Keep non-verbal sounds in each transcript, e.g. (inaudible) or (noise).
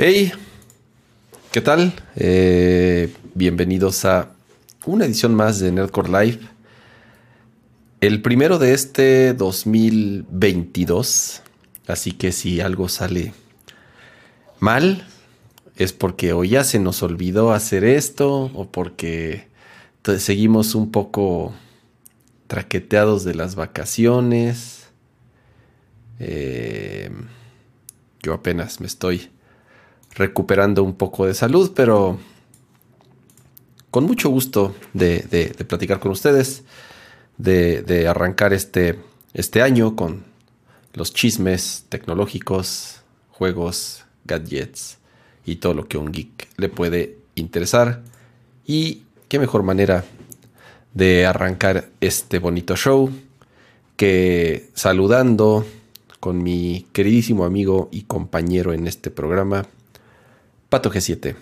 Hey, ¿qué tal? Eh, bienvenidos a una edición más de Nerdcore Live. El primero de este 2022. Así que si algo sale mal, es porque o ya se nos olvidó hacer esto o porque seguimos un poco traqueteados de las vacaciones. Eh, yo apenas me estoy recuperando un poco de salud, pero con mucho gusto de, platicar con ustedes, de, arrancar este, este año con los chismes tecnológicos, juegos, gadgets y todo lo que un geek le puede interesar. Y qué mejor manera de arrancar este bonito show que saludando con mi queridísimo amigo y compañero en este programa, Pato G7,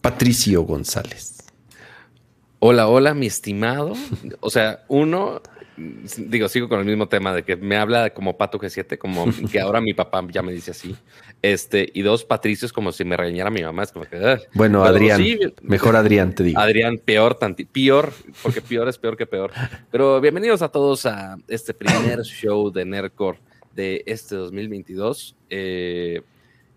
Patricio González. Hola, hola, mi estimado. O sea, uno, digo, sigo con el mismo tema de que me habla como Pato G7, como que ahora mi papá ya me dice así. Este, y dos, Patricios, como si me regañara mi mamá. Es como que, bueno, Adrián, mejor Adrián, te digo. Adrián, peor, tanti, peor, porque peor es peor que peor. Pero bienvenidos a todos a este primer show de Nerdcore de este 2022. Eh,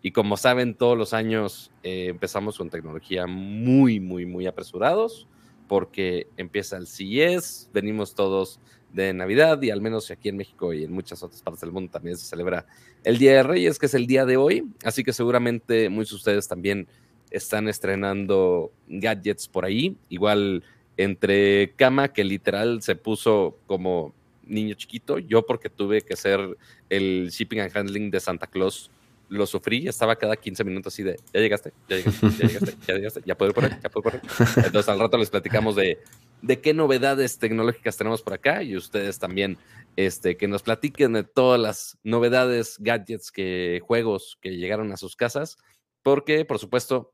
y como saben, todos los años eh, empezamos con tecnología muy, muy, muy apresurados, porque empieza el CES, venimos todos de Navidad y al menos aquí en México y en muchas otras partes del mundo también se celebra el Día de Reyes, que es el día de hoy. Así que seguramente muchos de ustedes también están estrenando gadgets por ahí. Igual entre cama, que literal se puso como niño chiquito, yo porque tuve que ser el shipping and handling de Santa Claus lo sufrí, estaba cada 15 minutos así de, ya llegaste, ya llegaste, ya llegaste, ya llegaste, ya puedo correr, ya puedo correr. Entonces al rato les platicamos de, de qué novedades tecnológicas tenemos por acá y ustedes también este, que nos platiquen de todas las novedades, gadgets, que, juegos que llegaron a sus casas, porque por supuesto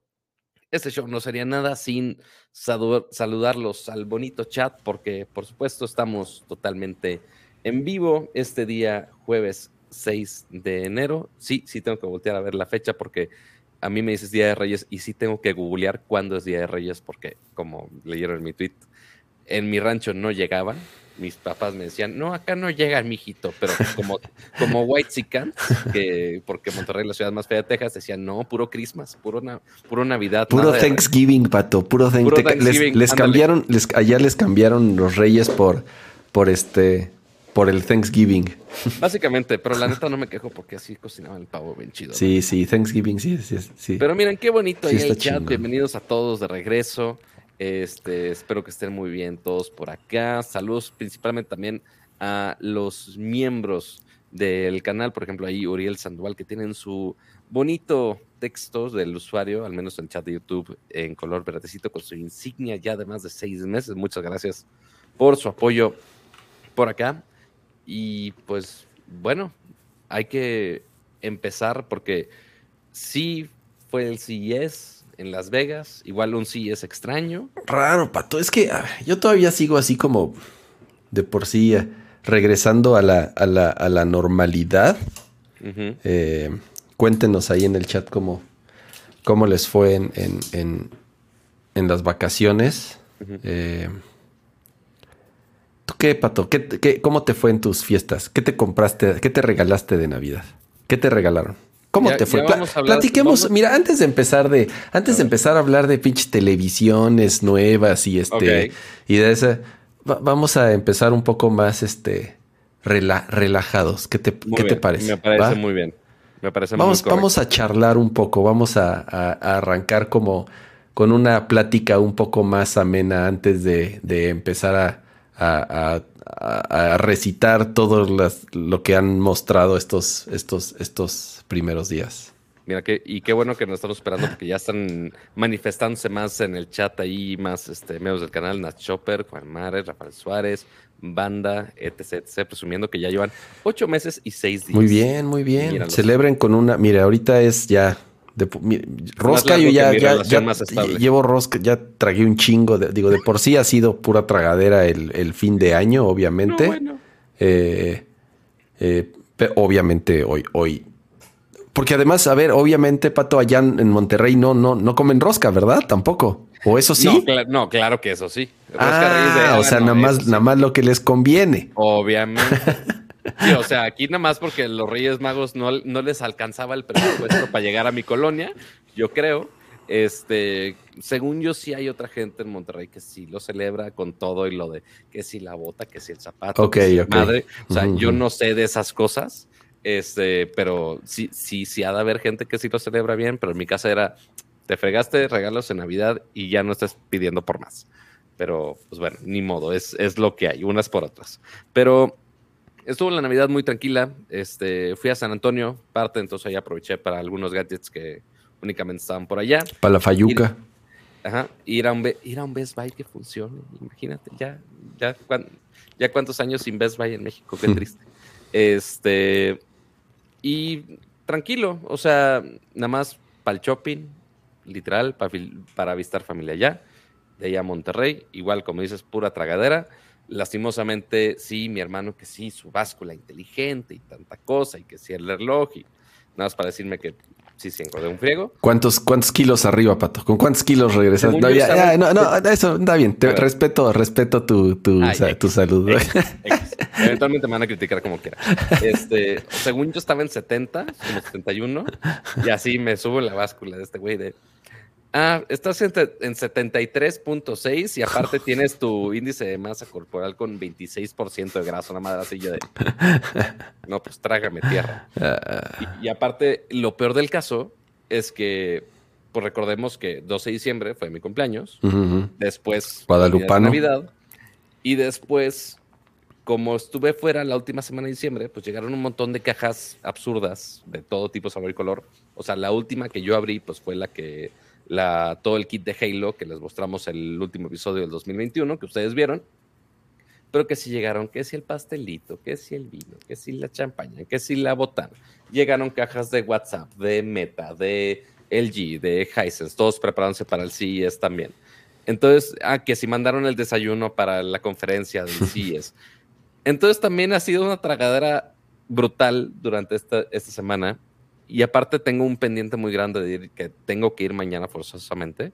este show no sería nada sin saludarlos al bonito chat, porque por supuesto estamos totalmente en vivo este día jueves 6 de enero. Sí, sí tengo que voltear a ver la fecha porque a mí me dices Día de Reyes y sí tengo que googlear cuándo es Día de Reyes porque, como leyeron en mi tweet, en mi rancho no llegaban. Mis papás me decían, no, acá no llegan, mijito, pero como, como White Sican, que porque Monterrey es la ciudad más fea de Texas, decían, no, puro Christmas, puro, puro Navidad. Puro Thanksgiving, pato, puro, Thanksgiving. Les, cambiaron, les, allá les cambiaron los reyes por, por este, por el Thanksgiving. Básicamente, pero la (laughs) neta no me quejo porque así cocinaban el pavo bien chido. Sí, sí, Thanksgiving, sí, sí, sí. Pero miren, qué bonito ahí el chat. Bienvenidos a todos de regreso. Este, espero que estén muy bien todos por acá. Saludos principalmente también a los miembros del canal, por ejemplo, ahí Uriel Sandoval, que tienen su bonito texto del usuario, al menos en el chat de YouTube, en color verdecito, con su insignia ya de más de seis meses. Muchas gracias por su apoyo por acá. Y pues bueno, hay que empezar porque sí fue el CES en Las Vegas, igual un CES extraño. Raro, Pato, es que ah, yo todavía sigo así como de por sí eh, regresando a la, a la, a la normalidad. Eh, cuéntenos ahí en el chat cómo, cómo les fue en, en, en, las vacaciones. Qué, Pato? ¿Qué, cómo te fue en tus fiestas? ¿Qué te compraste? ¿Qué te regalaste de Navidad? ¿Qué te regalaron? ¿Cómo te fue? platiquemos, mira, antes de empezar de, antes de empezar a hablar de pinche televisiones nuevas y este, y de esa, vamos a empezar un poco más, este, relajados. ¿Qué te, ¿qué te parece? Me parece muy bien. Me parece vamos, muy Vamos a charlar un poco, vamos a, arrancar como con una plática un poco más amena antes de, de empezar a, a, recitar todo lo que han mostrado estos, estos, estos primeros días. Mira, que, y qué bueno que nos estamos esperando porque ya están manifestándose más en el chat ahí, más este, medios del canal, Nat Chopper, Juan Mares, Rafael Suárez, Banda, etc, etc, presumiendo que ya llevan ocho meses y seis días. Muy bien, muy bien. Celebren con una, mira, ahorita es ya rosca yo ya, llevo rosca, ya tragué un chingo. De, digo, de por sí ha sido pura tragadera el, fin de año, obviamente. Eh, eh, obviamente hoy, hoy Porque además, a ver, obviamente, Pato, allá en Monterrey no, no, no comen rosca, ¿verdad? Tampoco. ¿O eso sí? No, claro que eso sí. ah, o sea, nada, más, nada más lo que les conviene. Obviamente. (laughs) Sí, o sea, aquí nada más porque los Reyes Magos no, no les alcanzaba el presupuesto para llegar a mi colonia, yo creo. Este, según yo, sí hay otra gente en Monterrey que sí lo celebra con todo y lo de que si la bota, que si el zapato, que madre. O sea, yo no sé de esas cosas, este, pero sí, sí, sí ha de haber gente que sí lo celebra bien, pero en mi casa era, te fregaste regalos en Navidad y ya no estás pidiendo por más. Pero, pues bueno, ni modo, es, es lo que hay, unas por otras. Pero estuvo la Navidad muy tranquila. Este, fui a San Antonio, parte, entonces ahí aproveché para algunos gadgets que únicamente estaban por allá. Para la Fayuca. ajá, ir a, un, ir a un Best Buy que funcione, imagínate, ya, ya, ya cuántos años sin Best Buy en México, qué (laughs) triste. este, y tranquilo, o sea, nada más para el shopping, literal, para, para visitar familia allá, de allá a Monterrey, igual como dices, pura tragadera. Lastimosamente, sí, mi hermano que sí, su báscula inteligente y tanta cosa, y que sí el reloj, y nada más para decirme que Sí, sí, de un friego. ¿Cuántos, ¿Cuántos kilos arriba, Pato? ¿Con cuántos kilos regresas? No, no, eso está bien. Te respeto, respeto tu, tu, tu salud. (laughs) Eventualmente me van a criticar como quiera. Este, según yo estaba en 70, como 71, y así me subo en la báscula de este güey de Ah, estás en, 73.6 y aparte (laughs) tienes tu índice de masa corporal con 26% de grasa, una madre así de... (laughs) No, pues trágame tierra. Ah. Y, aparte, lo peor del caso es que, pues recordemos que 12 de diciembre fue mi cumpleaños, después... Guadalupano. Navidad, y después, como estuve fuera la última semana de diciembre, pues llegaron un montón de cajas absurdas de todo tipo, sabor y color. O sea, la última que yo abrí, pues fue la que la, todo el kit de Halo que les mostramos el último episodio del 2021, que ustedes vieron, pero que si llegaron, que si el pastelito, que si el vino, que si la champaña, que si la botana. Llegaron cajas de WhatsApp, de Meta, de LG, de Hisense, todos preparándose para el CES también. Entonces, ah, que si mandaron el desayuno para la conferencia del (laughs) CES. Entonces también ha sido una tragadera brutal durante esta, esta semana y aparte tengo un pendiente muy grande de ir, que tengo que ir mañana forzosamente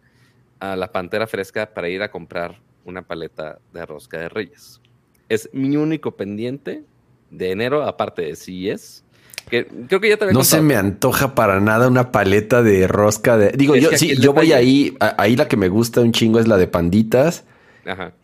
a la Pantera Fresca para ir a comprar una paleta de rosca de reyes. Es mi único pendiente de enero, aparte de si es. Que creo que ya te No se me antoja para nada una paleta de rosca de. Digo, yo sí, yo voy ahí. Ahí la que me gusta un chingo es la de panditas.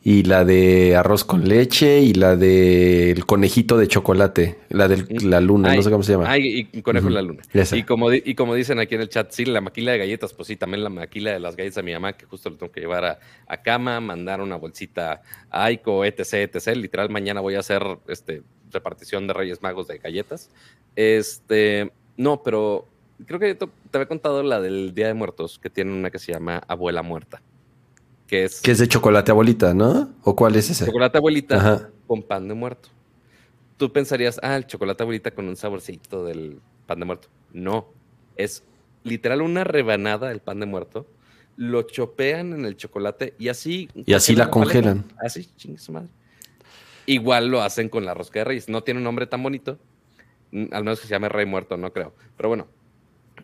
Y la de arroz con leche y la del conejito de chocolate, la de la luna, no sé cómo se llama. Ay, y conejo de la luna. Y como, y como dicen aquí en el chat, sí, la maquila de galletas, pues sí, también la maquila de las galletas a mi mamá, que justo lo tengo que llevar a, cama, mandar una bolsita a Aiko, etc, etc. Literal, mañana voy a hacer este repartición de Reyes Magos de galletas. Este, no, pero creo que te había contado la del Día de Muertos, que tiene una que se llama Abuela Muerta que es... Que es de chocolate abuelita, ¿no? ¿O cuál es ese? Chocolate abuelita con pan de muerto. Tú pensarías, ah, el chocolate abuelita con un saborcito del pan de muerto. No, es literal una rebanada del pan de muerto. Lo chopean en el chocolate y así... Y así la congelan. Así, chingue su madre. Igual lo hacen con la rosca de reyes. No tiene un nombre tan bonito. Al menos que se llame rey muerto, no creo. Pero bueno,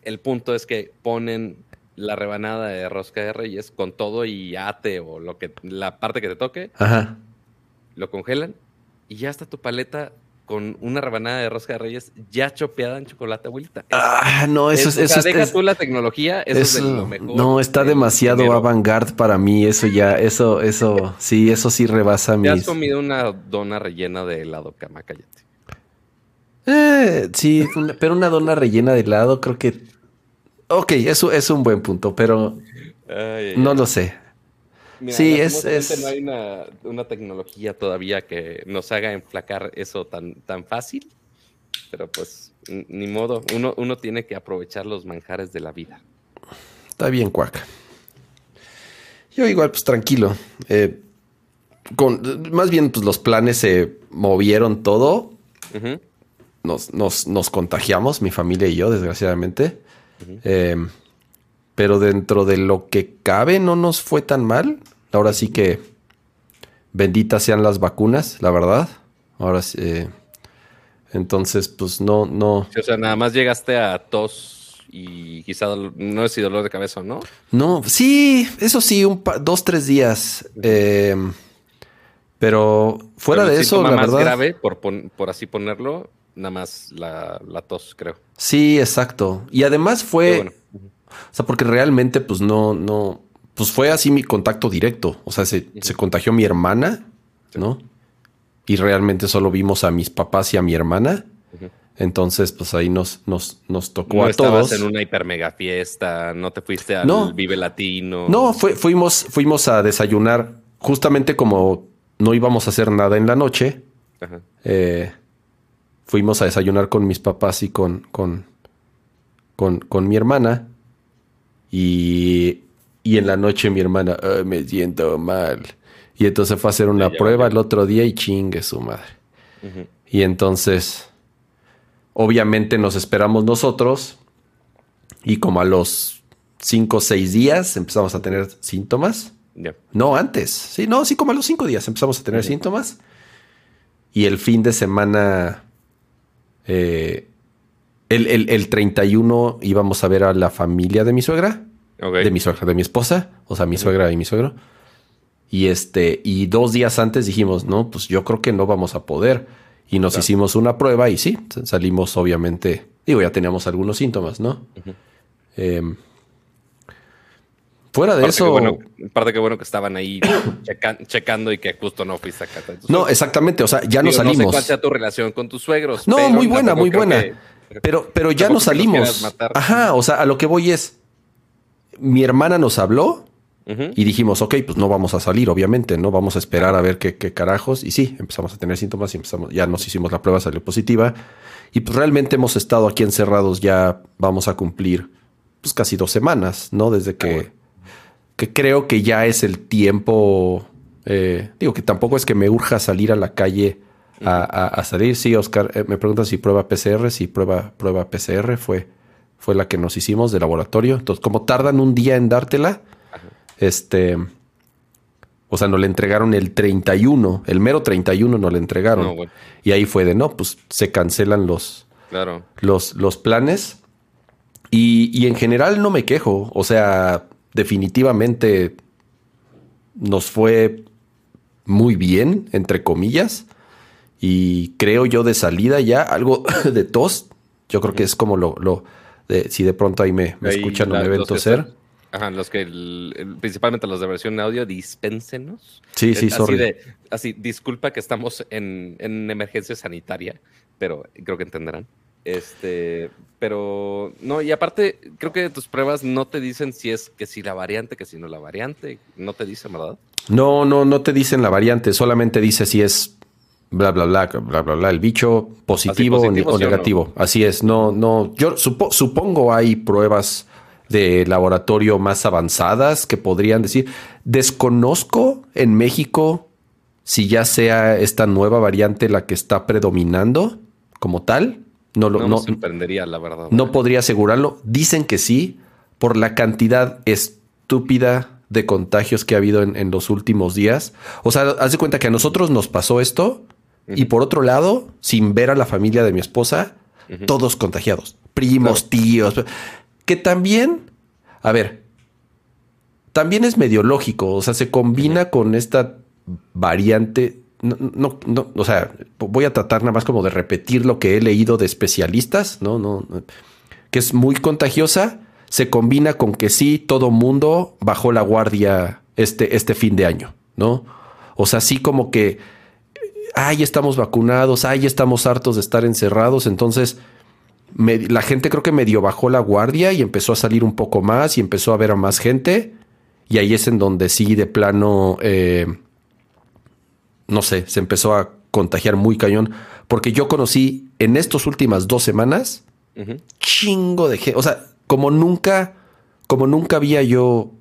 el punto es que ponen la rebanada de rosca de reyes con todo y ate o lo que la parte que te toque. Ajá. Lo congelan y ya está tu paleta con una rebanada de rosca de reyes ya chopeada en chocolate abuelita. Ah, no, eso es. eso deja tú la tecnología, eso, es lo mejor. No, está demasiado avant-garde para mí. Eso ya, eso, eso, sí, eso sí rebasa mi. has comido una dona rellena de helado, cama, cállate. Eh, sí, pero una dona rellena de helado creo que Ok, eso es un buen punto, pero no lo sé. sí, es, No hay una, tecnología todavía que nos haga enflacar eso tan, tan fácil, pero pues ni modo, uno, uno tiene que aprovechar los manjares de la vida. Está bien, Cuac. Yo igual, pues tranquilo. Eh, con, más bien, pues los planes se movieron todo. nos, nos, nos contagiamos, mi familia y yo, desgraciadamente. Eh, pero dentro de lo que cabe no nos fue tan mal. Ahora sí que benditas sean las vacunas, la verdad. Ahora sí. Eh, Entonces, pues no, no. o sea, nada más llegaste a tos y quizá no es si dolor de cabeza, ¿no? No, sí, eso sí, un dos, tres días. Eh, pero fuera de eso, la más grave, por, por así ponerlo, nada más la, tos, creo. Sí, exacto. Y además fue, o sea, porque realmente, pues no, no, pues fue así mi contacto directo. O sea, se, se contagió mi hermana, ¿no? Y realmente solo vimos a mis papás y a mi hermana. Entonces, pues ahí nos, nos, nos tocó no a estabas en una hiper mega fiesta, no te fuiste al Vive Latino. No, fuimos, fuimos a desayunar justamente como no íbamos a hacer nada en la noche. Eh, fuimos a desayunar con mis papás y con, con, con, con mi hermana. Y y en la noche mi hermana, me siento mal. Y entonces fue a hacer una prueba el otro día y chingue su madre. Y entonces, obviamente nos esperamos nosotros. Y como a los cinco o seis días empezamos a tener síntomas. No antes. Sí, no, sí, como a los cinco días empezamos a tener síntomas. Y el fin de semana, eh, el, el, el 31 íbamos a ver a la familia de mi suegra de mi suegra, de mi esposa, o sea, mi suegra y mi suegro. Y este, y dos días antes dijimos, no, pues yo creo que no vamos a poder. Y nos hicimos una prueba y sí, salimos obviamente, digo, ya teníamos algunos síntomas, ¿no? Fuera de eso. bueno, parte que bueno que estaban ahí (coughs) checando y que justo no fuiste acá. No, exactamente. O sea, ya no salimos. No sé cuál sea tu relación con tus suegros. No, muy buena, muy buena. pero, pero ya no salimos. Ajá. O sea, a lo que voy es mi hermana nos habló y dijimos, ok, pues no vamos a salir, obviamente, ¿no? Vamos a esperar a ver qué, carajos. Y sí, empezamos a tener síntomas y empezamos, ya nos hicimos la prueba, salió positiva. Y pues realmente hemos estado aquí encerrados, ya vamos a cumplir pues casi dos semanas, ¿no? Desde que, que creo que ya es el tiempo. Eh, digo que tampoco es que me urja salir a la calle a, salir. Sí, Oscar, eh, me preguntan si prueba PCR, si prueba, prueba PCR fue fue la que nos hicimos de laboratorio. Entonces, como tardan un día en dártela, este, o sea, nos le entregaron el 31, el mero 31 nos le entregaron. Y ahí fue de, no, pues se cancelan los, claro. los, los planes. Y, y en general no me quejo, o sea, definitivamente nos fue muy bien, entre comillas. Y creo yo de salida ya algo (laughs) de tos. Yo creo que es como lo, lo, si de pronto ahí me, escuchan un evento ser. ajá, los que principalmente los de versión audio, dispénsenos. Sí, sí, así De, así, disculpa que estamos en, emergencia sanitaria, pero creo que entenderán. Este, pero no, y aparte, creo que tus pruebas no te dicen si es que si la variante, que si no la variante, no te dicen, ¿verdad? No, no, no te dicen la variante, solamente dice si es bla, bla, bla, bla, bla, bla, el bicho positivo, o, negativo. Así es, no, no, yo supongo hay pruebas de laboratorio más avanzadas que podrían decir, desconozco en México si ya sea esta nueva variante la que está predominando como tal. No, no, no sorprendería, la verdad. No ¿eh? podría asegurarlo. Dicen que sí, por la cantidad estúpida de contagios que ha habido en, en los últimos días. O sea, haz de cuenta que a nosotros nos pasó esto y por otro lado, sin ver a la familia de mi esposa, todos contagiados, primos, tíos, que también, a ver, también es medio lógico, o sea, se combina con esta variante. No, no, no, o sea, voy a tratar nada más como de repetir lo que he leído de especialistas, no, no, que es muy contagiosa. Se combina con que sí, todo mundo bajó la guardia este, este fin de año, ¿no? O sea, sí como que ay, estamos vacunados, ay, estamos hartos de estar encerrados, entonces la gente creo que medio bajó la guardia y empezó a salir un poco más y empezó a ver a más gente y ahí es en donde sí de plano, eh, no sé, se empezó a contagiar muy cañón, porque yo conocí en estas últimas dos semanas chingo de gente, o sea, como nunca, como nunca había yo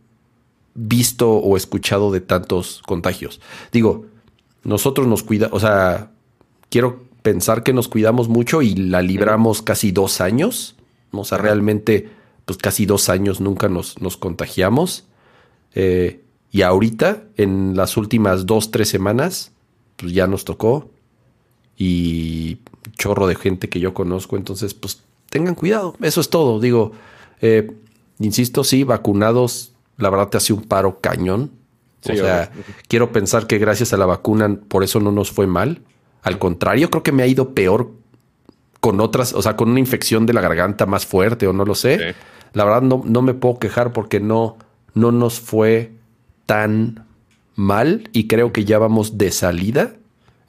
visto o escuchado de tantos contagios. Digo, nosotros nos cuida, o sea, quiero pensar que nos cuidamos mucho y la libramos casi dos años. O sea, realmente, pues casi dos años nunca nos, nos contagiamos. Eh, y ahorita, en las últimas dos, tres semanas, pues ya nos tocó. Y chorro de gente que yo conozco, entonces pues tengan cuidado, eso es todo. Digo, eh, insisto, sí, vacunados, la verdad te hace un paro cañón. o sea, quiero pensar que gracias a la vacuna por eso no nos fue mal. Al contrario, creo que me ha ido peor con otras, o sea, con una infección de la garganta más fuerte o no lo sé. La verdad no, no me puedo quejar porque no, no nos fue tan mal y creo que ya vamos de salida.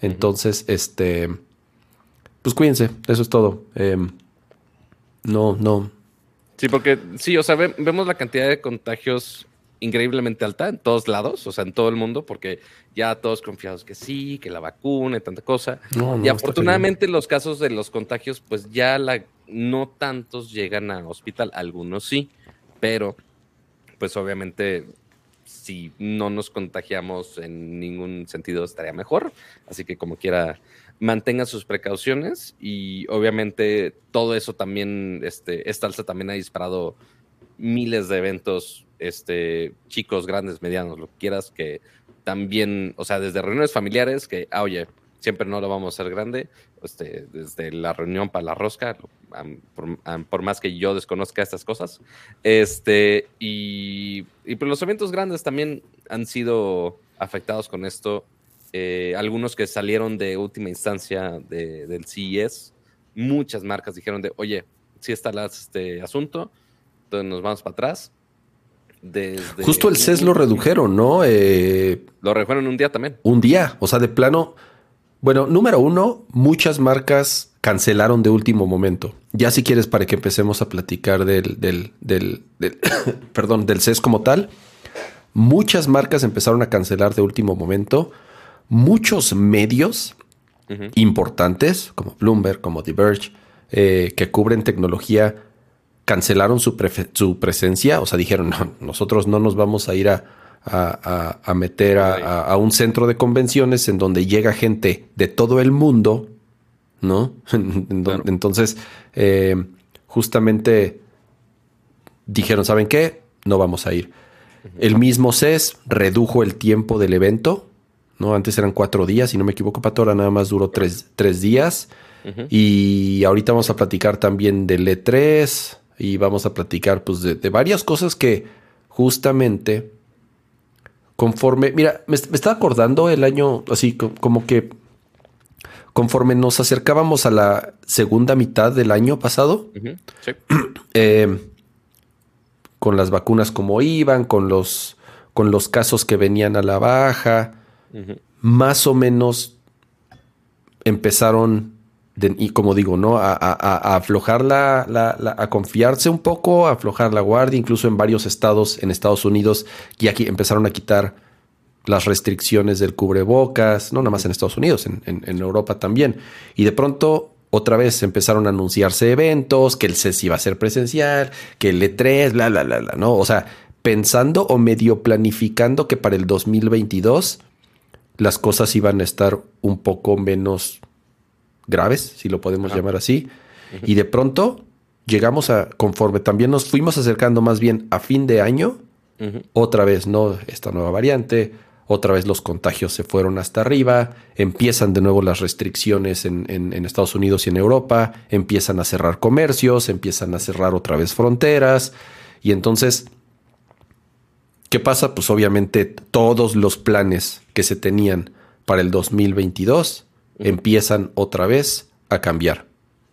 Entonces, este, pues cuídense, eso es todo. Em, no, no. Sí, porque sí, o sea, vemos la cantidad de contagios increíblemente alta en todos lados, o sea, en todo el mundo, porque ya todos confiados que sí, que la vacuna y tanta cosa. y afortunadamente los casos de los contagios, pues ya la, no tantos llegan a hospital, algunos sí, pero pues obviamente si no nos contagiamos en ningún sentido estaría mejor. Así que como quiera, mantenga sus precauciones y obviamente todo eso también, este, esta alza también ha disparado miles de eventos, este, chicos, grandes, medianos, lo que quieras, que también, o sea, desde reuniones familiares, que, ah, oye, siempre no lo vamos a hacer grande, este, desde la reunión para la rosca, por, más que yo desconozca estas cosas. Este, y, y pues los eventos grandes también han sido afectados con esto. Eh, algunos que salieron de última instancia del CES, muchas marcas dijeron de, oye, si está este asunto, entonces nos vamos para atrás. Justo el CES lo redujeron, ¿no? Eh, lo redujeron un día también. Un día, o sea, de plano bueno, número uno, muchas marcas cancelaron de último momento. Ya si quieres para que empecemos a platicar del, del, del, (coughs) perdón, del CES como tal, muchas marcas empezaron a cancelar de último momento. Muchos medios importantes, como Bloomberg, como The Verge, eh, que cubren tecnología, cancelaron su, su presencia. O sea, dijeron, no, nosotros no nos vamos a ir a, a, meter a, un centro de convenciones en donde llega gente de todo el mundo, ¿no? (laughs) Entonces, eh, justamente dijeron, ¿saben qué? No vamos a ir. El mismo CES redujo el tiempo del evento, ¿no? Antes eran cuatro días, si no me equivoco, Patora, nada más duró tres, días. Y ahorita vamos a platicar también del E3 y vamos a platicar pues de varias cosas que justamente conforme, mira, me, estaba acordando el año, así como que conforme nos acercábamos a la segunda mitad del año pasado, (clears throat) eh, con las vacunas como iban, con los, con los casos que venían a la baja, más o menos empezaron, y como digo, ¿no? A, aflojar la, a confiarse un poco, a aflojar la guardia, incluso en varios estados en Estados Unidos, y aquí empezaron a quitar las restricciones del cubrebocas, no nada más en Estados Unidos, en, Europa también. Y de pronto otra vez empezaron a anunciarse eventos, que el CES iba a ser presencial, que el E3, bla, bla, bla, bla, ¿no? O sea, pensando o medio planificando que para el 2022 las cosas iban a estar un poco menos graves, si lo podemos llamar así. Y de pronto llegamos a, conforme también nos fuimos acercando más bien a fin de año, otra vez, ¿no? Esta nueva variante, otra vez los contagios se fueron hasta arriba, empiezan de nuevo las restricciones en, Estados Unidos y en Europa, empiezan a cerrar comercios, empiezan a cerrar otra vez fronteras, y entonces, ¿qué pasa? Pues obviamente todos los planes que se tenían para el 2022 empiezan otra vez a cambiar.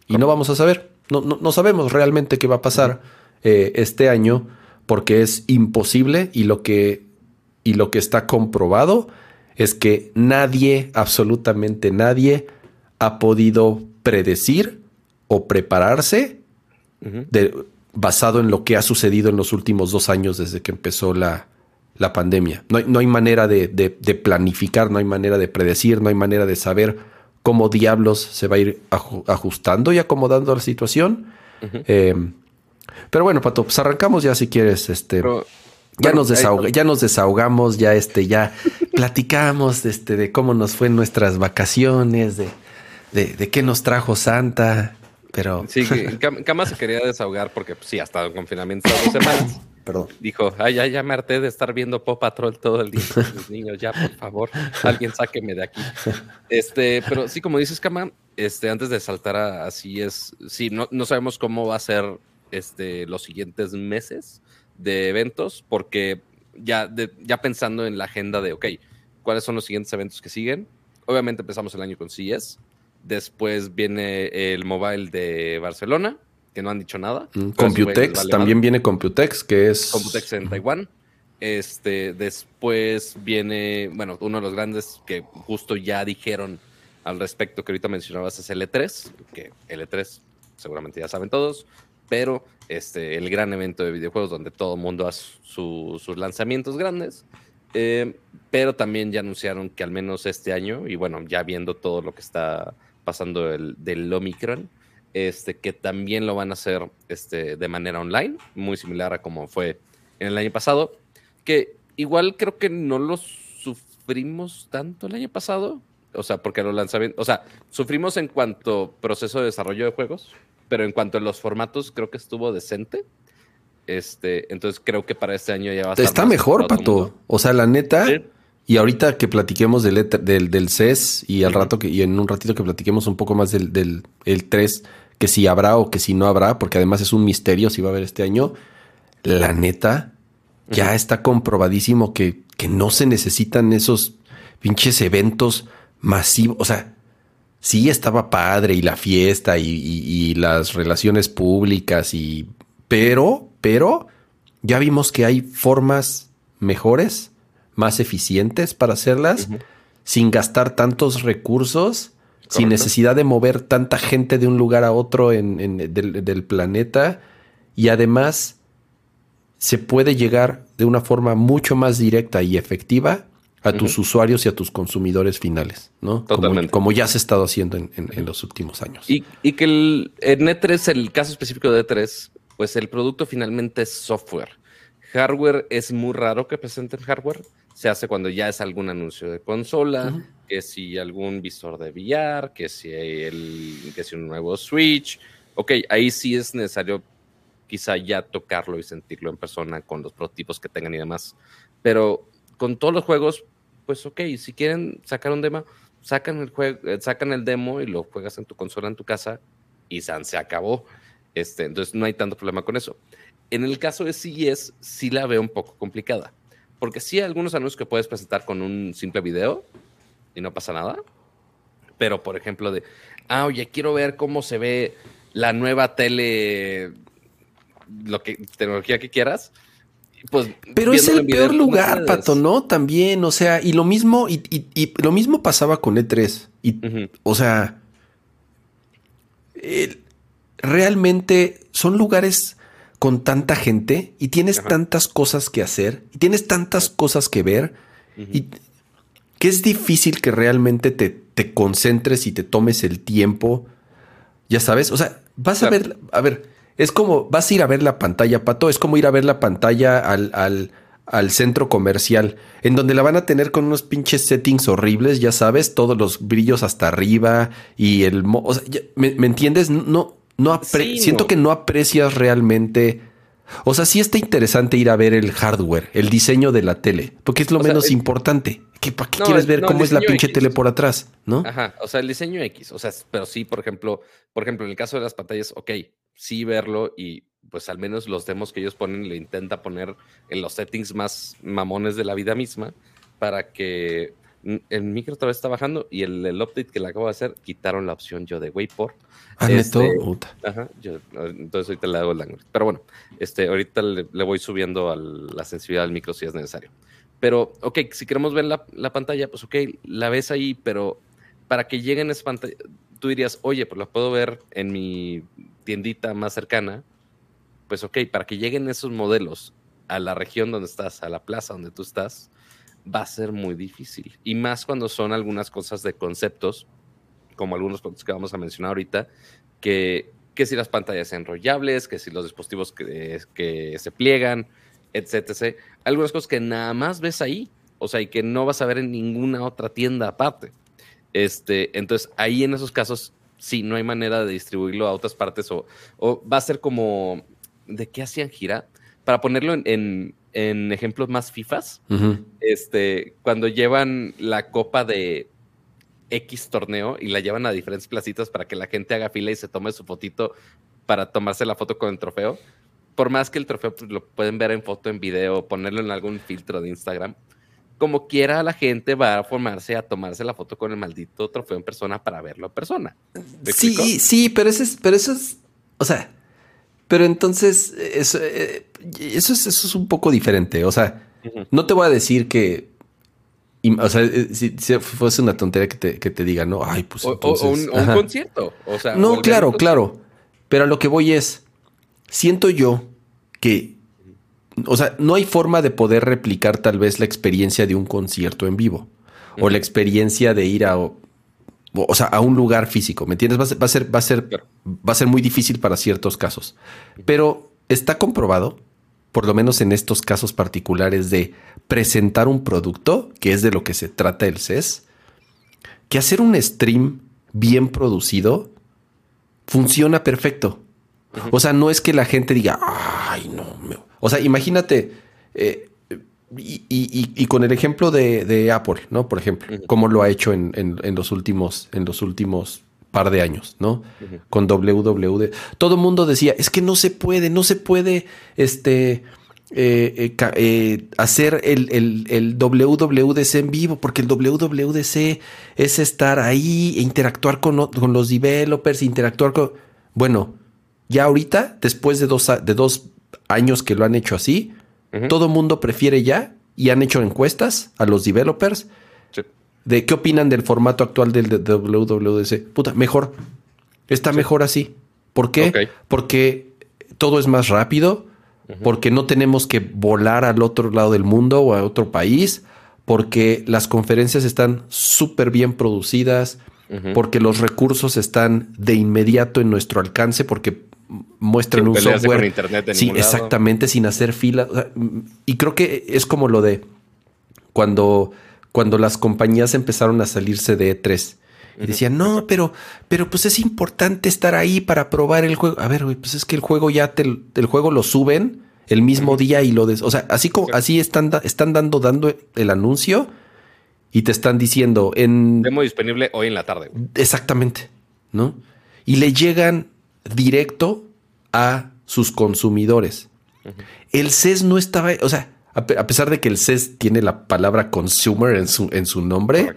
Y no vamos a saber, no, no, sabemos realmente qué va a pasar eh, este año porque es imposible y lo que y lo que está comprobado es que nadie, absolutamente nadie, ha podido predecir o prepararse basado en lo que ha sucedido en los últimos dos años desde que empezó la, pandemia. No hay, manera de, planificar, no hay manera de predecir, no hay manera de saber cómo diablos se va a ir ajustando y acomodando la situación. Eh, pero bueno, Pato, pues arrancamos ya si quieres. Este, ya, nos ya nos desahogamos, ya este, ya (laughs) platicamos este, de cómo nos fue en nuestras vacaciones, de, de, qué nos trajo Santa, pero... Sí, (laughs) Cama se quería desahogar porque pues, sí, ha estado en confinamiento dos semanas. (laughs) Perdón. Dijo, ay, ya, ya me harté de estar viendo Pop Patrol todo el día con (laughs) niños, ya, por favor, alguien sáqueme de aquí. Este, pero sí, como dices, Cama, este, antes de saltar a así es, sí, no, no sabemos cómo va a ser este, los siguientes meses de eventos, porque ya, ya pensando en la agenda de, ok, ¿cuáles son los siguientes eventos que siguen? Obviamente empezamos el año con CES, después viene el mobile de Barcelona, que no han dicho nada. Mm, Computex, también viene Computex, que es... Computex en Taiwán. Este, después viene, bueno, uno de los grandes que justo ya dijeron al respecto que ahorita mencionabas es L3, que L3 seguramente ya saben todos, pero este, el gran evento de videojuegos donde todo el mundo hace sus lanzamientos grandes. Eh, pero también ya anunciaron que al menos este año, y bueno, ya viendo todo lo que está pasando el, del Omicron, este, que también lo van a hacer este, de manera online, muy similar a como fue en el año pasado, que igual creo que no lo sufrimos tanto el año pasado, o sea, porque lo lanzamientos, o sea, sufrimos en cuanto proceso de desarrollo de juegos, pero en cuanto a los formatos, creo que estuvo decente. Este, entonces creo que para este año ya va a estar. Está mejor, Pato. O sea, la neta. Y ahorita que platiquemos del, del, del CES y al rato que, y en un ratito que platiquemos un poco más del, del el 3, que si habrá o que si no habrá, porque además es un misterio si va a haber este año. La neta, ya está comprobadísimo que, que no se necesitan esos pinches eventos masivos. O sea, sí estaba padre y la fiesta y, las relaciones públicas y pero, pero ya vimos que hay formas mejores, más eficientes para hacerlas, sin gastar tantos recursos, sin necesidad de mover tanta gente de un lugar a otro en, del, planeta y además se puede llegar de una forma mucho más directa y efectiva a tus usuarios y a tus consumidores finales, ¿no? Totalmente. Como, ya se ha estado haciendo en, los últimos años. Y, que el, en E3, el caso específico de E3, pues el producto finalmente es software. Hardware es muy raro que presenten hardware. Se hace cuando ya es algún anuncio de consola, que si algún visor de VR, que si, el, que si un nuevo Switch. Ok, ahí sí es necesario quizá ya tocarlo y sentirlo en persona con los prototipos que tengan y demás. Pero con todos los juegos, pues ok, si quieren sacar un demo, sacan el, juego, eh, sacan el demo y lo juegas en tu consola en tu casa y se acabó. Este, entonces no hay tanto problema con eso. En el caso de CES, sí la veo un poco complicada. Porque sí hay algunos anuncios que puedes presentar con un simple video y no pasa nada. Pero, por ejemplo, de, ah, oye, quiero ver cómo se ve la nueva tele, lo que, tecnología que quieras pues, Pero es el peor lugar, Pato, ¿no? También, o sea, y lo mismo, y, lo mismo pasaba con E3. Y, O sea, realmente son lugares con tanta gente y tienes tantas cosas que hacer y tienes tantas cosas que ver y que es difícil que realmente te, te, concentres y te tomes el tiempo. Ya sabes, o sea, vas a ver, a ver, es como, vas a ir a ver la pantalla, Pato, es como ir a ver la pantalla al, al, al centro comercial, en donde la van a tener con unos pinches settings horribles, ya sabes, todos los brillos hasta arriba y el... O sea, ¿me, entiendes? No, no, siento que no aprecias realmente... O sea, sí está interesante ir a ver el hardware, el diseño de la tele, porque es lo menos importante. ¿Qué, ¿Para qué quieres ver cómo es la pinche tele por atrás? ¿No? Ajá. O sea, el diseño X. O sea, pero sí, por ejemplo, por ejemplo, en el caso de las pantallas, ok, sí verlo y pues al menos los demos que ellos ponen le intenta poner en los settings más mamones de la vida misma para que el micro todavía está bajando y el, el, update que le acabo de hacer quitaron la opción yo de Wayport. Ah, este, ajá, entonces ahorita le hago el ángulo. Pero bueno, este, ahorita le, voy subiendo a la sensibilidad del micro si es necesario. Pero, ok, si queremos ver la, la, pantalla, pues ok, la ves ahí, pero para que lleguen a esa pantalla, tú dirías, oye, pues la puedo ver en mi tiendita más cercana, pues ok, para que lleguen esos modelos a la región donde estás, a la plaza donde tú estás, va a ser muy difícil. Y más cuando son algunas cosas de conceptos, como algunos puntos que vamos a mencionar ahorita, que, que si las pantallas enrollables, que si los dispositivos que, que se pliegan, etcétera. Algunas cosas que nada más ves ahí, o sea, y que no vas a ver en ninguna otra tienda aparte. Este, entonces, ahí en esos casos sí, no hay manera de distribuirlo a otras partes o, va a ser como, ¿de qué hacían gira? Para ponerlo en, ejemplos más FIFAs, este, cuando llevan la copa de, X torneo y la llevan a diferentes placitas para que la gente haga fila y se tome su fotito para tomarse la foto con el trofeo. Por más que el trofeo pues, lo pueden ver en foto, en video, ponerlo en algún filtro de Instagram. Como quiera, la gente va a formarse a tomarse la foto con el maldito trofeo en persona para verlo en persona. Sí, sí, pero eso es, pero eso es, o sea, pero entonces eso, eh, eso, es, eso es un poco diferente. O sea, no te voy a decir que o sea, eh, si, fuese una tontería que te, que te diga, no, ay, pues. O, un, concierto. O sea, no, claro, claro. Pero a lo que voy es, siento yo que, o sea, no hay forma de poder replicar tal vez la experiencia de un concierto en vivo o la experiencia de ir a, o, sea, a un lugar físico. ¿Me entiendes? Va a ser, va a ser, va a ser, va a ser muy difícil para ciertos casos. Pero está comprobado por lo menos en estos casos particulares de presentar un producto, que es de lo que se trata el CES, que hacer un stream bien producido funciona perfecto. O sea, no es que la gente diga, ay, no. O sea, imagínate, eh, y, con el ejemplo de, Apple, ¿no? Por ejemplo, cómo lo ha hecho en, en, los últimos, en los últimos par de años, ¿no? Con WWD. Todo el mundo decía, es que no se puede, no se puede este, eh, eh, eh, hacer el, el, WWDC en vivo, porque el WWDC es estar ahí e interactuar con, con, los developers, interactuar con... Bueno, ya ahorita, después de dos, de dos años que lo han hecho así, todo el mundo prefiere ya y han hecho encuestas a los developers de qué opinan del formato actual del WWDC. Puta, mejor. Está mejor así. ¿Por qué? Porque todo es más rápido, porque no tenemos que volar al otro lado del mundo o a otro país, porque las conferencias están súper bien producidas, porque los recursos están de inmediato en nuestro alcance, porque muestran un software. internet sí, exactamente, sin hacer fila. y creo que es como lo de cuando cuando las compañías empezaron a salirse de E3. Y decían, no, pero, pero pues es importante estar ahí para probar el juego. A ver, güey, pues es que el juego ya te, el juego lo suben el mismo día y lo des. O sea, así como así están, están dando, dando el anuncio y te están diciendo en. Demo disponible hoy en la tarde. Exactamente. ¿No? Y le llegan directo a sus consumidores. El CES no estaba. O sea, a pesar de que el CES tiene la palabra consumer en su, en su nombre,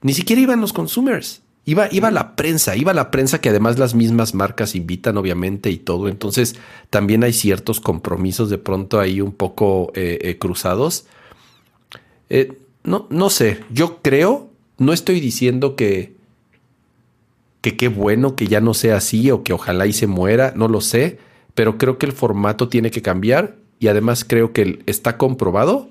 ni siquiera iban los consumers. Iba, iba la prensa, iba la prensa que además las mismas marcas invitan, obviamente, y todo. Entonces, también hay ciertos compromisos de pronto ahí un poco eh, eh, cruzados. Eh, no, no sé, yo creo, no estoy diciendo que, que qué bueno que ya no sea así o que ojalá y se muera, no lo sé, pero creo que el formato tiene que cambiar y además creo que está comprobado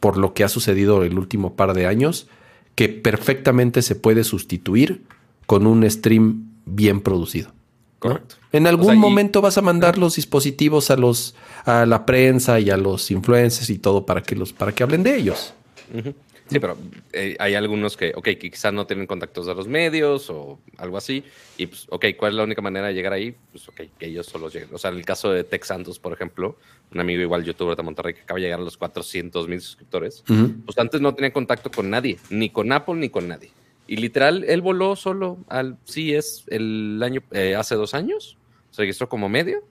por lo que ha sucedido el último par de años que perfectamente se puede sustituir con un stream bien producido. Correcto. En algún momento vas a mandar los dispositivos a los a la prensa y a los influencers y todo para que los para que hablen de ellos. Sí, pero eh, hay algunos que, ok, quizás no tienen contactos de los medios o algo así. Y pues, ok, ¿cuál es la única manera de llegar ahí? Pues, ok, que ellos solo lleguen. O sea, en el caso de Tex Santos, por ejemplo, un amigo igual youtuber de Monterrey que acaba de llegar a los 400 mil suscriptores, pues antes no tenía contacto con nadie, ni con Apple ni con nadie. Y literal, él voló solo al es el año, eh, hace dos años, se registró como medio,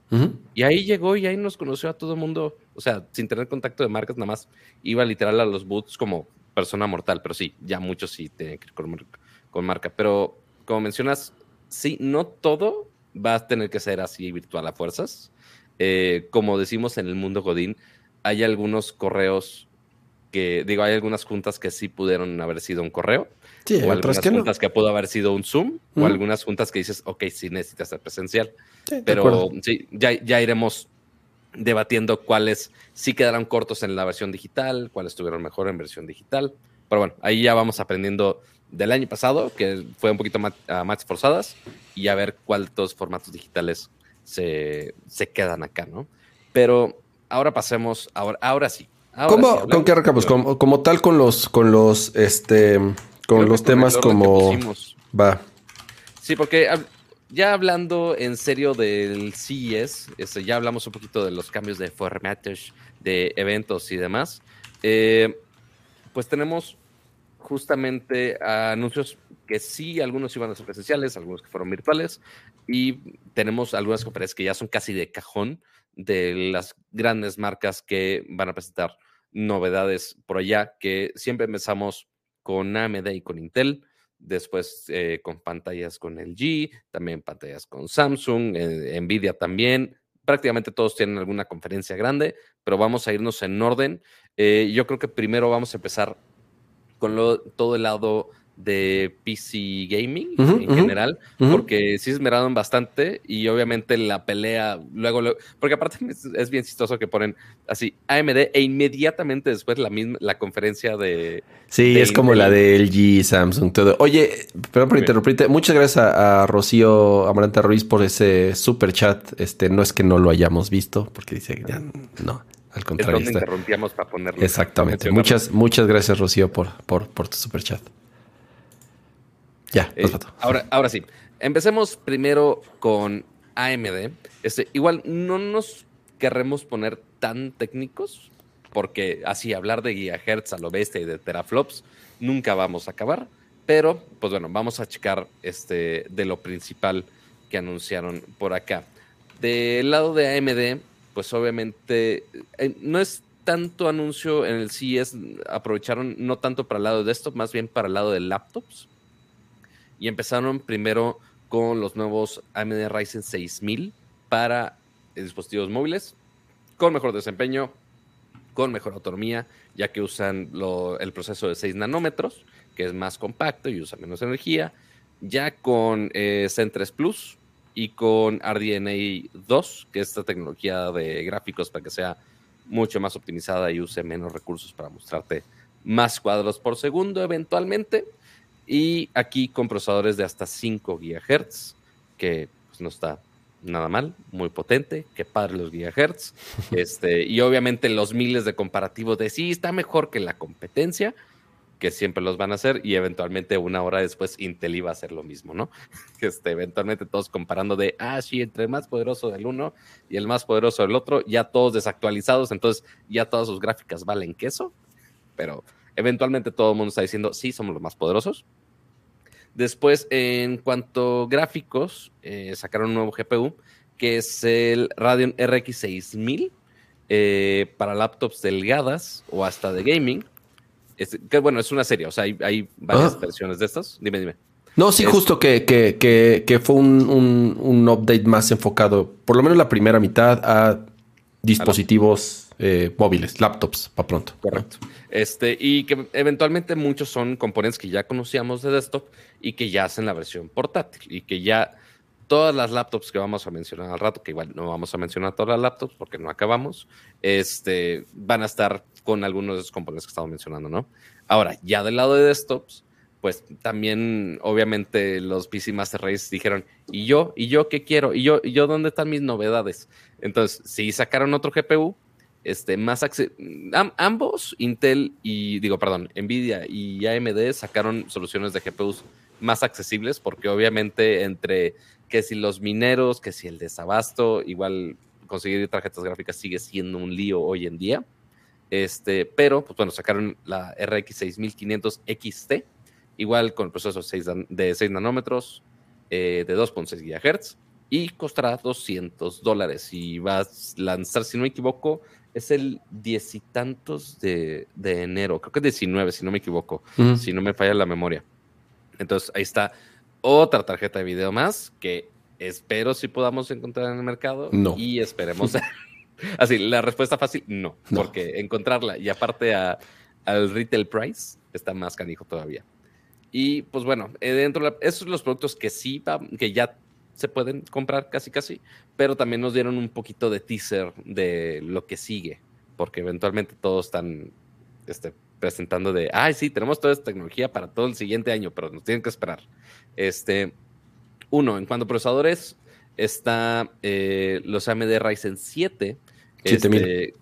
y ahí llegó y ahí nos conoció a todo el mundo, o sea, sin tener contacto de marcas, nada más iba literal a los boots como persona mortal, pero sí, ya muchos sí tienen que ir con, marca. Pero como mencionas, sí, no todo va a tener que ser así virtual a fuerzas. Eh, como decimos en el mundo Godín, hay algunos correos que, digo, hay algunas juntas que sí pudieron haber sido un correo. Sí, o algunas juntas que pudo haber sido un Zoom, o algunas juntas que dices, ok, sí necesitas ser presencial. pero sí, ya, ya iremos debatiendo cuáles sí quedaron cortos en la versión digital, cuáles estuvieron mejor en versión digital. Pero bueno, ahí ya vamos aprendiendo del año pasado, que fue un poquito más, más forzadas, y a ver cuántos formatos digitales se, quedan acá, ¿no? Pero ahora pasemos, ahora, ahora sí. ¿Cómo, ¿Con qué arrancamos? Como, tal con los, con los, este, con los temas como... Va. Sí, porque ya hablando en serio del CES, este, ya hablamos un poquito de los cambios de formatos, de eventos y demás. Eh, pues tenemos justamente anuncios que sí, algunos iban a ser presenciales, algunos que fueron virtuales, y tenemos algunas conferencias que ya son casi de cajón de las grandes marcas que van a presentar novedades por allá, que siempre empezamos con AMD y con Intel, después eh, con pantallas con LG, también pantallas con Samsung, eh, Nvidia también. Prácticamente todos tienen alguna conferencia grande, pero vamos a irnos en orden. Eh, yo creo que primero vamos a empezar con todo el lado de PC gaming en general, porque sí esmeraron bastante y obviamente la pelea, luego, porque aparte (laughs) es, bien chistoso que ponen así AMD e inmediatamente después la misma, la conferencia de... Sí, es como la de LG, Samsung, todo. Oye, perdón por interrumpirte, muchas gracias a, Rocío Amaranta Ruiz por ese super chat, este, no es que no lo hayamos visto, porque dice, ya, no. Al contrario. Es interrumpíamos para ponerlo. Exactamente. Muchas, muchas gracias, Rocío, por, por, por tu super chat. Ya, eh, ahora, ahora sí. Empecemos primero con AMD. Este, igual no nos querremos poner tan técnicos, porque así hablar de gigahertz a lo bestia y de teraflops nunca vamos a acabar. Pero, pues bueno, vamos a checar este, de lo principal que anunciaron por acá. Del lado de AMD, pues obviamente eh, no es tanto anuncio en el CES, aprovecharon no tanto para el lado de desktop, más bien para el lado de laptops y empezaron primero con los nuevos AMD Ryzen 6000 para dispositivos móviles con mejor desempeño, con mejor autonomía, ya que usan el proceso de 6 nanómetros, que es más compacto y usa menos energía, ya con eh, Zen 3 Plus y con RDNA 2, que es esta tecnología de gráficos para que sea mucho más optimizada y use menos recursos para mostrarte más cuadros por segundo eventualmente. Y aquí con procesadores de hasta 5 GHz, que pues, no está nada mal, muy potente, que padre los gigahertz. (laughs) Este, y obviamente los miles de comparativos de sí, está mejor que la competencia, que siempre los van a hacer, y eventualmente una hora después Intel iba a hacer lo mismo, ¿no? (laughs) Este, eventualmente todos comparando de, ah, sí, entre el más poderoso del uno y el más poderoso del otro, ya todos desactualizados, entonces ya todas sus gráficas valen queso, pero eventualmente todo el mundo está diciendo, sí, somos los más poderosos, Después, en cuanto a gráficos, eh, sacaron un nuevo GPU, que es el Radeon RX 6000 eh, para laptops delgadas o hasta de gaming. que bueno, es una serie, o sea, hay, varias ah. versiones de estas. Dime, dime. No, sí, justo que, que, fue un, update más enfocado, por lo menos la primera mitad, a dispositivos eh, móviles, laptops, para pronto. Correcto. Este, y que eventualmente muchos son componentes que ya conocíamos de desktop y que ya hacen la versión portátil y que ya todas las laptops que vamos a mencionar al rato, que igual no vamos a mencionar todas las laptops porque no acabamos, este, van a estar con algunos de esos componentes que estamos mencionando, ¿no? Ahora, ya del lado de desktops, pues también obviamente los PC Master Race dijeron, ¿y yo? ¿Y yo qué quiero? ¿Y yo? ¿Y yo dónde están mis novedades? Entonces, si sacaron otro GPU, este, más ambos, Intel y, digo, perdón, Nvidia y AMD sacaron soluciones de GPUs más accesibles porque obviamente entre que si los mineros, que si el desabasto, igual conseguir tarjetas gráficas sigue siendo un lío hoy en día. Este, pero, pues bueno, sacaron la RX 6500 XT, igual con el proceso de 6 nanómetros, eh, de 2.6 GHz, y costará 200 dólares. Y va a lanzar, si no me equivoco, es el diez y tantos de, enero, creo que es 19, si no me equivoco, si no me falla la memoria. Entonces ahí está otra tarjeta de video más que espero si podamos encontrar en el mercado. No. Y esperemos. (laughs) Así, la respuesta fácil, no, porque encontrarla y aparte a, al retail price está más canijo todavía. Y pues bueno, eh, dentro de esos son los productos que sí, que ya se pueden comprar casi casi, pero también nos dieron un poquito de teaser de lo que sigue, porque eventualmente todos están este, presentando de, ay, sí, tenemos toda esta tecnología para todo el siguiente año, pero nos tienen que esperar. Este, uno, en cuanto a procesadores, está eh, los AMD Ryzen 7. 7000. Este,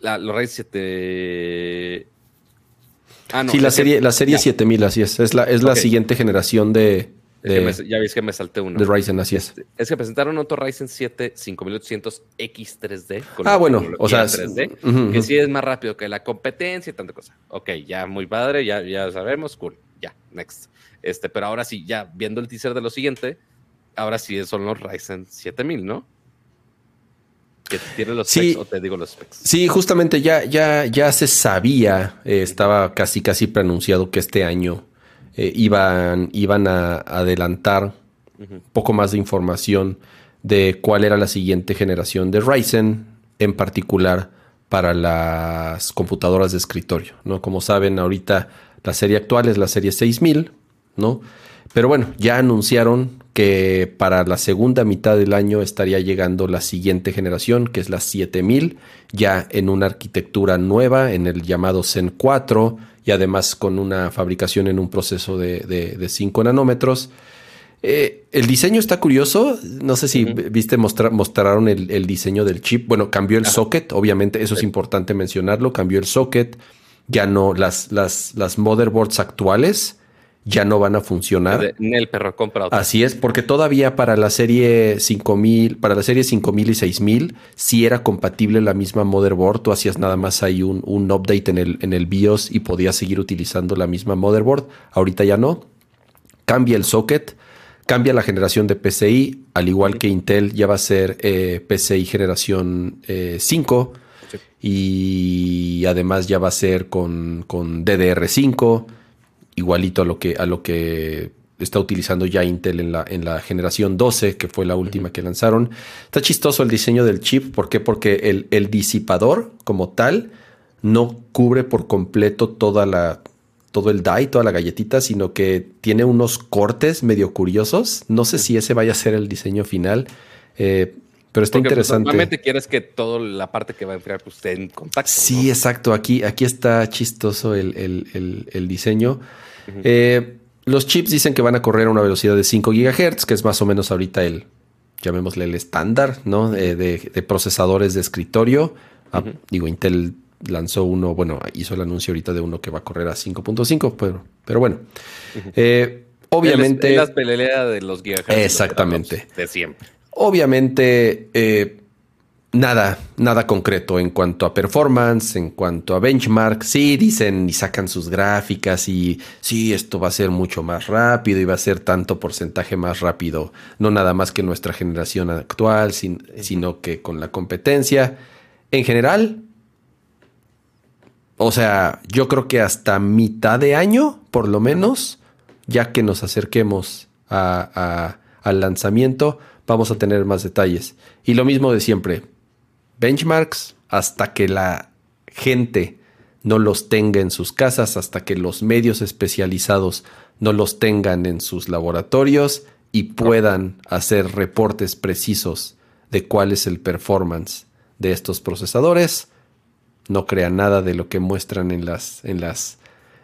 la, los Ryzen 7... Ah, no, sí, la serie, la serie 7000, así es. Es la, es la siguiente generación de, ya veis que me salté uno. De Ryzen, así es. Este, es que presentaron otro Ryzen 7 5800X3D. ah, bueno, o sea, 3D, que sí es más rápido que la competencia y tanta cosa. Ok, ya muy padre, ya, ya sabemos, cool. Ya, next. Este, pero ahora sí, ya viendo el teaser de lo siguiente, ahora sí son los Ryzen 7000, ¿no? Que tiene los specs o te digo los specs. Sí, justamente ya, ya, ya se sabía, eh, estaba casi casi pronunciado que este año eh, iban, iban a adelantar un poco más de información de cuál era la siguiente generación de Ryzen, en particular para las computadoras de escritorio. ¿no? Como saben, ahorita la serie actual es la serie 6000, ¿no? Pero bueno, ya anunciaron que para la segunda mitad del año estaría llegando la siguiente generación, que es la 7000, ya en una arquitectura nueva, en el llamado Zen 4, y además con una fabricación en un proceso de, 5 nanómetros. Eh, el diseño está curioso. No sé si viste, mostraron el, diseño del chip. Bueno, cambió el socket, obviamente, eso es importante mencionarlo. Cambió el socket. Ya no, las, las, las motherboards actuales ya no van a funcionar. En el perro compra Así es, porque todavía para la serie 5000, para la serie 5000 y 6000, si era compatible la misma motherboard. Tú hacías nada más ahí un, un update en el, en el BIOS y podías seguir utilizando la misma motherboard. Ahorita ya no. Cambia el socket, cambia la generación de PCI, al igual que Intel ya va a ser eh, PCI generación 5. Eh, y además ya va a ser con, con DDR5 igualito a lo que, a lo que está utilizando ya Intel en la, en la generación 12, que fue la última que lanzaron. Está chistoso el diseño del chip. ¿Por qué? Porque el, el disipador como tal no cubre por completo toda la, todo el die, toda la galletita, sino que tiene unos cortes medio curiosos. No sé si ese vaya a ser el diseño final. Eh, pero está pues, interesante. normalmente quieres que toda la parte que va a enfriar pues, esté en contacto. Sí, exacto. Aquí, aquí está chistoso el, el, el diseño. Eh, los chips dicen que van a correr a una velocidad de 5 GHz, que es más o menos ahorita el, llamémosle el estándar, ¿no? de, procesadores de escritorio. Ah, digo, Intel lanzó uno, bueno, hizo el anuncio ahorita de uno que va a correr a 5.5, pero, pero bueno. Eh, obviamente. Es, la de los gigahertz. Exactamente. De siempre. Obviamente. Eh, nada, nada concreto en cuanto a performance, en cuanto a benchmark. Sí, dicen y sacan sus gráficas y sí, esto va a ser mucho más rápido y va a ser tanto porcentaje más rápido, no nada más que nuestra generación actual, sino que con la competencia. En general, o sea, yo creo que hasta mitad de año, por lo menos, ya que nos acerquemos al lanzamiento, vamos a tener más detalles. Y lo mismo de siempre, benchmarks hasta que la gente no los tenga en sus casas, hasta que los medios especializados no los tengan en sus laboratorios y puedan hacer reportes precisos de cuál es el performance de estos procesadores. No crean nada de lo que muestran en las, en las,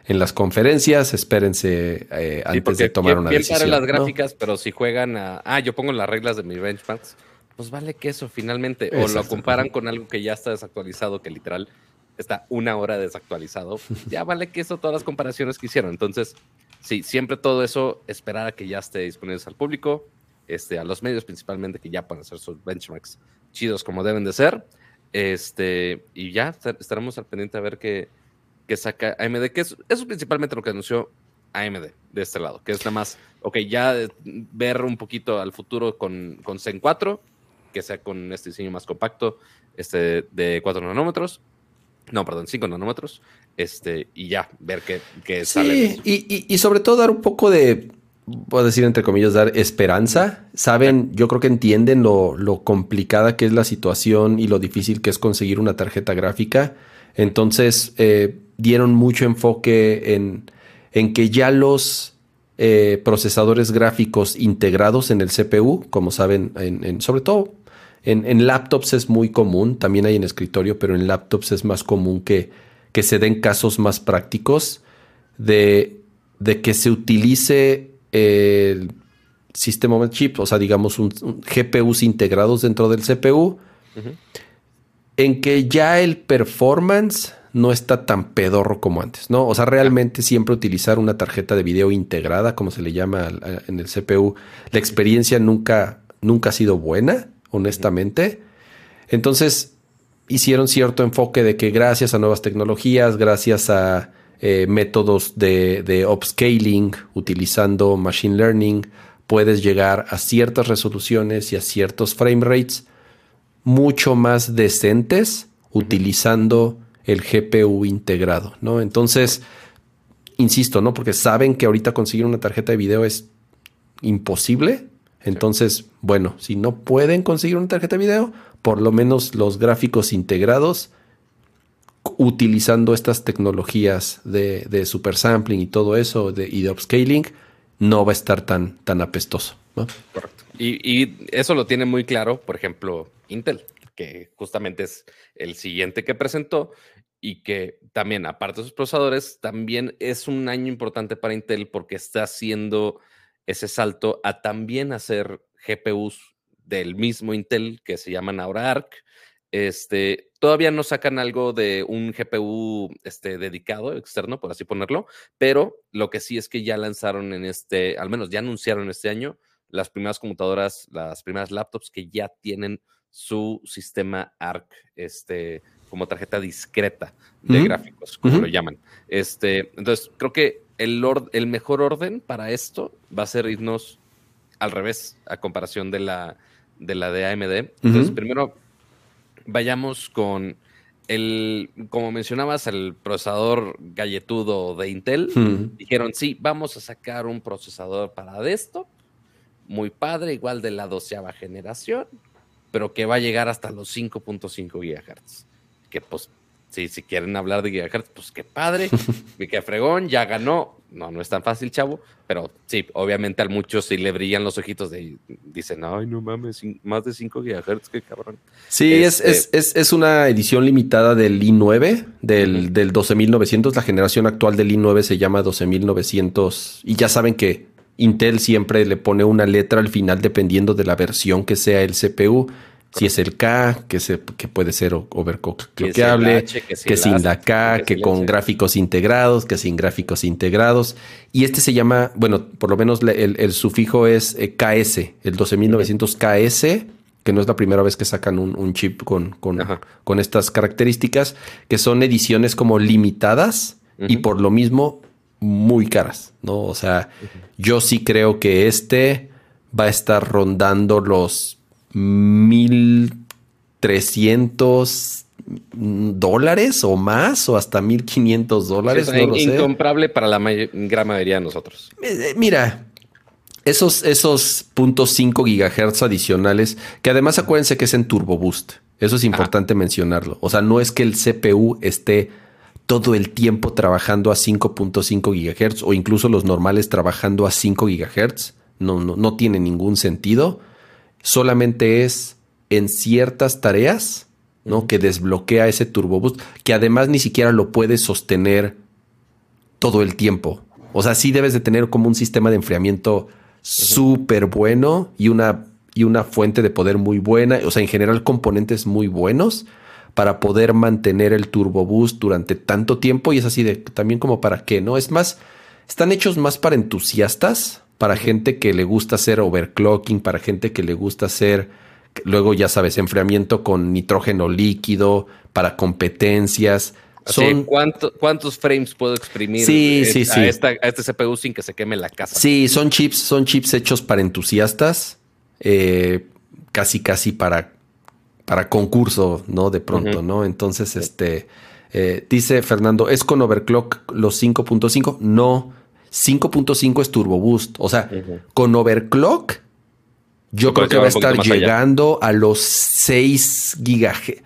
en las conferencias. Espérense eh, antes de tomar una decisión. las gráficas, pero si juegan a. Ah, yo pongo las reglas de mis benchmarks pues vale que eso finalmente. O lo comparan con algo que ya está desactualizado, que literal está una hora desactualizado. Ya vale que eso, todas las comparaciones que hicieron. Entonces, sí, siempre todo eso, esperar a que ya esté disponible al público, este, a los medios principalmente, que ya puedan hacer sus benchmarks chidos como deben de ser. Este, y ya estaremos al pendiente a ver qué, qué saca AMD, que es, eso es principalmente lo que anunció AMD de este lado, que es nada más, ok, ya ver un poquito al futuro con, con Zen 4 que sea con este diseño más compacto, este de 4 nanómetros. No, perdón, 5 nanómetros. Este, y ya, ver qué, qué sale. Y, y, sobre todo dar un poco de, puedo decir entre comillas, dar esperanza. Saben, yo creo que entienden lo, lo, complicada que es la situación y lo difícil que es conseguir una tarjeta gráfica. Entonces, eh, dieron mucho enfoque en, en que ya los eh, procesadores gráficos integrados en el CPU, como saben, en, sobre todo en, laptops es muy común, también hay en escritorio, pero en laptops es más común que, que se den casos más prácticos de, de que se utilice el sistema de chip, o sea, digamos, un, GPUs integrados dentro del CPU, en que ya el performance no está tan pedorro como antes, ¿no? O sea, realmente siempre utilizar una tarjeta de video integrada, como se le llama en el CPU, la experiencia nunca, nunca ha sido buena, honestamente. Entonces, hicieron cierto enfoque de que gracias a nuevas tecnologías, gracias a eh, métodos de, de upscaling, utilizando machine learning, puedes llegar a ciertas resoluciones y a ciertos frame rates mucho más decentes utilizando el GPU integrado, ¿no? Entonces, insisto, ¿no? Porque saben que ahorita conseguir una tarjeta de video es imposible. Entonces, bueno, si no pueden conseguir una tarjeta de video, por lo menos los gráficos integrados utilizando estas tecnologías de, de super sampling y todo eso y de upscaling, no va a estar tan, tan apestoso. Correcto. Y, y, eso lo tiene muy claro, por ejemplo, Intel, que justamente es el siguiente que presentó y que también, aparte de sus procesadores, también es un año importante para Intel porque está haciendo ese salto a también hacer GPUs del mismo Intel que se llaman ahora ARC. Este, todavía no sacan algo de un GPU este, dedicado, externo, por así ponerlo, pero lo que sí es que ya lanzaron en este, al menos ya anunciaron este año, las primeras computadoras, las primeras laptops que ya tienen su sistema ARC, este, como tarjeta discreta de gráficos, como lo llaman. Este, entonces, creo que el, el mejor orden para esto va a ser irnos al revés a comparación de la de, la de AMD. Entonces, primero vayamos con el, como mencionabas, el procesador galletudo de Intel. Dijeron, sí, vamos a sacar un procesador para desktop, muy padre, igual de la doceava generación, pero que va a llegar hasta los 5.5 GHz. Que pues, sí, si quieren hablar de gigahertz, pues qué padre, (laughs) qué fregón, ya ganó. No, no es tan fácil, chavo, pero sí, obviamente a muchos sí le brillan los ojitos de, dicen, ay, no mames, más de 5 GHz, qué cabrón. Sí, es, este es, es, una edición limitada del i9, del, del 12900, la generación actual del i9 se llama 12900 y ya saben que Intel siempre le pone una letra al final dependiendo de la versión que sea el CPU. Si es el K, que, se, que puede ser overclockeable, que, que, que sin la K, que, con gráficos integrados, que sin gráficos integrados. Y este se llama, bueno, por lo menos el, sufijo es eh, KS, el 12900 KS, que no es la primera vez que sacan un, chip con, con, con, estas características, que son ediciones como limitadas y por lo mismo muy caras, ¿no? O sea, yo sí creo que este va a estar rondando los 1300 dólares o más o hasta 1500 dólares. no incomprable para la gran mayoría de nosotros. Eh, eh, mira, esos, esos .5 gigahertz adicionales, que además acuérdense que es en Turbo Boost. Eso es importante mencionarlo. O sea, no es que el CPU esté todo el tiempo trabajando a 5.5 gigahertz o incluso los normales trabajando a 5 gigahertz. No, no, no tiene ningún sentido. Solamente es en ciertas tareas ¿no? que desbloquea ese turbo boost, que además ni siquiera lo puede sostener todo el tiempo. O sea, sí debes de tener como un sistema de enfriamiento súper bueno y una, y una fuente de poder muy buena. O sea, en general componentes muy buenos para poder mantener el turbo boost durante tanto tiempo y es así de también como para qué, ¿no? Es más, están hechos más para entusiastas, para gente que le gusta hacer overclocking, para gente que le gusta hacer, luego ya sabes, enfriamiento con nitrógeno líquido, para competencias. Son... ¿Cuántos frames puedo exprimir sí, sí, a, Esta, a, este CPU sin que se queme la casa? Sí, son chips, son chips hechos para entusiastas, eh, casi casi para para concurso, ¿no? De pronto, ¿no? Entonces, este, eh, dice Fernando, ¿es con overclock los 5.5? No, 5.5 es turbo boost. O sea, con overclock, yo creo que va a estar llegando a los 6 gigahertz.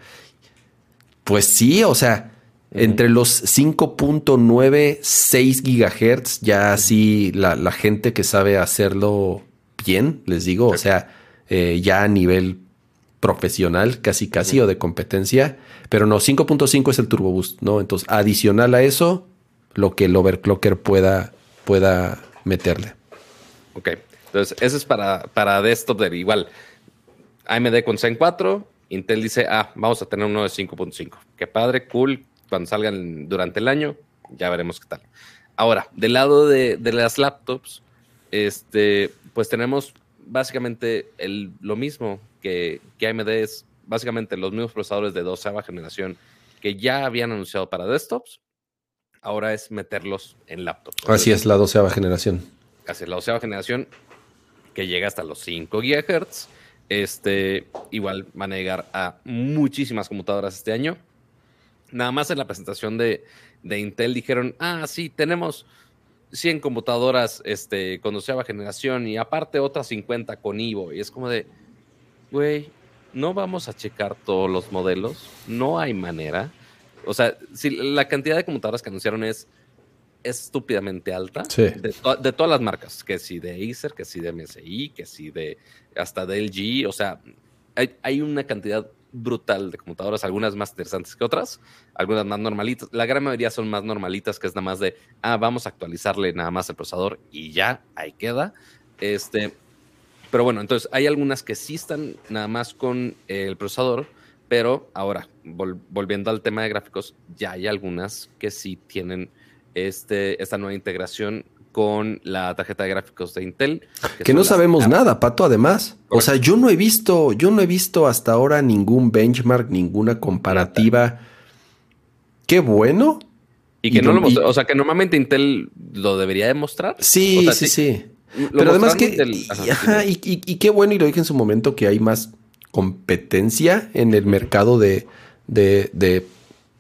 Pues sí, o sea, entre los 5.9, 6 gigahertz, ya así la, la, gente que sabe hacerlo bien, les digo, o sea, eh, ya a nivel profesional, casi casi, o de competencia. Pero no, 5.5 es el Turbo Boost, ¿no? Entonces, adicional a eso, lo que el overclocker pueda, pueda meterle. Ok. Entonces, eso es para, para desktop de igual. AMD con Zen 4, Intel dice, ah, vamos a tener uno de 5.5. Qué padre, cool. cuando salgan durante el año, ya veremos qué tal. Ahora, del lado de, las laptops, este, pues tenemos básicamente el, lo mismo que, que AMD es básicamente los mismos procesadores de doceava generación que ya habían anunciado para desktops, ahora es meterlos en laptops. Así es, la doceava generación. Así es, la doceava generación que llega hasta los 5 GHz. Este, igual van a llegar a muchísimas computadoras este año. Nada más en la presentación de, de Intel dijeron, ah, sí, tenemos 100 computadoras este, con doceava generación y aparte otras 50 con Ivo. Y es como de, güey, no vamos a checar todos los modelos, no hay manera. O sea, si la cantidad de computadoras que anunciaron es estúpidamente alta de, todas las marcas, que si de Acer, que si de MSI, que si de hasta de LG, o sea, hay, una cantidad brutal de computadoras, algunas más interesantes que otras, algunas más normalitas, la gran mayoría son más normalitas, que es nada más de, ah, vamos a actualizarle nada más el procesador y ya, ahí queda. Este, pero bueno, entonces hay algunas que sí están nada más con el procesador, pero ahora, volviendo al tema de gráficos, ya hay algunas que sí tienen este, esta nueva integración con la tarjeta de gráficos de Intel. Que, no sabemos nada, Pato, además. O sea, yo no he visto, yo no he visto hasta ahora ningún benchmark, ninguna comparativa. Qué bueno. Y que no lo o sea, que normalmente Intel lo debería demostrar. Sí, sí, sí. Pero además que, y, qué bueno, y lo dije en su momento, que hay más competencia en el mercado de,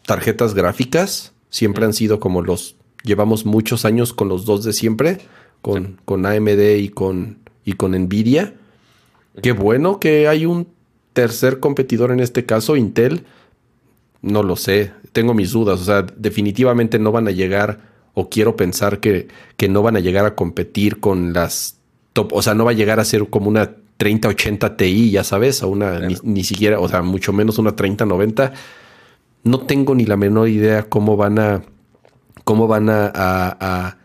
tarjetas gráficas. Siempre han sido como los, llevamos muchos años con los dos de siempre, con, con AMD y con, y con Nvidia. Qué bueno que hay un tercer competidor en este caso, Intel. No lo sé, tengo mis dudas. O sea, definitivamente no van a llegar o quiero pensar que, que no van a llegar a competir con las top, o sea, no va a llegar a ser como una 3080 Ti, ya sabes, o una ni, siquiera, o sea, mucho menos una 3090. No tengo ni la menor idea cómo van a cómo van a, a,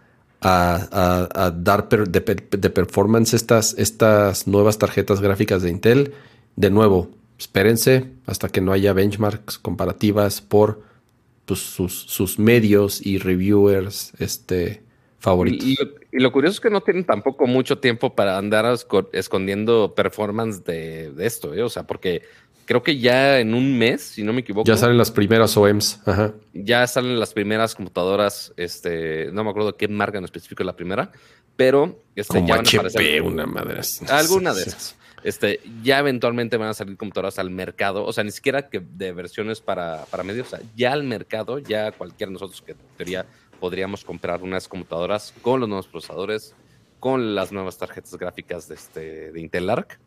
a, dar de, de, performance estas, estas nuevas tarjetas gráficas de Intel. De nuevo, espérense hasta que no haya benchmarks comparativas por pues, sus, medios y reviewers este, favoritos. Y, lo curioso es que no tienen tampoco mucho tiempo para andar escondiendo performance de, esto, ¿eh? o sea, porque creo que ya en un mes, si no me equivoco. Ya salen las primeras OEMs. Ya salen las primeras computadoras. Este, no me acuerdo qué marca en específico es la primera, pero este, Como ya HP, una madre. Alguna de esas. Este, ya eventualmente van a salir computadoras al mercado, o sea, ni siquiera que de versiones para, para medios, o sea, ya al mercado, ya cualquiera de nosotros que teoría podríamos comprar unas computadoras con los nuevos procesadores, con las nuevas tarjetas gráficas de, este, de Intel Arc.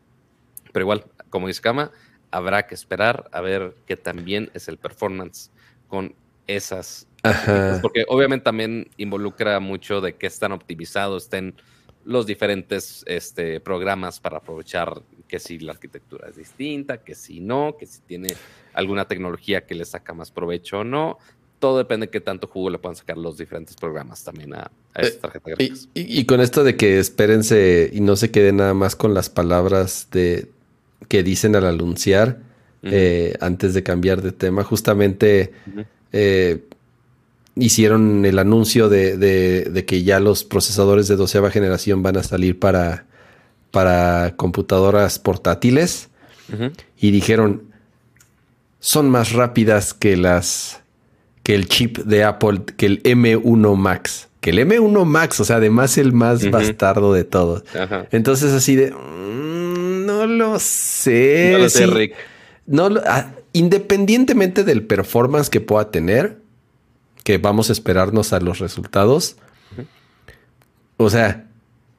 Pero igual, como dice Kama, habrá que esperar a ver qué también es el performance con esas. Porque obviamente también involucra mucho de que están optimizados, estén los diferentes este, programas para aprovechar que si la arquitectura es distinta, que si no, que si tiene alguna tecnología que le saca más provecho o no. Todo depende de qué tanto jugo le puedan sacar los diferentes programas también a, a esta tarjeta eh, Y, con esto de que espérense y no se queden nada más con las palabras de que dicen al anunciar eh, antes de cambiar de tema, justamente hicieron el anuncio de, que ya los procesadores de doceava generación van a salir para, para computadoras portátiles. Y dijeron, son más rápidas que las que el chip de Apple, que el M1 Max. Que el M1 Max, o sea, además el más bastardo de todos. Entonces, así de. Mm, no lo sé. No lo sé, Rick. No, ah, independientemente del performance que pueda tener, que vamos a esperarnos a los resultados. O sea,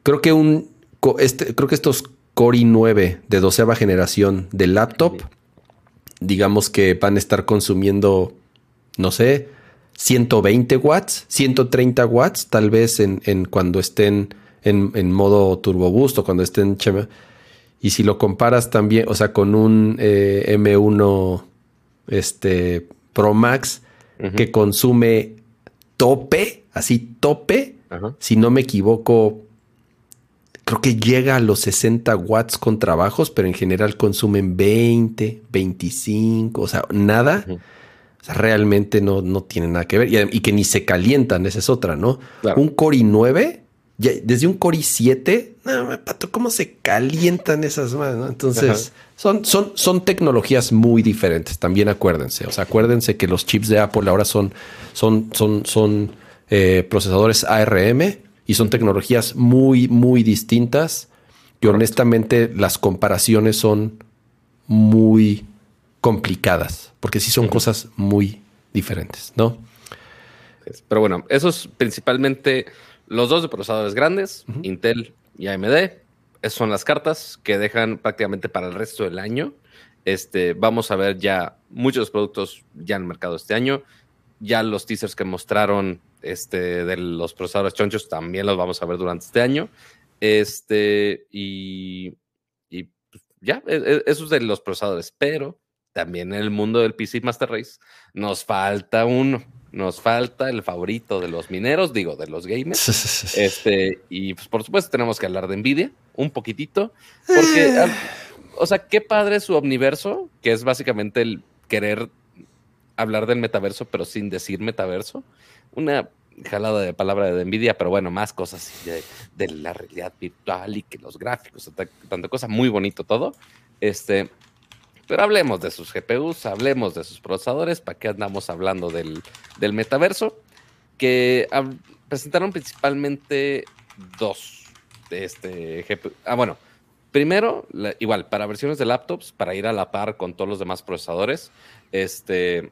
creo que un este, creo que estos Core i9 de doceava generación de laptop, digamos que van a estar consumiendo, no sé, 120 watts, 130 watts, tal vez en, cuando estén en, modo turbo boost o cuando estén. Y si lo comparas también, o sea, con un eh, M1 este, Pro Max, que consume tope, así tope, si no me equivoco, creo que llega a los 60 watts con trabajos, pero en general consumen 20, 25, o sea, nada. Realmente no, no tienen nada que ver. Y, que ni se calientan, esa es otra, ¿no? Un Core i9, desde un Core i7, no, pato, ¿cómo se calientan esas manos? Entonces, son, son, son tecnologías muy diferentes, también acuérdense. O sea, acuérdense que los chips de Apple ahora son, son, son, son eh, procesadores ARM y son tecnologías muy, muy distintas. Y honestamente, las comparaciones son muy complicadas, porque sí son cosas muy diferentes, ¿no? Pero bueno, esos principalmente los dos de procesadores grandes, Intel y AMD, esas son las cartas que dejan prácticamente para el resto del año. Este, vamos a ver ya muchos productos ya en el mercado este año. Ya los teasers que mostraron este, de los procesadores chonchos también los vamos a ver durante este año. Este, y, y pues, ya, e, e, eso es de los procesadores. Pero también en el mundo del PC Master Race nos falta uno. Nos falta el favorito de los mineros, digo, de los gamers. este, y pues por supuesto tenemos que hablar de Nvidia un poquitito, porque, eh. ah, o sea, qué padre su omniverso, que es básicamente el querer hablar del metaverso, pero sin decir metaverso. Una jalada de palabra de Nvidia, pero bueno, más cosas de, de la realidad virtual y que los gráficos, tanta cosa, muy bonito todo. Este, pero hablemos de sus GPUs, hablemos de sus procesadores, ¿para qué andamos hablando del, metaverso? Que presentaron principalmente dos de este GPU. Ah, bueno, primero, igual, para versiones de laptops, para ir a la par con todos los demás procesadores, este,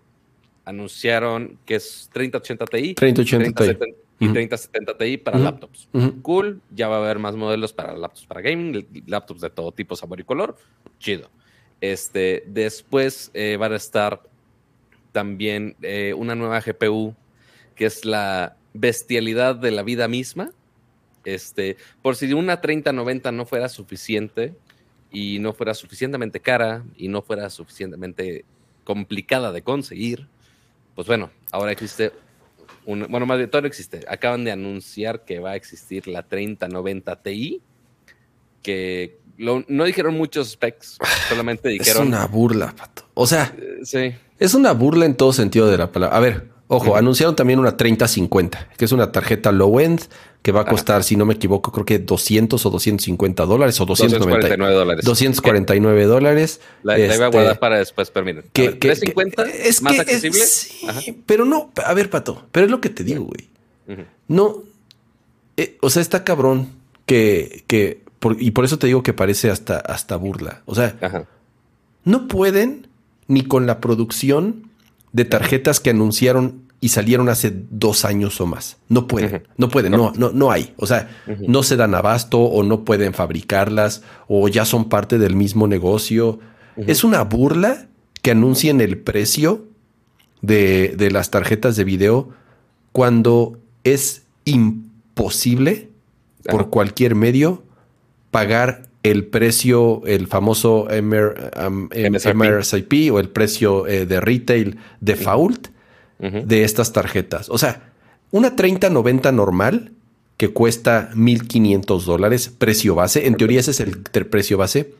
anunciaron que es 3080 Ti. 3080 Ti. Y 3070 Ti para laptops. Cool, ya va a haber más modelos para laptops para gaming, laptops de todo tipo, sabor y color. Chido. Este, después eh, va a estar también eh, una nueva GPU que es la bestialidad de la vida misma. Este, por si una 3090 no fuera suficiente y no fuera suficientemente cara y no fuera suficientemente complicada de conseguir, pues bueno, ahora existe un, bueno, más de todo existe. Acaban de anunciar que va a existir la 3090 Ti, que no dijeron muchos specs, solamente (laughs) dijeron. Es una burla, pato. O sea, eh, sí. Es una burla en todo sentido de la palabra. A ver, ojo, anunciaron también una 3050, que es una tarjeta low end que va a costar, si no me equivoco, creo que 200 o 250 dólares o 249 dólares. 249 dólares. La, la iba a guardar este, para después, miren. Que, 350 es más accesible. sí, pero no, a ver, pato, pero es lo que te digo, güey. No, eh, o sea, está cabrón que, que y por eso te digo que parece hasta, hasta burla. O sea, no pueden ni con la producción de tarjetas que anunciaron y salieron hace dos años o más. No pueden, no pueden, no, no, no hay. O sea, no se dan abasto o no pueden fabricarlas o ya son parte del mismo negocio. Es una burla que anuncien el precio de, de las tarjetas de video cuando es imposible por cualquier medio pagar el precio, el famoso MRSIP o el precio eh, de retail default de estas tarjetas. O sea, una 3090 normal que cuesta 1500 dólares, precio base. En teoría ese es el precio base.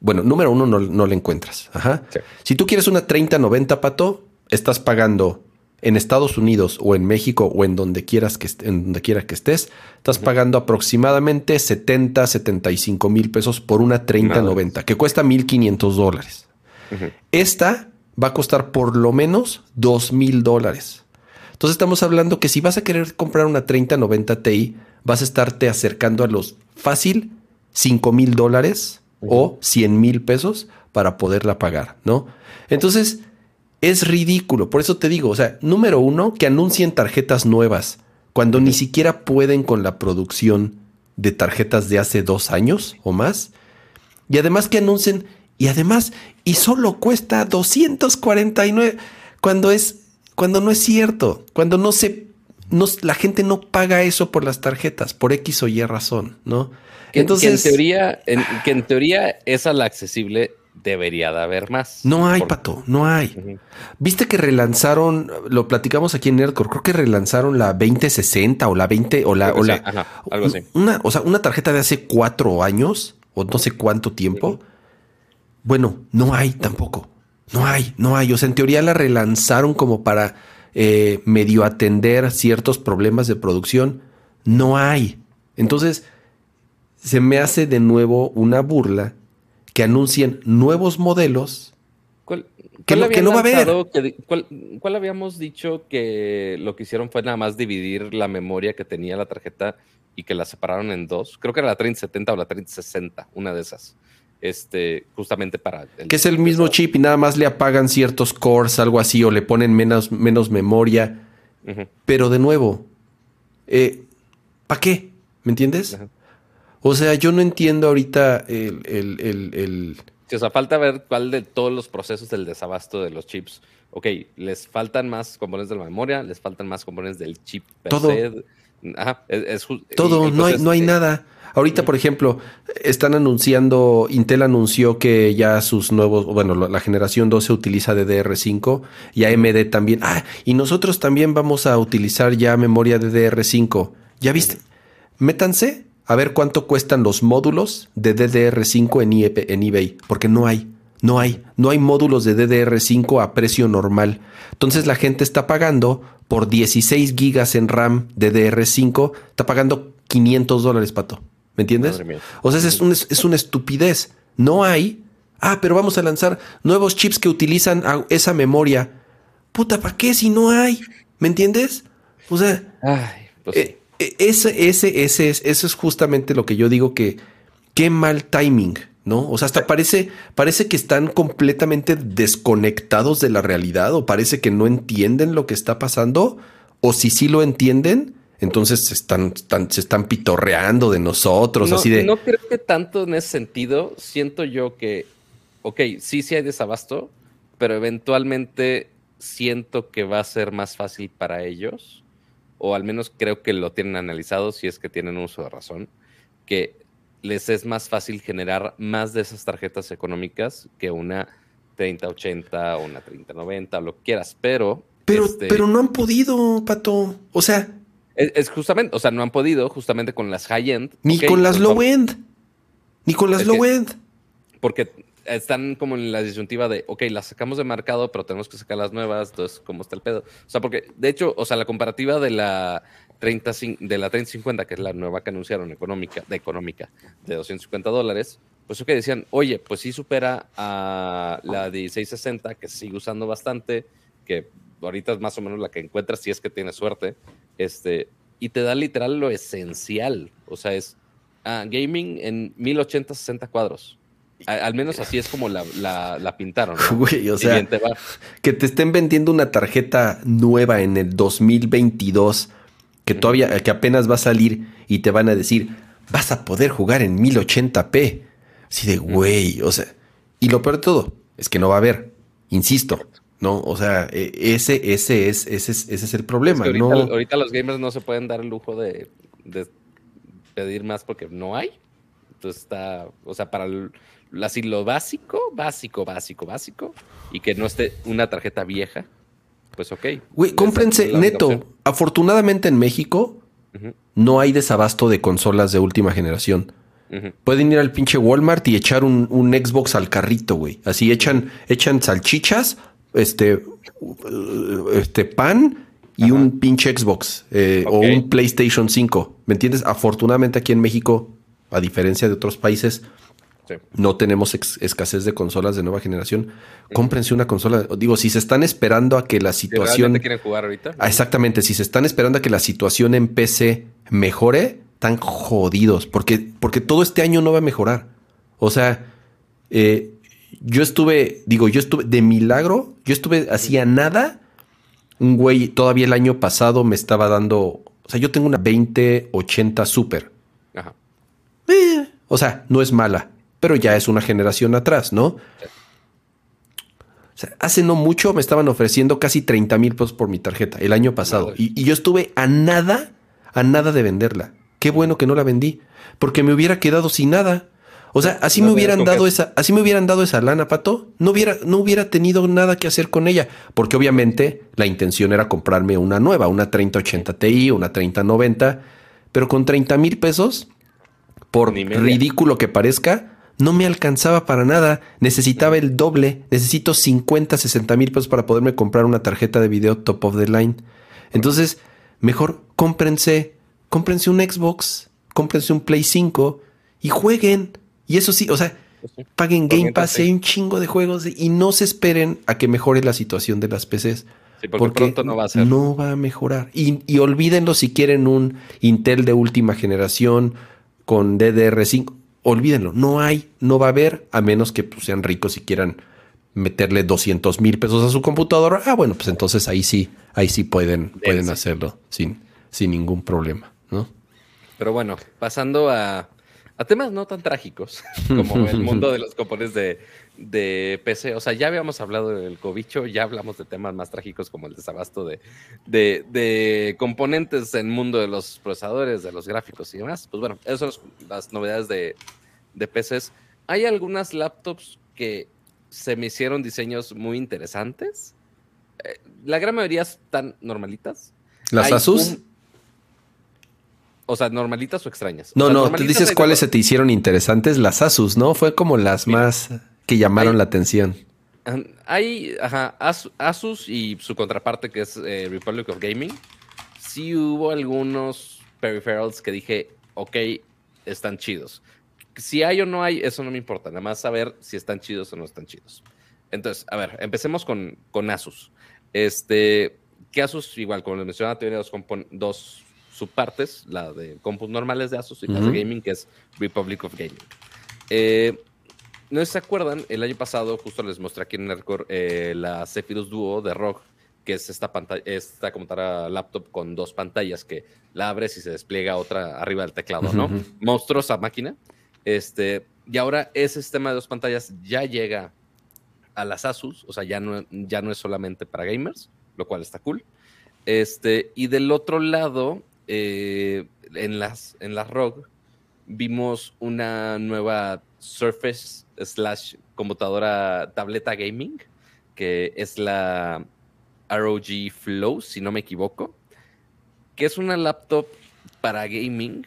Bueno, número uno no, no le encuentras. Ajá. Si tú quieres una 3090, pato, estás pagando en Estados Unidos o en México o en donde quieras que en donde quiera que estés, estás pagando aproximadamente 70, 75 mil pesos por una 3090 que cuesta 1500 dólares. Esta va a costar por lo menos 2 mil dólares. Entonces estamos hablando que si vas a querer comprar una 3090 Ti, vas a estarte acercando a los fácil 5 mil dólares o 100 mil pesos para poderla pagar, ¿no? Entonces, es ridículo. Por eso te digo, o sea, número uno, que anuncien tarjetas nuevas cuando ni siquiera pueden con la producción de tarjetas de hace dos años o más. Y además que anuncien, y además, y solo cuesta 249 cuando es, cuando no es cierto, cuando no se, no, la gente no paga eso por las tarjetas, por X o Y razón, ¿no? Entonces, en teoría, que en teoría esa la accesible debería de haber más. No hay, Pato, no hay. Viste que relanzaron, lo platicamos aquí en Nerdcore, creo que relanzaron la 2060 o la 20 o la... O la algo así. Una, o sea, una tarjeta de hace cuatro años o no sé cuánto tiempo. Bueno, no hay tampoco. No hay, no hay. O sea, en teoría la relanzaron como para eh, medio atender ciertos problemas de producción. No hay. Entonces, se me hace de nuevo una burla que anuncien nuevos modelos ¿Cuál, Que no- que no va a haber. que ¿cuál, cuál habíamos dicho que lo que hicieron fue nada más dividir la memoria que tenía la tarjeta y que la separaron en dos? Creo que era la 3070 o la 3060, una de esas. Este, justamente para. que es el mismo chip y nada más le apagan ciertos cores, algo así, o le ponen menos, menos memoria. Pero de nuevo, ¿para qué? ¿Me entiendes? Ajá. O sea, yo no entiendo ahorita el, el- el- el- Sí, o sea, falta ver cuál de todos los procesos del desabasto de los chips. Ok, les faltan más componentes de la memoria, les faltan más componentes del chip per Todo. se. Ajá, es, todo, no, hay, no hay este, nada. Ahorita, por ejemplo, están anunciando, Intel anunció que ya sus nuevos, bueno, la la generación 12 utiliza DDR5 y AMD también. Ah, y nosotros también vamos a utilizar ya memoria DDR5. ¿Ya viste? Métanse a ver cuánto cuestan los módulos de DDR5 en, IEP en eBay, porque no hay. No hay, no hay módulos de DDR5 a precio normal. Entonces la gente está pagando por 16 gigas en RAM de DDR5, está pagando 500 dólares, pato. ¿Me entiendes? O sea, es, un- es una estupidez. No hay. Ah, pero vamos a lanzar nuevos chips que utilizan esa memoria. Puta, ¿para qué si no hay? ¿Me entiendes? O sea, Ay, pues eh, ese, ese, ese es, eso es justamente lo que yo digo que qué mal timing, ¿no? O sea, hasta parece, parece que están completamente desconectados de la realidad o parece que no entienden lo que está pasando o si sí lo entienden, entonces se están, están- se están pitorreando de nosotros, no, así de... no creo que tanto en ese sentido. Siento yo que, ok, sí, sí hay desabasto, pero eventualmente siento que va a ser más fácil para ellos, o al menos creo que lo tienen analizado, si es que tienen uso de razón, que les es más fácil generar más de esas tarjetas económicas que una 3080 o una 3090, lo que quieras, pero... pero, este, pero no han podido, Pato. O sea, es, es justamente, o sea, no han podido, justamente con las high-end. ni ok, con las pues low vamos- end. Ni con las Es que- low end. porque están como en la disyuntiva de, ok, las sacamos de mercado, pero tenemos que sacar las nuevas, entonces, ¿cómo está el pedo? O sea, porque, de hecho, o sea, la comparativa de la 30, cin- de la 3050, que es la nueva que anunciaron económica, de económica, de 250 dólares, pues que decían, oye, pues sí supera a la 1660, que sigue usando bastante, que ahorita es más o menos la que encuentras si es que tienes suerte, este, y te da literal lo esencial, o sea, es ah, gaming en 1080, 60 cuadros. Al menos así es como la, la- la pintaron. ¿no? Güey, o sea, que te estén vendiendo una tarjeta nueva en el 2022 que todavía que apenas va a salir y te van a decir vas a poder jugar en 1080p así de güey o sea y lo peor de todo es que no va a haber insisto no o sea e- ese ese es ese es ese es el Es problema que ahorita, no ahorita los gamers no se pueden dar el lujo de, de pedir más porque no hay. Entonces está, o sea, para el- así lo básico, básico, básico, básico, y que no esté una tarjeta vieja, pues ok. güey cómprense neto afortunadamente en México no hay desabasto de consolas de última generación. Pueden ir al pinche Walmart y echar un, un Xbox al carrito, güey. Así echan, echan salchichas, este, uh, este pan y Ajá. un pinche Xbox eh, o un PlayStation 5. ¿Me entiendes? Afortunadamente aquí en México, a diferencia de otros países, Sí. no tenemos escasez de consolas de nueva generación. Cómprense una consola. Digo, si se están esperando a que la Si situación... realmente quieren jugar ahorita. Ah, Exactamente, si se están esperando a que la situación en PC mejore, están jodidos, porque, porque todo este año no va a mejorar. O sea, eh, yo estuve, digo, yo estuve de milagro, yo estuve hacía nada. Un güey todavía el año pasado me estaba dando, o sea, yo tengo una 2080 Super. Ajá. Eh, o sea, no es mala, pero ya es una generación atrás, ¿no? O sea, hace no mucho me estaban ofreciendo casi 30 mil pesos por mi tarjeta el año pasado. Y, y yo estuve a nada, a nada de venderla. Qué bueno que no la vendí, porque me hubiera quedado sin nada. O sea, así No me hubieran dado qué. esa, así me hubieran dado esa lana, pato. No hubiera, no hubiera tenido nada que hacer con ella, porque obviamente la intención era comprarme una nueva, una 3080 Ti, una 3090, pero con 30 mil pesos, por ridículo que parezca, no me alcanzaba para nada. Necesitaba el doble. Necesito 50, 60 mil pesos para poderme comprar una tarjeta de video top of the line. Entonces, mejor cómprense, cómprense un Xbox, cómprense un Play 5 y jueguen. Y eso sí, o sea, pues paguen Game Pass, hay un chingo de juegos y no se esperen a que mejore la situación de las PCs. porque, pronto no va a ser. No va a mejorar. Y, y olvídenlo si quieren un Intel de última generación con DDR5 olvídenlo, no hay, no va a haber, a menos que pues, sean ricos y quieran meterle 200 mil pesos a su computadora. Ah, bueno, pues entonces ahí sí, ahí sí pueden, pueden hacerlo sin, sin ningún problema, ¿no? Pero bueno, pasando a, a temas no tan trágicos (laughs) como el mundo de los componentes de, de PC. O sea, ya habíamos hablado del cobicho, ya hablamos de temas más trágicos como el desabasto de, de, de componentes en el mundo de los procesadores, de los gráficos y demás. Pues bueno, esas son las novedades de, de PCs. Hay algunas laptops que se me hicieron diseños muy interesantes. Eh, la gran mayoría están normalitas. ¿Las Asus? O sea, normalitas o extrañas. No, no, te dices cuáles se te hicieron interesantes. Las Asus, ¿no? Fue como las más que llamaron la atención. Hay ajá, Asus y su contraparte que es eh, Republic of Gaming. Sí hubo algunos peripherals que dije, ok, están chidos. Si hay o no hay, eso no me importa. Nada más saber si están chidos o no están chidos. Entonces, a ver, empecemos con, con Asus. Este, que Asus, igual, como les mencionaba, tiene dos, dos subpartes, la de compus normales de Asus y la de gaming, que es Republic of Gaming. Eh, no se acuerdan, el año pasado justo les mostré aquí en Nerdcore eh, la Zephyrus Duo de ROG, que es esta pantalla, esta computadora laptop con dos pantallas que la abres y se despliega otra arriba del teclado, ¿no? Monstruosa máquina. Este, y ahora ese sistema de dos pantallas ya llega a las Asus, o sea, ya no, ya no es solamente para gamers, lo cual está cool. Este, y del otro lado, eh, en, las, en las ROG, vimos una nueva Surface slash computadora tableta gaming, que es la ROG Flow, si no me equivoco, que es una laptop para gaming.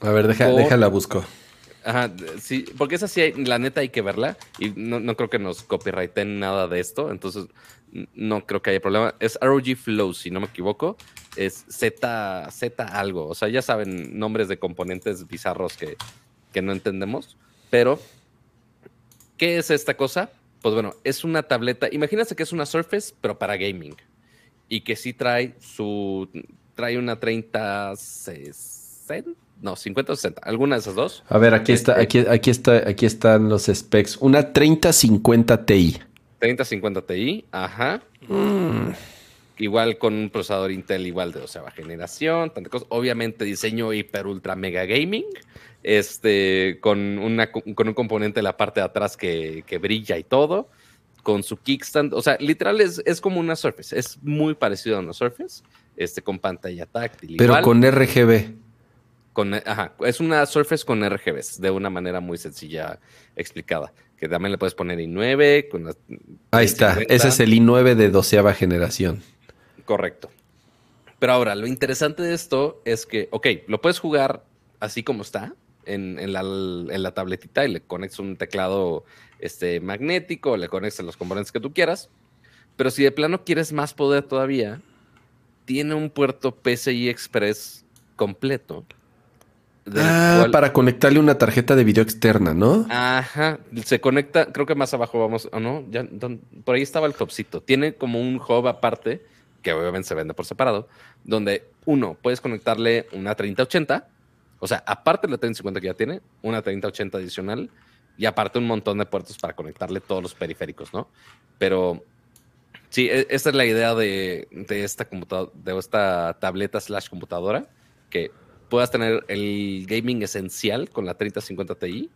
A ver, deja, déjala busco. Ajá, sí, porque esa sí, la neta hay que verla y no, no creo que nos copyrighten nada de esto, entonces no creo que haya problema. Es ROG Flow, si no me equivoco, es Z, Z algo, o sea, ya saben nombres de componentes bizarros que, que no entendemos, pero ¿Qué es esta cosa? Pues bueno, es una tableta. Imagínate que es una Surface, pero para gaming. Y que sí trae su. Trae una 30, 60. No, 50 o 60. Alguna de esas dos. A ver, aquí está, este, aquí, aquí está, aquí están los specs. Una 3050 Ti. 3050 Ti, ajá. Mm. Igual con un procesador Intel igual de doceava generación, tantas cosas. Obviamente diseño hiper ultra mega gaming este, con, una, con un componente en la parte de atrás que, brilla y todo, con su kickstand, o sea, literal es, es, como una Surface, es muy parecido a una Surface, este, con pantalla táctil. Pero con RGB. Con, ajá, es una Surface con RGBs, de una manera muy sencilla explicada. Que también le puedes poner i9. Con Ahí está, ese es el i9 de doceava generación. Correcto. Pero ahora, lo interesante de esto es que, ok, lo puedes jugar así como está, en, la, tabletita y le conectas un teclado este, magnético, le conectas los componentes que tú quieras. Pero si de plano quieres más poder todavía, tiene un puerto PCI Express completo. Ah, para conectarle una tarjeta de video externa, ¿no? Ajá, se conecta, creo que más abajo vamos, ¿o no? Ya, por ahí estaba el topcito. Tiene como un hub aparte, que obviamente se vende por separado, donde uno, puedes conectarle una 3080 o sea, aparte de la 3050 que ya tiene, una 3080 adicional y aparte un montón de puertos para conectarle todos los periféricos, ¿no? Pero sí, e, esta es la idea de, esta computadora, de esta tableta slash computadora, que puedas tener el gaming esencial con la 3050 Ti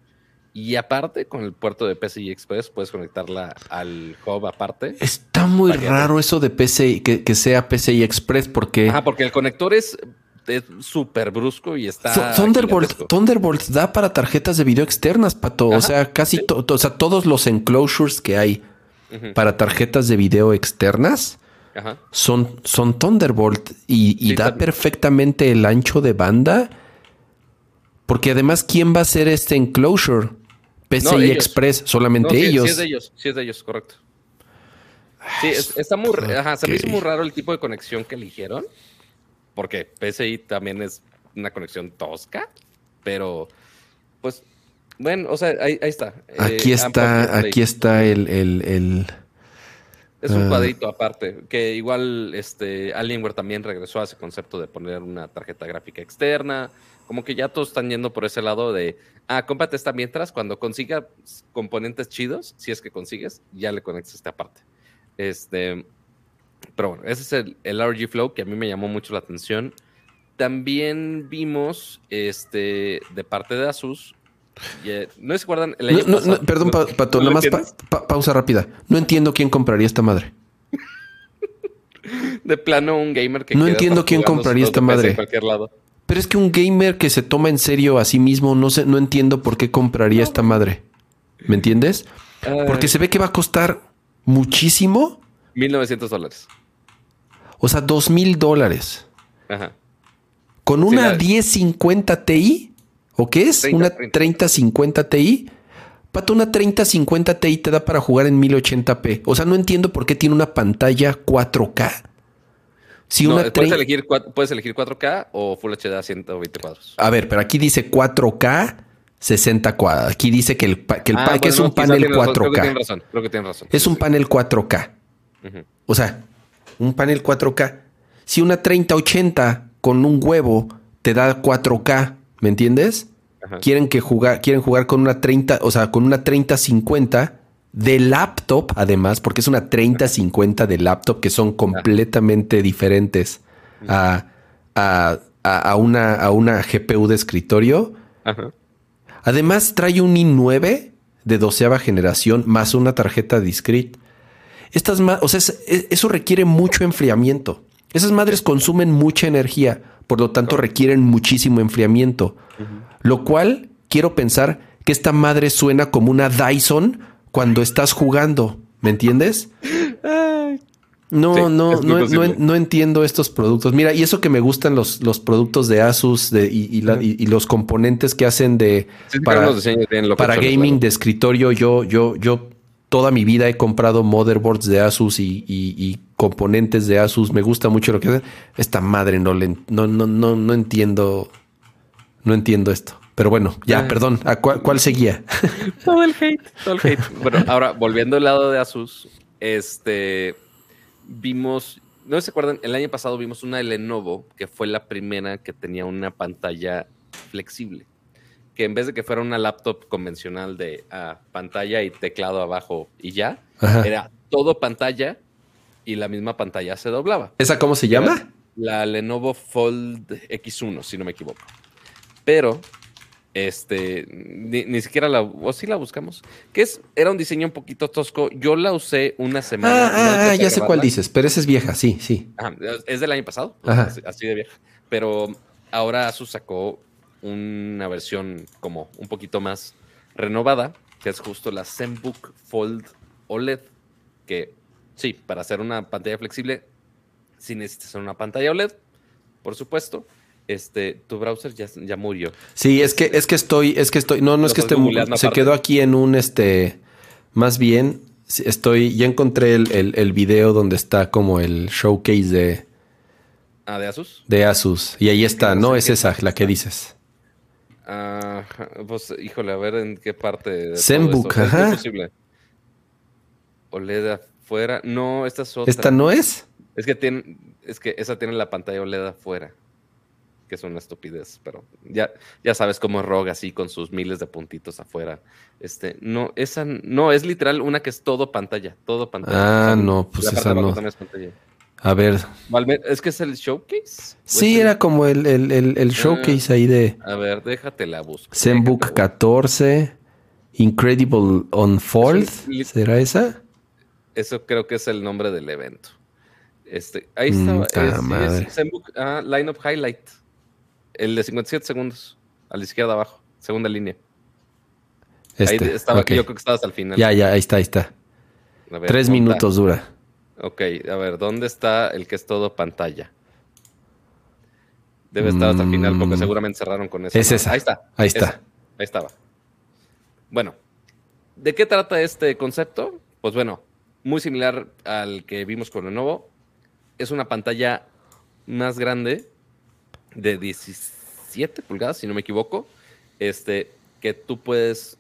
y aparte con el puerto de PCI Express puedes conectarla al hub aparte. Está muy raro eso de PCI, que, que sea PCI Express porque... Ajá, porque el conector es es súper brusco y está. Thunderbolt, Thunderbolt da para tarjetas de video externas, Pato. o sea, casi o sea, todos los enclosures que hay para tarjetas de video externas Son, son Thunderbolt y, da perfectamente el ancho de banda. Porque además, ¿quién va a hacer este enclosure? PCI Express, solamente ellos. Sí, es de ellos, sí es de ellos, correcto. Sí, está muy, ajá, se me hizo muy raro el tipo de conexión que eligieron, porque PCI también es una conexión tosca, pero pues, bueno, o sea, ahí, está. Aquí eh, está, aquí está el, el, Es un ah. cuadrito aparte, que igual este Alienware también regresó a ese concepto de poner una tarjeta gráfica externa, como que ya todos están yendo por ese lado de, ah, cómprate esta mientras, cuando consiga componentes chidos, si es que consigues, ya le conectas esta parte. Este, pero bueno, ese es el, el RG Flow que a mí me llamó mucho la atención. También vimos este, de parte de Asus. Eh, no se acuerdan el año perdón, Pato, nada más pausa rápida. No entiendo quién compraría esta madre. (laughs) de plano, un gamer que. No entiendo quién compraría esta madre. Pero es que un gamer que se toma en serio a sí mismo, no sé, no entiendo por qué compraría esta madre. ¿Me entiendes? Porque se ve que va a costar muchísimo. 1900 dólares. O sea, 2000 dólares. Ajá. Con una 1050 Ti, ¿o qué es? una 3050 Ti. Pato, una 3050 Ti te da para jugar en 1080p. O sea, no entiendo por qué tiene una pantalla 4K. Si una puedes, elegir, puedes elegir 4K o Full HD a 120 cuadros. A ver, pero aquí dice 4K 60 cuadros. Aquí dice que, el, que, el ah, es un panel 4K. Creo que tienen razón. Creo que tienen razón. Es un panel 4K. O sea, un panel 4K. Si una 3080 con un huevo te da 4K, ¿me entiendes? Quieren que jugar, quieren jugar con una 30, o sea, con una 3050 de laptop, además, porque es una 3050 de laptop que son completamente diferentes a, a, una, a una GPU de escritorio. Ajá. Además, trae un i9 de doceava generación más una tarjeta discrete. Estas o sea, eso requiere mucho enfriamiento. Esas madres consumen mucha energía, por lo tanto requieren muchísimo enfriamiento. Lo cual quiero pensar que esta madre suena como una Dyson cuando estás jugando. ¿Me entiendes? No, no, no, no, entiendo estos productos. Mira, y eso que me gustan los, los productos de Asus de, y, los componentes que hacen de para, para gaming de escritorio. Yo, yo, yo toda mi vida he comprado motherboards de Asus y, componentes de Asus. Me gusta mucho lo que hacen. Esta madre no le, no, no, no, no entiendo, no entiendo esto. Pero bueno, ya, ah. perdón. ¿A cuál, seguía? (laughs) todo el hate, todo el hate. Bueno, ahora volviendo al lado de Asus, este vimos, no se acuerdan, el año pasado vimos una de Lenovo que fue la primera que tenía una pantalla flexible. Que en vez de que fuera una laptop convencional de ah, pantalla y teclado abajo y ya, era todo pantalla y la misma pantalla se doblaba. ¿Esa cómo se llama? La Lenovo Fold X1, si no me equivoco. Pero este, ni, siquiera la, o sí la buscamos, que es, era un diseño un poquito tosco. Yo la usé una semana. Ah, ah, ah ya sé cuál dices, pero esa es vieja, sí, sí. es del año pasado, así de vieja. Pero ahora Asus sacó una versión como un poquito más renovada, que es justo la ZenBook Fold OLED, que sí, para hacer una pantalla flexible, sí necesitas una pantalla OLED, por supuesto este, tu browser ya, ya murió. Sí, es que, es que estoy, es que estoy, no, no es que esté, se quedó aquí en un, este, más bien, estoy, ya encontré el, el, video donde está como el showcase de... Ah, de Asus. De Asus. Y ahí está, no, es esa, la que dices. Pues, híjole, a ver en qué parte. Zenbook, ajá. Es posible. OLED afuera. No, esta es otra. ¿Esta no es? Es que tiene, es que esa tiene la pantalla OLED afuera que es una estupidez, pero ya, ya sabes cómo es ROG así con sus miles de puntitos afuera. Este, no, esa no, es literal una que es todo pantalla, todo pantalla. Ah, no, pues esa no. A ver. ¿Es que es el showcase? Sí, era como el, el, ah, showcase ahí de. A ver, déjate la busca. Zenbook 14, Incredible Unfold. ¿Será esa? Eso creo que es el nombre del evento. Este, ahí mm, está. Zenbook ah, Lineup Highlight. El de 57 segundos, a la izquierda abajo, segunda línea. ahí este, estaba, yo creo que estabas al final. Ya, ya, ahí está, ahí está. Tres minutos dura. Ok, a ver, ¿dónde está el que es todo pantalla? Debe estar hasta el final porque mm. seguramente cerraron con eso. Es esa. Ahí está. Ahí está. Ahí estaba. Bueno, ¿De qué trata este concepto? Pues bueno, muy similar al que vimos con Lenovo. Es una pantalla más grande de 17 pulgadas, si no me equivoco, este, que tú puedes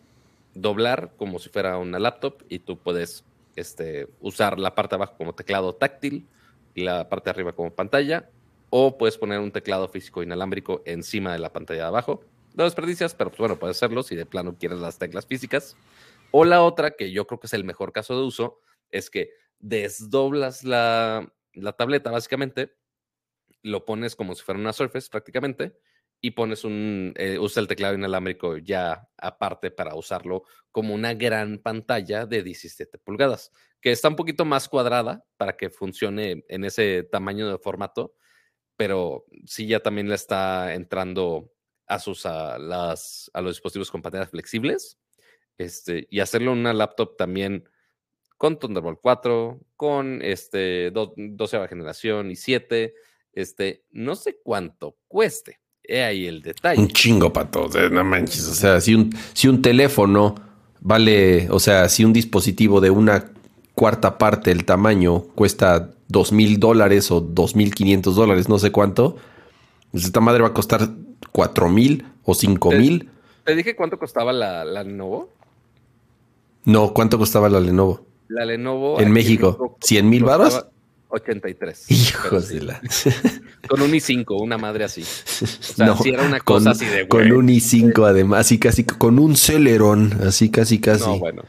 doblar como si fuera una laptop y tú puedes este, usar la parte de abajo como teclado táctil y la parte de arriba como pantalla, o puedes poner un teclado físico inalámbrico encima de la pantalla de abajo. Lo desperdicias, pero pues bueno, puedes hacerlo si de plano quieres las teclas físicas. O la otra, que yo creo que es el mejor caso de uso, es que desdoblas la, la tableta básicamente, lo pones como si fuera una Surface prácticamente, y pones un, eh, usa el teclado inalámbrico ya aparte para usarlo como una gran pantalla de 17 pulgadas, que está un poquito más cuadrada para que funcione en ese tamaño de formato, pero sí ya también le está entrando a, sus, a, las, a los dispositivos con pantallas flexibles, este, y hacerlo una laptop también con Thunderbolt 4, con este 12 generación y 7, este, no sé cuánto cueste He ahí el detalle. Un chingo, pato. No manches. O sea, si un, si un teléfono vale, o sea, si un dispositivo de una cuarta parte del tamaño cuesta dos mil dólares o dos mil quinientos dólares, no sé cuánto, pues esta madre va a costar cuatro mil o cinco mil. ¿Te dije cuánto costaba la, la, Lenovo? No, ¿cuánto costaba la Lenovo? La Lenovo. En México, ¿cien mil baros? 83. Hijos de la. con un i5, una madre así. O sea, si era una cosa así de Con un i5, además, así casi con un Celeron, así casi casi. No, bueno.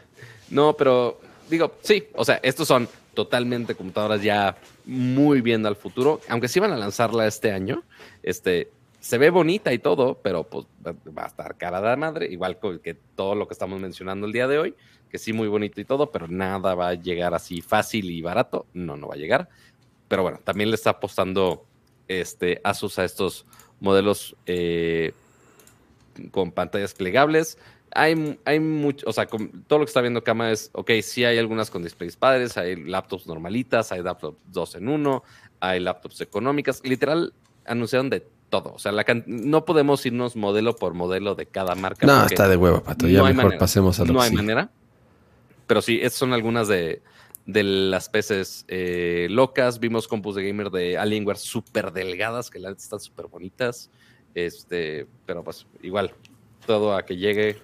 No, pero digo, sí, o sea, estos son totalmente computadoras ya muy viendo al futuro, aunque sí van a lanzarla este año. Este, se ve bonita y todo, pero pues va a estar cara de madre, igual que todo lo que estamos mencionando el día de hoy que sí, muy bonito y todo, pero nada va a llegar así fácil y barato. No, no va a llegar. Pero bueno, también le está apostando este, Asus a estos modelos eh, con pantallas plegables. Hay, hay mucho, o sea, todo lo que está viendo Kama es, ok, sí hay algunas con displays padres, hay laptops normalitas, hay laptops dos en uno, hay laptops económicas. Literal, anunciaron de todo. O sea, la no podemos irnos modelo por modelo de cada marca. No, está de huevo, Pato. Ya mejor pasemos a lo No hay manera. Pero sí, estas son algunas de, las peces eh, locas. Vimos compus de gamer de Alienware súper delgadas, que la están súper bonitas. Este, pero pues igual, todo a que llegue,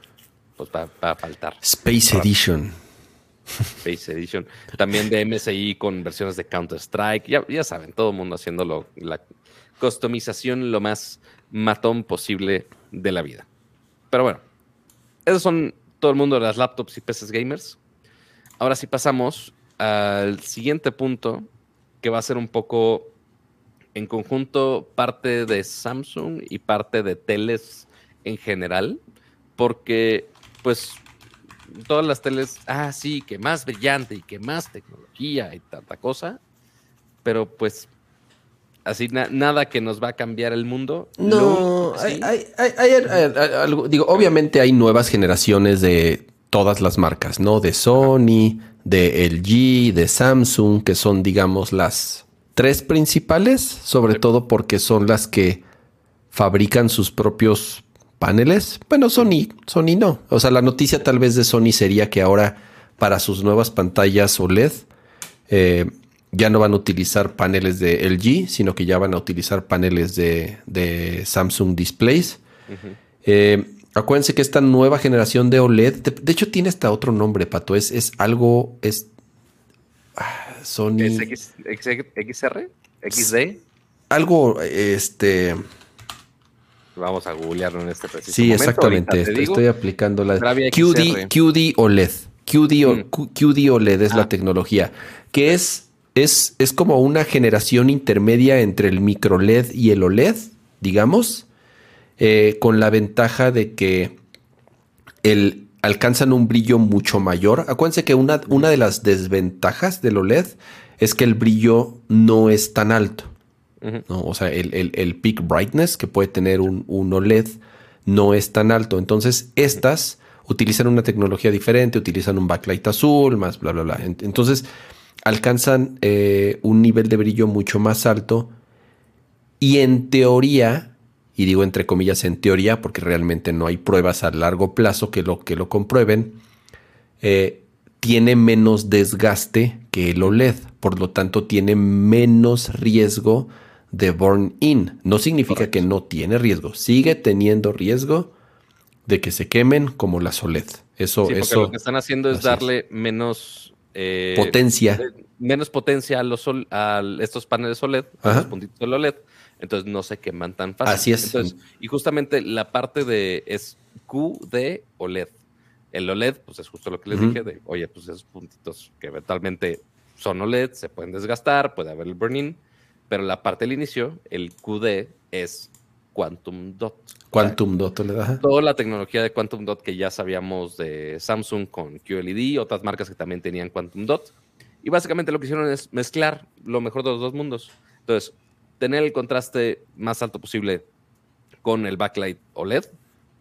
pues va, a faltar. Space Edition. Space Edition. También de MSI con versiones de Counter-Strike. Ya, ya saben, todo el mundo haciendo la customización lo más matón posible de la vida. Pero bueno, esos son todo el mundo de las laptops y peces gamers. Ahora sí pasamos al siguiente punto, que va a ser un poco en conjunto parte de Samsung y parte de teles en general, porque pues todas las teles, ah, sí, que más brillante y que más tecnología y tanta cosa, pero pues así nada que nos va a cambiar el mundo. No, digo, obviamente hay nuevas generaciones de todas las marcas, ¿no? De Sony, de LG, de Samsung, que son, digamos, las tres principales, sobre todo porque son las que fabrican sus propios paneles. Bueno, Sony, Sony no. O sea, la noticia tal vez de Sony sería que ahora para sus nuevas pantallas OLED eh, ya no van a utilizar paneles de LG, sino que ya van a utilizar paneles de, Samsung Displays. Acuérdense que esta nueva generación de OLED, de, hecho tiene hasta otro nombre, Pato, es, es algo, es ah, Sony... ¿Es XR? ¿XD? Algo, este... Vamos a googlearlo en este preciso Sí, exactamente, estoy, aplicando la... QD, QD OLED, QD, mm. QD OLED es la ah. tecnología, que es, es, es como una generación intermedia entre el micro LED y el OLED, digamos eh, con la ventaja de que el, alcanzan un brillo mucho mayor. Acuérdense que una, una de las desventajas del OLED es que el brillo no es tan alto. O sea, el, peak brightness que puede tener un, OLED no es tan alto. Entonces, estas utilizan una tecnología diferente, utilizan un backlight azul, más bla, bla, bla. Entonces, alcanzan eh, un nivel de brillo mucho más alto. Y en teoría, y digo entre comillas en teoría porque realmente no hay pruebas a largo plazo que lo, que lo comprueben, eh, tiene menos desgaste que el OLED, por lo tanto tiene menos riesgo de burn in. No significa que no tiene riesgo, sigue teniendo riesgo de que se quemen como las OLED. Eso, Sí, eso. lo que están haciendo es darle menos eh, Potencia. menos potencia a los sol- a estos paneles OLED, a los puntitos del OLED, entonces no se queman tan fácil. Así es. Entonces, y justamente la parte de es QD OLED. El OLED, pues es justo lo que les dije, de, oye, pues esos puntitos que eventualmente son OLED, se pueden desgastar, puede haber el burn-in, pero la parte del inicio, el QD, es Quantum Dot. Quantum Dot OLED. ajá. Toda la tecnología de Quantum Dot que ya sabíamos de Samsung con QLED, otras marcas que también tenían Quantum Dot. Y básicamente lo que hicieron es mezclar lo mejor de los dos mundos. Entonces, tener el contraste más alto posible con el backlight OLED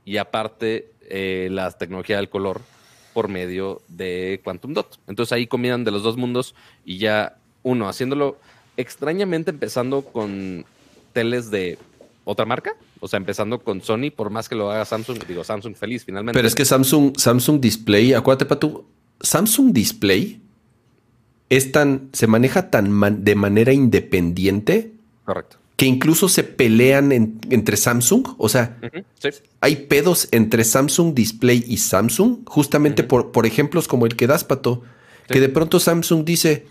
y aparte eh, la tecnología del color por medio de Quantum Dot. Entonces ahí combinan de los dos mundos y ya uno haciéndolo extrañamente empezando con teles de otra marca, o sea, empezando con Sony, por más que lo haga Samsung, digo Samsung feliz finalmente. Pero es que Samsung, Samsung Display, acuérdate, Patu, Samsung Display es tan, se maneja tan man- de manera independiente correcto. que incluso se pelean en- entre Samsung. O sea, sí, hay pedos entre Samsung Display y Samsung, justamente por, por ejemplos como el que das, Pato, Sí. que de pronto Samsung dice,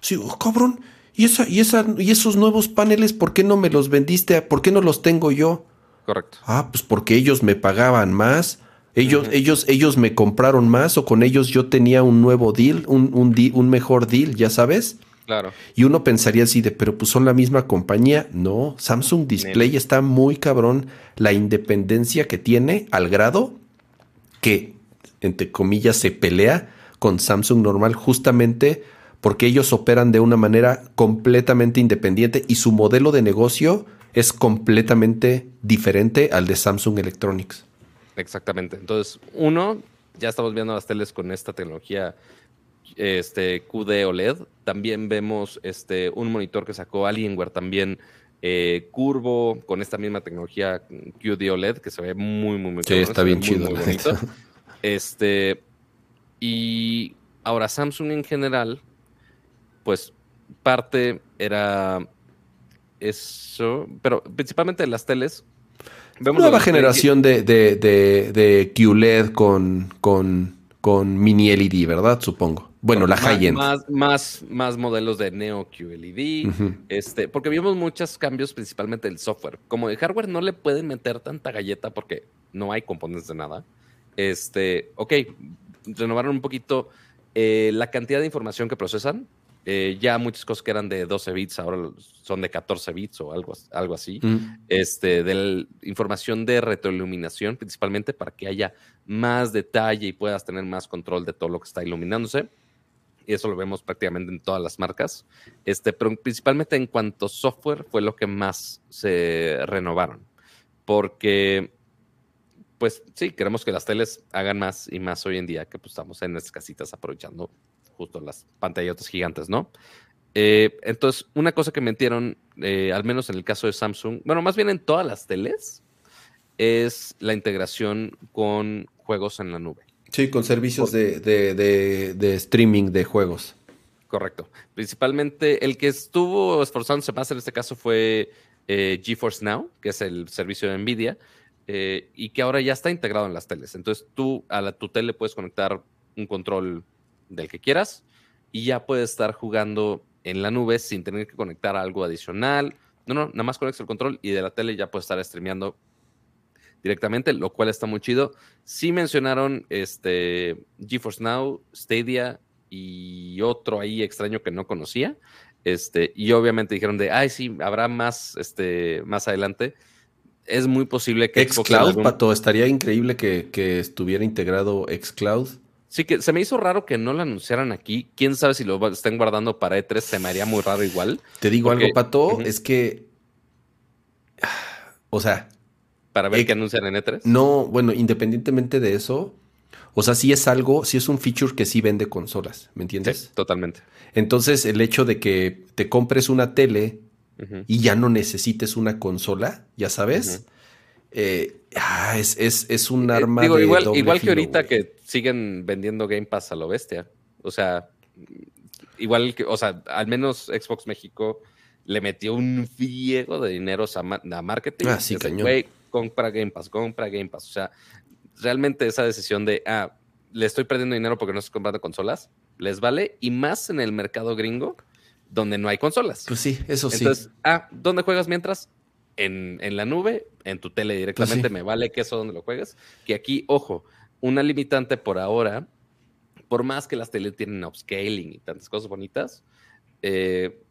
sí, oh, cabrón, ¿y, esa, y, esa, y esos nuevos paneles, ¿por qué no me los vendiste? ¿Por qué no los tengo yo? correcto. Ah, pues porque ellos me pagaban más. Ellos, ellos, ellos me compraron más o con ellos yo tenía un nuevo deal, un, un, un mejor deal, ya sabes. Claro. Y uno pensaría así de, pero pues son la misma compañía. No, Samsung Display está muy cabrón. La independencia que tiene al grado que, entre comillas, se pelea con Samsung normal justamente porque ellos operan de una manera completamente independiente y su modelo de negocio es completamente diferente al de Samsung Electronics. Exactamente. Entonces, uno, ya estamos viendo las teles con esta tecnología este, QD OLED. También vemos este, un monitor que sacó Alienware también eh, curvo con esta misma tecnología QD OLED que se ve muy, muy, muy Sí, está bien muy, chido, muy bonito. Este, y ahora Samsung en general, pues parte era eso, pero principalmente las teles. Vemos Nueva generación de, de, de, de QLED con, con, con mini LED, ¿verdad? Supongo. Bueno, la high-end. Más, más, más modelos de Neo QLED. Este, porque vimos muchos cambios, principalmente del software. Como de hardware no le pueden meter tanta galleta porque no hay componentes de nada. Este, ok, renovaron un poquito eh, la cantidad de información que procesan. Eh, ya muchas cosas que eran de 12 bits ahora son de 14 bits o algo, algo así Mm. este, de la información de retroiluminación, principalmente para que haya más detalle y puedas tener más control de todo lo que está iluminándose. Y eso lo vemos prácticamente en todas las marcas. Este, pero principalmente en cuanto a software fue lo que más se renovaron. Porque, pues sí, queremos que las teles hagan más y más hoy en día, que pues estamos en nuestras casitas aprovechando justo las pantallotas gigantes, ¿no? Eh, entonces, una cosa que metieron, eh, al menos en el caso de Samsung, bueno, más bien en todas las teles, es la integración con juegos en la nube. Sí, con servicios de, de, de, de streaming de juegos. Correcto. Principalmente el que estuvo esforzándose más en este caso fue eh, GeForce Now, que es el servicio de Nvidia, eh, y que ahora ya está integrado en las teles. Entonces tú a la, tu tele puedes conectar un control del que quieras y ya puedes estar jugando en la nube sin tener que conectar algo adicional. No, no, nada más conectas el control y de la tele ya puedes estar streameando directamente, lo cual está muy chido. Sí mencionaron este GeForce Now, Stadia y otro ahí extraño que no conocía. Este, y obviamente dijeron de, ay, sí, habrá más, este, más adelante. Es muy posible que Xbox Xcloud, algún- Pato, estaría increíble que, que estuviera integrado Xcloud. Sí, que se me hizo raro que no lo anunciaran aquí. Quién sabe si lo estén guardando para E3, se me haría muy raro igual. Te digo Porque- algo, Pato, es que. O sea, Para ver Ex- qué anuncian en E E3. no, bueno, independientemente de eso, o sea, sí es algo, sí es un feature que sí vende consolas, ¿me entiendes? Sí, totalmente. Entonces, el hecho de que te compres una tele y ya no necesites una consola, ya sabes, Ujú. Eh, ah, es, es, es, un eh, arma Digo, igual, igual que ahorita que siguen vendiendo Game Pass a lo bestia. O sea, igual que, o sea, al menos Xbox México le metió un friego de dinero a, marketing. Ah, sí, cañón. compra Game Pass, compra Game Pass. O sea, realmente esa decisión de, ah, le estoy perdiendo dinero porque no estoy comprando consolas, les vale. Y más en el mercado gringo, donde no hay consolas. Pues sí, eso sí. Entonces, ah, ¿dónde juegas mientras? En, la nube, en tu tele directamente, pues me vale que eso donde lo juegues. Que aquí, ojo, una limitante por ahora, por más que las teles tienen upscaling y tantas cosas bonitas, eh,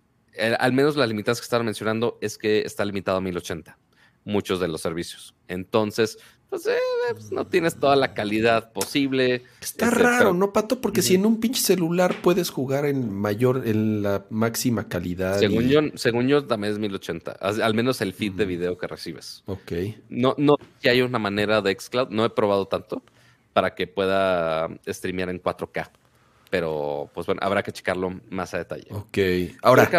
al menos las limitadas que estaban mencionando es que está limitado a 1080, muchos de los servicios. Entonces, pues, eh, pues, no tienes toda la calidad posible. Está raro, ¿no, Pato? Porque si en un pinche celular puedes jugar en mayor, en la máxima calidad. Según, yo, según yo, también es 1080. Al menos el feed de video que recibes. Ok. No, no que hay una manera de Xcloud, no he probado tanto para que pueda streamear en 4K. Pero, pues bueno, habrá que checarlo más a detalle. Ok. Ahora,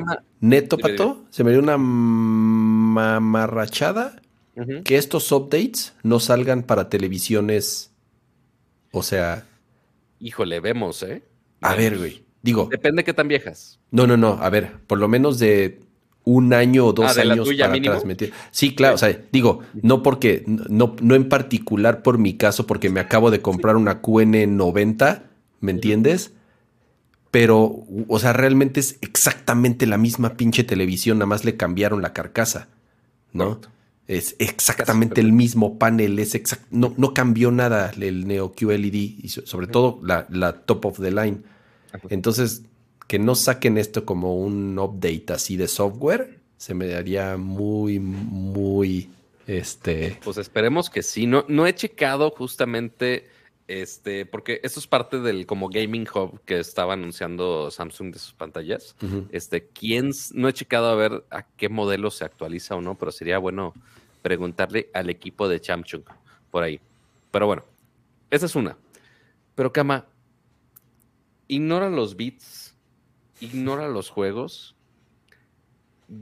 neto, Pato, se me dio una mamarrachada que estos updates no salgan para televisiones. O sea. Híjole, vemos, ¿eh? A ver, güey. Digo. Depende de qué tan viejas. No, no, no. A ver, por lo menos de un año o dos ah, años para transmitir. Sí, claro, o sea, digo, no porque, no, no en particular por mi caso, porque me acabo de comprar una QN90, ¿me entiendes? Pero, o sea, realmente es exactamente la misma pinche televisión, nada más le cambiaron la carcasa, ¿no? Es exactamente el mismo panel, es no, no cambió nada el Neo QLED y sobre todo la, la top of the line. Entonces, que no saquen esto como un update así de software, se me daría muy, muy, este... Pues esperemos que sí. No, no he checado justamente, este, porque esto es parte del como gaming hub que estaba anunciando Samsung de sus pantallas. Este, ¿quién? No he checado a ver a qué modelo se actualiza o no, pero sería bueno preguntarle al equipo de Samsung por ahí. Pero bueno, esa es una. Pero Kama, ignora los bits, ignora los juegos.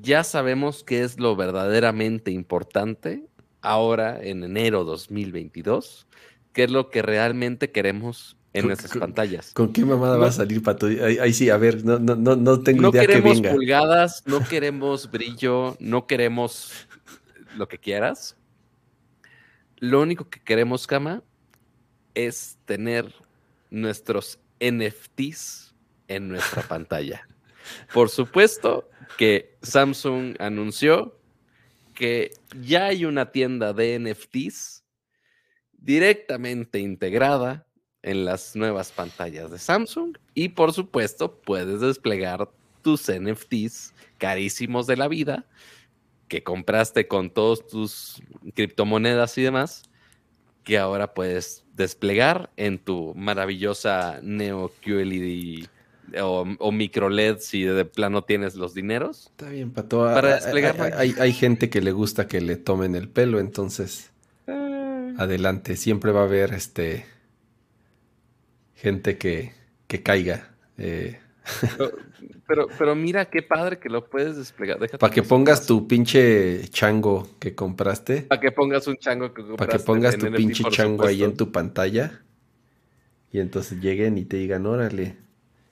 Ya sabemos qué es lo verdaderamente importante ahora en enero 2022, qué es lo que realmente queremos en nuestras pantallas. ¿Con qué mamada va a salir, Pato? Ahí, sí, a ver, no, no, no, no tengo idea que venga. No queremos pulgadas, no queremos brillo, no queremos lo que quieras. Lo único que queremos, Kama, es tener nuestros NFTs en nuestra (laughs) pantalla. Por supuesto que Samsung anunció que ya hay una tienda de NFTs directamente integrada en las nuevas pantallas de Samsung y por supuesto puedes desplegar tus NFTs carísimos de la vida que compraste con todos tus criptomonedas y demás, que ahora puedes desplegar en tu maravillosa Neo QLED o, o micro LED si de plano tienes los dineros. Está bien, Pato. Para desplegar. Hay, hay, gente que le gusta que le tomen el pelo, entonces ah. Adelante. Siempre va a haber este gente que, que caiga. Eh, pero, pero, mira qué padre que lo puedes desplegar. Para que pongas tu pinche chango que compraste. Para que pongas un chango que compraste. Para que pongas tu pinche chango ahí en tu pantalla. Y entonces lleguen y te digan, órale.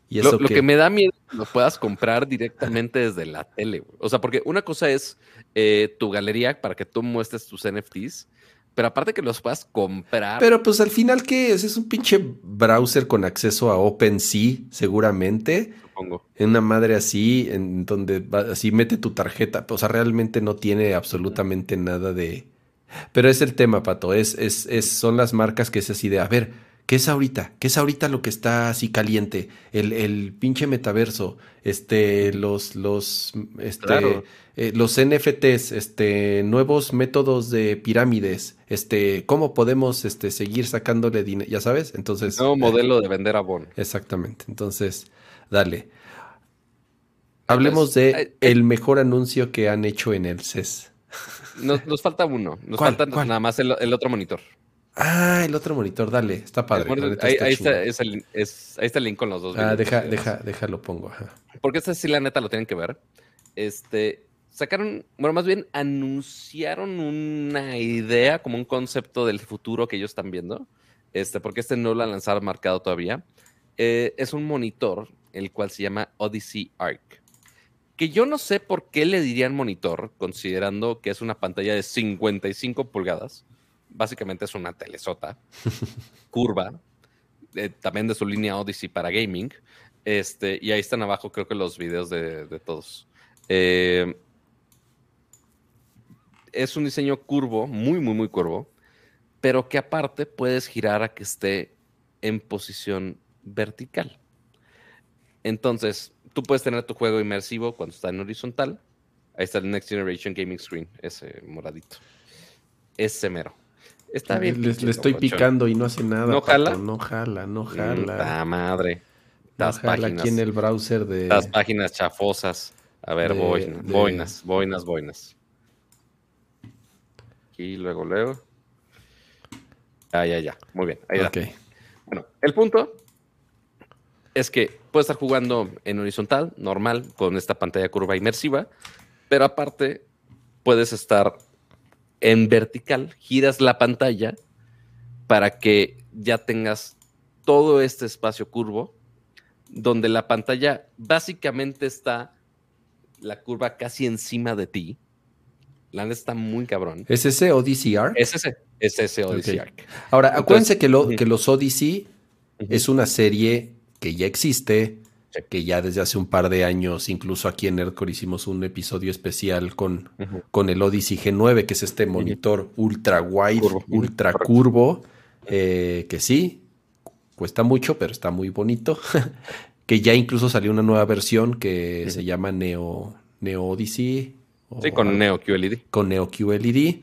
¿Y eso lo, que... me da miedo es que lo puedas comprar directamente desde la tele. O sea, porque una cosa es eh, tu galería para que tú muestres tus NFTs. Pero aparte que los puedas comprar. Pero pues al final, ¿qué es? Es un pinche browser con acceso a OpenSea, seguramente. Supongo. En una madre así, en donde así mete tu tarjeta. O sea, realmente no tiene absolutamente nada de. Pero es el tema, Pato. Es, es, es, son las marcas que es así de, a ver, ¿Qué es ahorita? ¿Qué es ahorita lo que está así caliente? El, el pinche metaverso, este, los, los, este, eh, los NFTs, este, nuevos métodos de pirámides, este, cómo podemos, este, seguir sacándole dinero, ya sabes, entonces. Nuevo modelo de vender abono. Exactamente, entonces, dale. Hablemos de el mejor anuncio que han hecho en el CES. Nos, nos falta uno, nos falta nada más el, el otro monitor. Ah, el otro monitor, dale, está padre. ahí, está, el, ahí, está, el, link con los dos. Ah, deja, deja, déjalo pongo. Porque este sí, la neta, lo tienen que ver. Este, sacaron, bueno, más bien anunciaron una idea, como un concepto del futuro que ellos están viendo, este, porque este no lo han lanzado marcado todavía. Eh, es un monitor, el cual se llama Odyssey Arc. Que yo no sé por qué le dirían monitor, considerando que es una pantalla de 55 pulgadas. Básicamente es una telesota (laughs) curva, eh, también de su línea Odyssey para gaming. Este, y ahí están abajo, creo que los videos de, todos. Eh, es un diseño curvo, muy, muy, muy curvo, pero que aparte puedes girar a que esté en posición vertical. Entonces, tú puedes tener tu juego inmersivo cuando está en horizontal. Ahí está el Next Generation Gaming Screen, ese moradito. Ese mero. Está bien. Le, le estoy picando y no hace nada. ¿No jala? No jala, no jala. La madre. No Las jala páginas. aquí en el browser de. Las páginas chafosas. A ver, de- boinas, de- boinas, boinas, boinas. Aquí, luego, luego. Ah, ya, ya. Muy bien. Ahí da. Ok. Bueno, el punto es que puedes estar jugando en horizontal, normal, con esta pantalla curva inmersiva, pero aparte puedes estar en vertical, giras la pantalla para que ya tengas todo este espacio curvo, donde la pantalla básicamente está la curva casi encima de ti. La neta está muy cabrón. ¿Es ese Odyssey Arc? Es ese, es ese Odyssey. Arc. Ahora, Entonces- acuérdense que, lo, que los Odyssey es una serie que ya existe. Que ya desde hace un par de años, incluso aquí en Nerdcore hicimos un episodio especial con, con el Odyssey G9, que es este monitor ultra wide, Curvo. Ultra curvo, eh, que sí, cuesta mucho, pero está muy bonito. (laughs) que ya incluso salió una nueva versión que se llama Neo, Neo Odyssey. o Sí, con Neo QLED. con Neo QLED.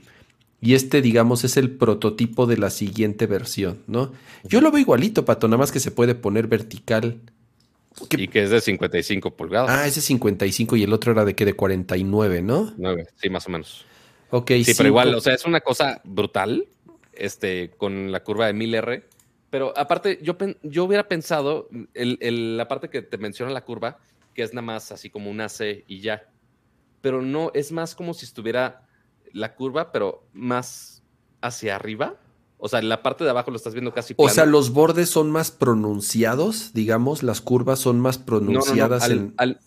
Y este, digamos, es el prototipo de la siguiente versión, ¿no? Yo lo veo igualito, Pato, nada más que se puede poner vertical. ¿Qué- Y que es de 55 pulgadas. Ah, ese es 55 y el otro era de qué, de 49, ¿no? 9, sí, más o menos. Ok, Sí, cinco- pero igual, o sea, es una cosa brutal, este, con la curva de 1000R. Pero aparte, yo, yo hubiera pensado, el, el- la parte que te menciona la curva, que es nada más así como una C y ya. Pero no, es más como si estuviera la curva, pero más hacia arriba. O sea, la parte de abajo lo estás viendo casi O plano. sea, los bordes son más pronunciados, digamos, las curvas son más No, no, no, pronunciadas al, en... al-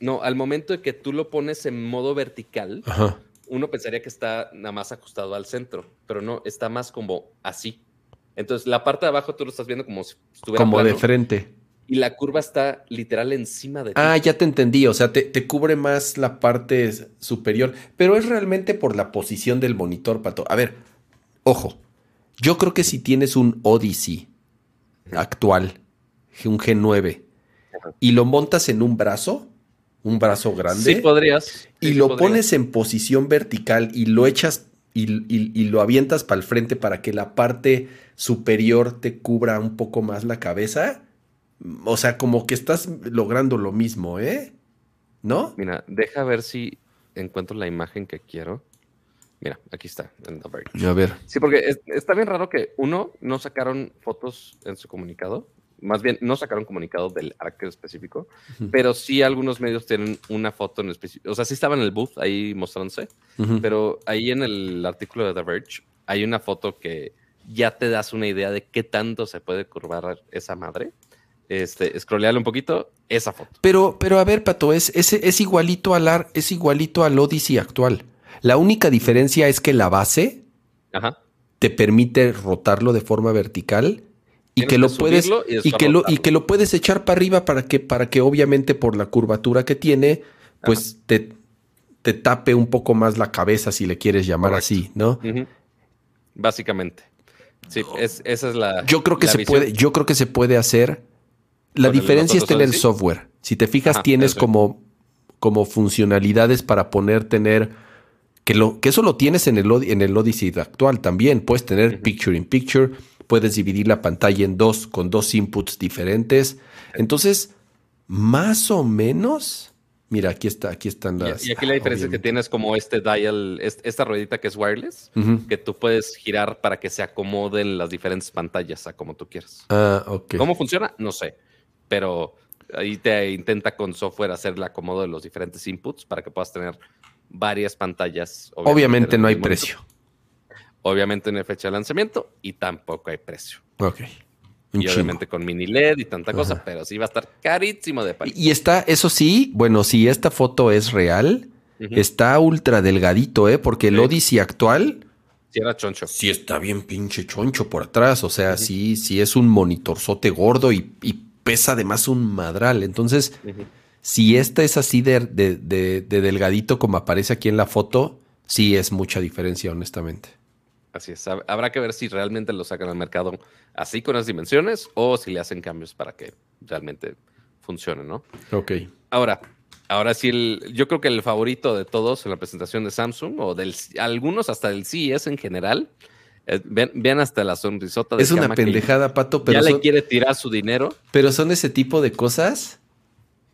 no, al momento de que tú lo pones en modo vertical, Ajá. uno pensaría que está nada más ajustado al centro, pero no, está más como así. Entonces, la parte de abajo tú lo estás viendo como si estuviera Como de frente. y la curva está literal encima de ti. Ah, ya te entendí. O sea, te, te cubre más la parte superior. Pero es realmente por la posición del monitor, Pato. A ver, ojo. Yo creo que si tienes un Odyssey actual, un G9, Ajá. y lo montas en un brazo, un brazo grande, sí podrías. y sí lo podrías. pones en posición vertical y lo echas y, y- y lo avientas para el frente para que la parte superior te cubra un poco más la cabeza. O sea, como que estás logrando lo mismo, ¿eh? ¿No? Mira, deja ver si encuentro la imagen que quiero. Mira, aquí está, en The Verge. A ver. Sí, porque es- está bien raro que, uno, no sacaron fotos en su comunicado. Más bien, no sacaron comunicado del arque específico, pero sí algunos medios tienen una foto en específico. O sea, sí estaba en el booth ahí mostrándose, pero ahí en el artículo de The Verge hay una foto que ya te das una idea de qué tanto se puede curvar esa madre. Este, scrolleale un poquito, esa foto. Pero, pero a ver, Pato, es, es, es igualito al ar- es igualito al Odyssey actual. La única diferencia es que la base Ajá. te permite rotarlo de forma vertical y que lo que puedes y que lo y que lo puedes echar para arriba para que para que obviamente por la curvatura que tiene pues te, te tape un poco más la cabeza si le quieres llamar Correcto. así, ¿no? Básicamente. Sí, es- esa es la. Yo creo que se visión. puede yo creo que se puede hacer. La ¿Con el diferencia está en el software. Si te fijas Ajá, tienes eso. como como funcionalidades para poner tener que lo que eso lo tienes en el en el Odyssey actual también. Puedes tener picture in picture, puedes dividir la pantalla en dos con dos inputs diferentes. Entonces, más o menos, mira, aquí está, aquí están las. Y, aquí la diferencia es que tienes como este dial, es- esta ruedita que es wireless, que tú puedes girar para que se acomoden las diferentes pantallas a como tú quieras. Ah, ok. ¿Cómo funciona? No sé. Pero ahí te intenta con software hacer el acomodo de los diferentes inputs para que puedas tener varias pantallas. Obviamente, no hay precio. Obviamente no hay fecha de lanzamiento y tampoco hay precio. Ok. y obviamente con mini LED y tanta cosa, pero sí va a estar carísimo de país. Y está, eso sí, bueno, si esta foto es real, está ultra delgadito, ¿eh? Porque el Odyssey actual. Sí, era choncho. Sí, está bien pinche choncho por atrás. O sea, sí, sí es un monitorzote gordo y, pesa además un madral. Entonces, si esta es así de, de delgadito como aparece aquí en la foto, sí es mucha diferencia, honestamente. Así es. Habrá que ver si realmente lo sacan al mercado así con las dimensiones o si le hacen cambios para que realmente funcione, ¿no? Ok. Ahora, ahora sí, el, yo creo que el favorito de todos en la presentación de Samsung o del algunos hasta del CES en general. Eh, vean, hasta la sonrisota de Es una pendejada, Pato, pero. Ya le quiere tirar su dinero. Pero son ese tipo de cosas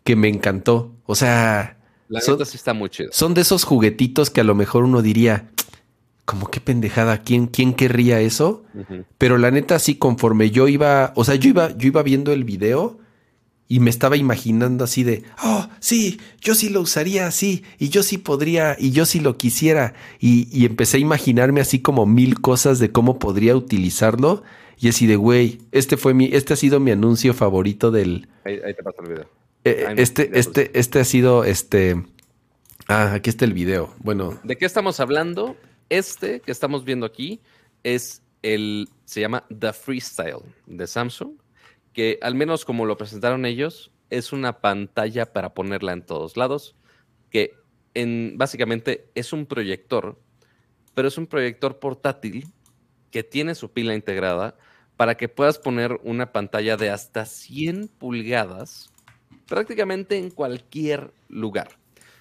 que me encantó. O sea. La sí está muy chido. Son de esos juguetitos que a lo mejor uno diría, como qué pendejada, ¿quién, quién querría eso? Pero la neta, sí, conforme yo iba, o sea, yo iba, yo iba viendo el video y me estaba imaginando así de, oh, sí, yo sí lo usaría así, y yo sí podría, y yo sí lo quisiera. Y, empecé a imaginarme así como mil cosas de cómo podría utilizarlo. Y así de, güey, este fue mi, este ha sido mi anuncio favorito del. Ahí, te pasa el video. Eh, este, este, este ha sido este. Ah, aquí está el video. Bueno. ¿De qué estamos hablando? Este que estamos viendo aquí es el, se llama The Freestyle de Samsung, que al menos como lo presentaron ellos, es una pantalla para ponerla en todos lados, que en, básicamente es un proyector, pero es un proyector portátil que tiene su pila integrada para que puedas poner una pantalla de hasta 100 pulgadas prácticamente en cualquier lugar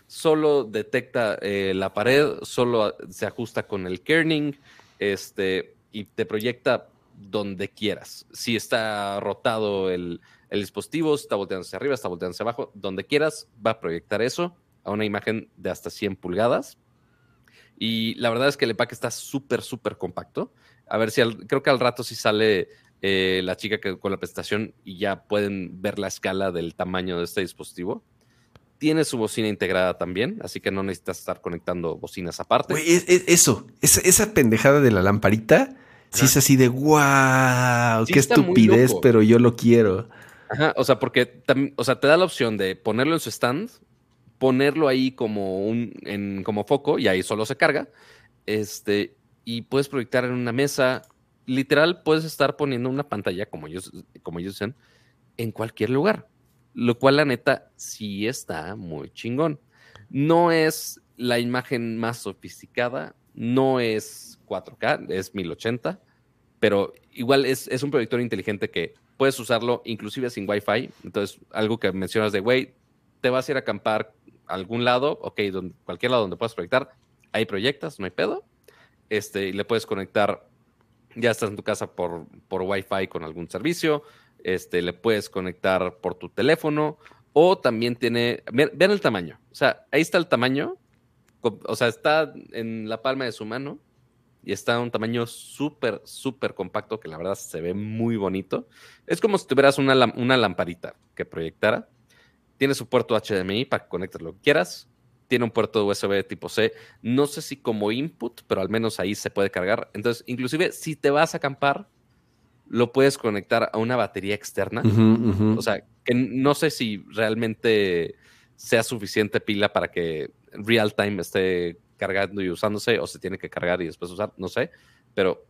solo detecta eh, la pared, solo se ajusta con el kerning este, y te proyecta donde quieras. Si está rotado el, dispositivo, está volteando hacia arriba, está volteando hacia abajo, donde quieras, va a proyectar eso a una imagen de hasta 100 pulgadas. Y la verdad es que el empaque está súper, súper compacto. A ver si creo que al rato sí sale eh, la chica que, con la presentación y ya pueden ver la escala del tamaño de este dispositivo. Tiene su bocina integrada también, así que no necesitas estar conectando bocinas aparte. eso, esa, pendejada de la lamparita, sí es así de wow, qué estupidez, pero yo lo quiero. Ajá, o sea, porque o sea, te da la opción de ponerlo en su stand, ponerlo ahí como un en, como foco y ahí solo se carga. Este, y puedes proyectar en una mesa. Literal, puedes estar poniendo una pantalla, como ellos, como ellos dicen, en cualquier lugar lo cual la neta sí está muy chingón. No es la imagen más sofisticada, no es 4K, es 1080, pero igual es, un proyector inteligente que puedes usarlo inclusive sin Wi-Fi. Entonces, algo que mencionas de, güey, te vas a ir a acampar a algún lado, ok, donde, cualquier lado donde puedas proyectar, ahí proyectas, no hay pedo. Este, y le puedes conectar, ya estás en tu casa por, por Wi-Fi con algún servicio, este, le puedes conectar por tu teléfono o también tiene, vean, el tamaño, o sea, ahí está el tamaño, o sea, está en la palma de su mano y está a un tamaño súper, súper compacto que la verdad se ve muy bonito. Es como si tuvieras una, una lamparita que proyectara. Tiene su puerto HDMI para que conectes lo que quieras. Tiene un puerto USB tipo C. No sé si como input, pero al menos ahí se puede cargar. Entonces, inclusive si te vas a acampar, lo puedes conectar a una batería externa. O sea, que no sé si realmente sea suficiente pila para que real time esté cargando y usándose o se tiene que cargar y después usar, no sé. Pero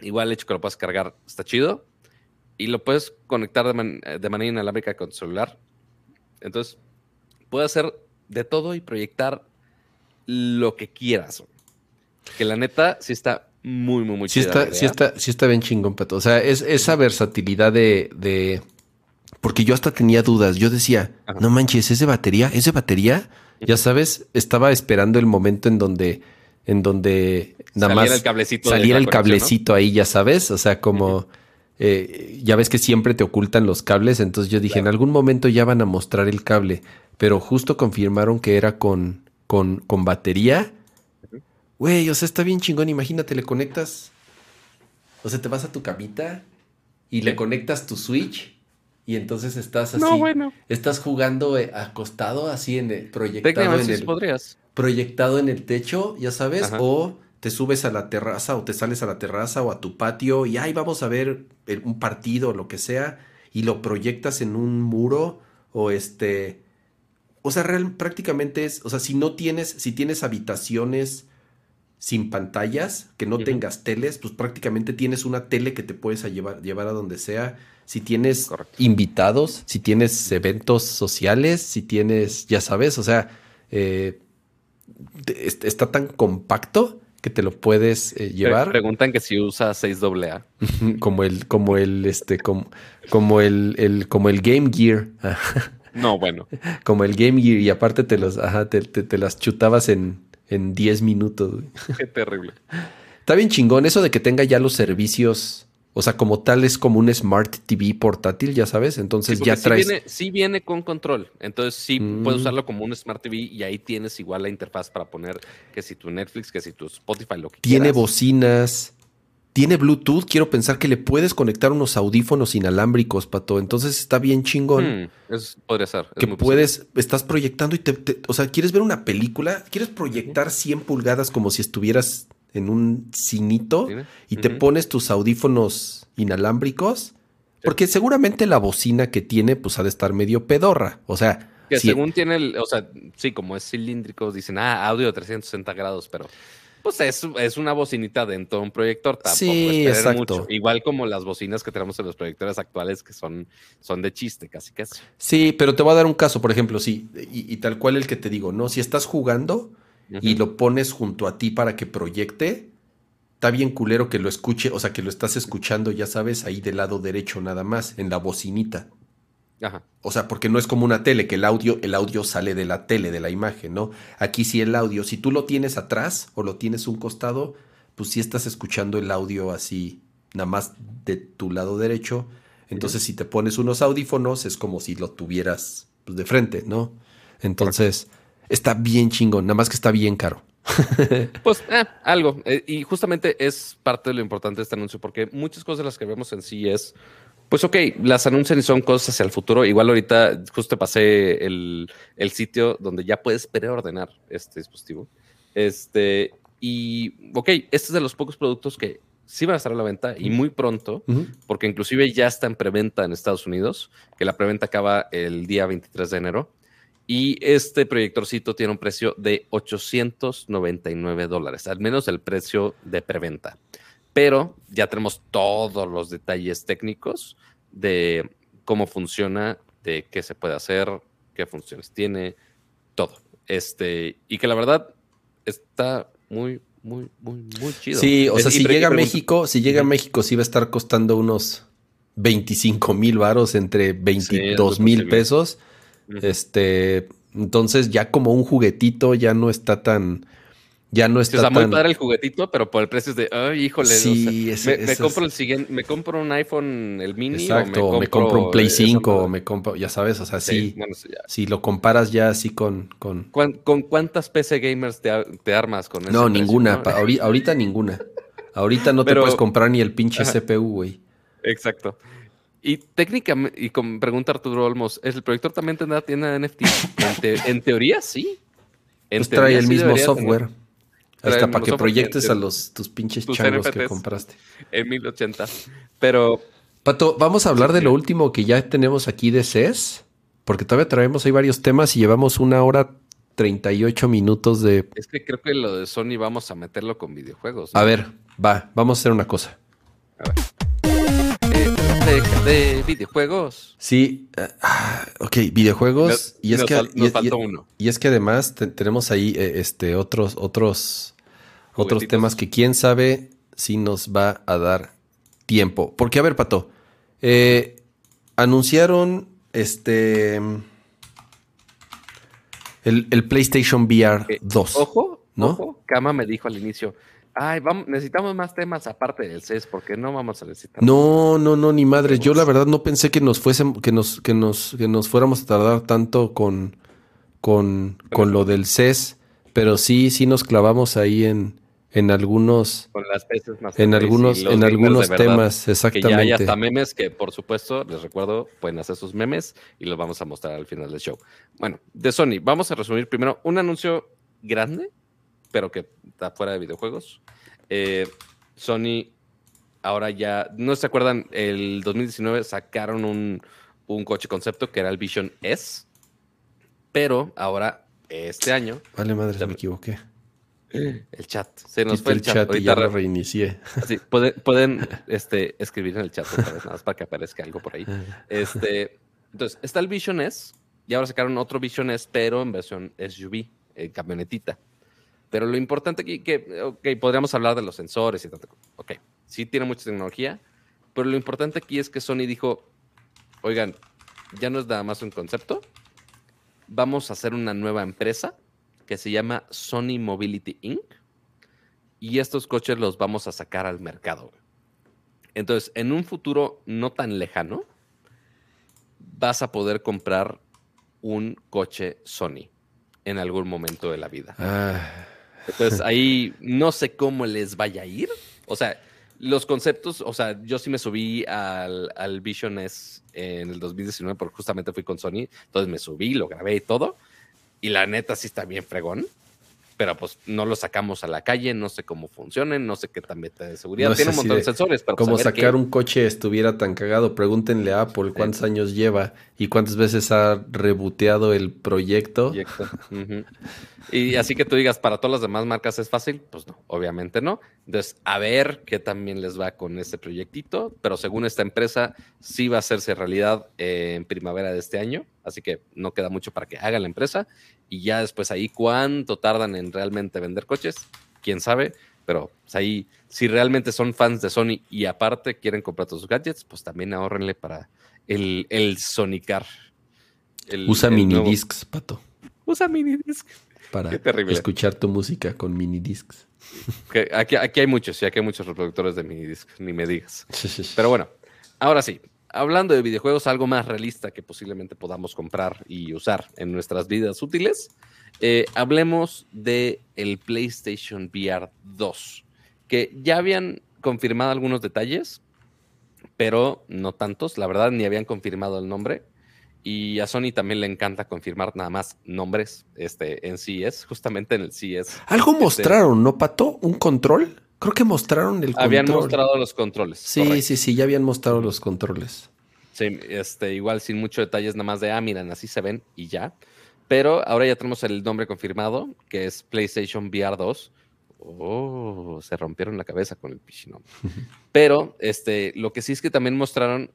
igual el hecho que lo puedas cargar está chido. Y lo puedes conectar de, de manera inalámbrica con tu celular. Entonces, puedes hacer de todo y proyectar lo que quieras. Que la neta sí está muy, muy, muy sí Está, sí, está, sí está bien chingón, Pato. O sea, es esa versatilidad de, de... Porque yo hasta tenía dudas. Yo decía, no manches, ¿es de batería? ¿Es de batería? Ya sabes, estaba esperando el momento en donde, en donde nada saliera más el cablecito saliera el cablecito ahí, ya sabes. O sea, como eh, ya ves que siempre te ocultan los cables. Entonces yo dije, en algún momento ya van a mostrar el cable. Pero justo confirmaron que era con, con, con batería Güey, o sea, está bien chingón. Imagínate, le conectas. O sea, te vas a tu camita y le conectas tu Switch y entonces estás así. No, bueno. Estás jugando eh, acostado así en el proyectado en el. podrías. proyectado en el techo, ya sabes, o te subes a la terraza o te sales a la terraza o a tu patio y ahí vamos a ver un partido o lo que sea y lo proyectas en un muro o este o sea, real, prácticamente es, o sea, si no tienes si tienes habitaciones sin pantallas, que no tengas teles, pues prácticamente tienes una tele que te puedes llevar, llevar a donde sea. Si tienes invitados, si tienes eventos sociales, si tienes, ya sabes, o sea, eh, está tan compacto que te lo puedes eh, llevar. Preguntan que si usa 6 AA. (laughs) como el, como el, este, como, como el, el, como el Game Gear. (laughs) no, bueno. (laughs) Como el Game Gear, y aparte te los, ajá, te, te, las chutabas en, en 10 minutos. (laughs) Qué terrible. Está bien chingón eso de que tenga ya los servicios o sea, como tal es como un Smart TV portátil, ya sabes. Entonces ya traes. Sí viene, sí viene, con control. Entonces sí puedes mm. usarlo como un Smart TV y ahí tienes igual la interfaz para poner que si tu Netflix, que si tu Spotify, lo que Tiene bocinas. Tiene Bluetooth. Quiero pensar que le puedes conectar unos audífonos inalámbricos, pato. Entonces está bien chingón. Hmm, eso podría ser. que puedes, estás proyectando y te, O sea, ¿quieres ver una película? ¿Quieres proyectar 100 pulgadas como si estuvieras en un cinito y te pones tus audífonos inalámbricos, porque seguramente la bocina que tiene pues ha de estar medio pedorra, o sea... Que según tiene, el, o sea, sí, como es cilíndrico, dicen, ah, audio de 360 grados, pero pues es, es una bocinita dentro de un proyector, tampoco sí, exacto. Igual como las bocinas que tenemos en los proyectores actuales que son, son de chiste, casi casi. Sí, pero te voy a dar un caso, por ejemplo, sí, y, y tal cual el que te digo, ¿no? Si estás jugando y lo pones junto a ti para que proyecte, está bien culero que lo escuche, o sea, que lo estás escuchando, ya sabes, ahí del lado derecho nada más, en la bocinita. Ajá. O sea, porque no es como una tele, que el audio, el audio sale de la tele, de la imagen, ¿no? Aquí sí el audio, si tú lo tienes atrás o lo tienes un costado, pues sí estás escuchando el audio así, nada más de tu lado derecho. Entonces, si te pones unos audífonos, es como si lo tuvieras pues, de frente, ¿no? Entonces, está bien chingón, nada más que está bien caro. (laughs) pues eh, algo, eh, y justamente es parte de lo importante de este anuncio, porque muchas cosas de las que vemos en sí es, pues ok, las anuncian y son cosas hacia el futuro. Igual ahorita justo pasé el, el sitio donde ya puedes preordenar este dispositivo. Este, y ok, este es de los pocos productos que sí van a estar a la venta y muy pronto, porque inclusive ya está en preventa en Estados Unidos, que la preventa acaba el día 23 de enero. Y este proyectorcito tiene un precio de 899 dólares, al menos el precio de preventa. Pero ya tenemos todos los detalles técnicos de cómo funciona, de qué se puede hacer, qué funciones tiene, todo. Este, y que la verdad está muy, muy, muy, muy chido. Sí, o sea, si llega a México, si llega a México, sí va a estar costando unos 25 mil varos entre 22 mil pesos. Este, entonces ya como un juguetito ya no está tan, ya no está o sea, muy padre el juguetito, pero por el precio es de, ay, híjole, sí, me, compro el siguiente, me compro un iPhone, el mini. Exacto, o me, compro, un Play 5, o me compro, ya sabes, o sea, sí, si lo comparas ya así con... ¿Con, ¿Con cuántas PC gamers te, armas con eso? No, ninguna, ahorita, ninguna. Ahorita no te puedes comprar ni el pinche CPU, güey. Exacto. Y técnicamente, y como pregunta Arturo Olmos, ¿el proyector también tendrá tienda de NFT? (laughs) En, teoría, sí. En pues trae el mismo software. Hasta para que proyectes a los tus pinches changos que compraste. En 1080. Pero. Pato, vamos a hablar de lo último que ya tenemos aquí de CES. Porque todavía traemos ahí varios temas y llevamos una hora 38 minutos de. Es que creo que lo de Sony vamos a meterlo con videojuegos. A ver, va, vamos a hacer una cosa. A ver de videojuegos. Sí, uh, ok, videojuegos. y, es que, uno. y es que además tenemos ahí eh, este, otros, otros, otros temas que quién sabe si nos va a dar tiempo. Porque, a ver, Pato, eh, anunciaron este el, el PlayStation VR 2. Ojo, ¿no? Ojo, Kama me dijo al inicio, Ay, vamos, necesitamos más temas aparte del CES, porque no vamos a necesitar. No, no, no, ni madres. Yo la verdad no pensé que nos fuesen, que nos, que nos, que nos fuéramos a tardar tanto con, con, con lo del CES, pero sí, sí nos clavamos ahí en, en algunos, con las más en algunos, en algunos temas, exactamente. Que ya hay hasta memes que, por supuesto, les recuerdo, pueden hacer sus memes y los vamos a mostrar al final del show. Bueno, de Sony, vamos a resumir primero un anuncio grande, pero que está fuera de videojuegos. Eh, Sony ahora ya, no se acuerdan, el 2019 sacaron un, un coche concepto que era el Vision S, pero ahora, este año... Vale, madre, me equivoqué. (laughs) El chat. Se nos fue el, chat. y ya lo reinicié. (laughs) pueden, este, escribir en el chat otra vez, nada más para que aparezca algo por ahí. Este, entonces, está el Vision S y ahora sacaron otro Vision S, pero en versión SUV, eh, camionetita. Pero lo importante aquí, que, ok, podríamos hablar de los sensores y tanto. Ok, sí tiene mucha tecnología, pero lo importante aquí es que Sony dijo, oigan, ya no es nada más un concepto, vamos a hacer una nueva empresa que se llama Sony Mobility Inc. Y estos coches los vamos a sacar al mercado. Entonces, en un futuro no tan lejano, vas a poder comprar un coche Sony en algún momento de la vida. Ah. Entonces, ahí no sé cómo les vaya a ir. O sea, los conceptos, o sea, yo sí me subí al, al Vision S en el 2019 porque justamente fui con Sony, entonces me subí, lo grabé y todo. Y la neta sí está bien fregón. Pero pues no lo sacamos a la calle, no sé cómo funcionen, no sé qué tan meta de seguridad. Tiene un montón de, sensores. Pero pues, como sacar un coche estuviera tan cagado, pregúntenle a Apple cuántos años lleva y cuántas veces ha reboteado el proyecto. Y así que tú digas, para todas las demás marcas es fácil, pues no, obviamente no. Entonces, a ver qué también les va con este proyectito, pero según esta empresa, sí va a hacerse realidad en primavera de este año, así que no queda mucho para que haga la empresa. Y ya después ahí, ¿cuánto tardan en realmente vender coches? ¿Quién sabe? Pero pues, ahí, si realmente son fans de Sony y aparte quieren comprar todos sus gadgets, pues también ahorrenle para el, el Sonicar. Usa mini discs, pato. Usa mini discs. Para escuchar tu música con mini discs. aquí, aquí hay muchos, sí, aquí hay muchos reproductores de mini discs, ni me digas. (laughs) Pero bueno, ahora sí, hablando de videojuegos, algo más realista que posiblemente podamos comprar y usar en nuestras vidas útiles, eh, hablemos de el PlayStation VR 2, que ya habían confirmado algunos detalles, pero no tantos, la verdad ni habían confirmado el nombre. Y a Sony también le encanta confirmar nada más nombres este, en CES, justamente en el CES. Algo este, mostraron, ¿no, Pato? ¿Un control? Creo que mostraron el control. Habían mostrado los controles. Sí, sí, sí, ya habían mostrado los controles. Sí, este, igual sin muchos detalles, nada más de, ah, miren, así se ven y ya. Pero ahora ya tenemos el nombre confirmado, que es PlayStation VR 2. Oh, se rompieron la cabeza con el pichino. (laughs) Pero este, lo que sí es que también mostraron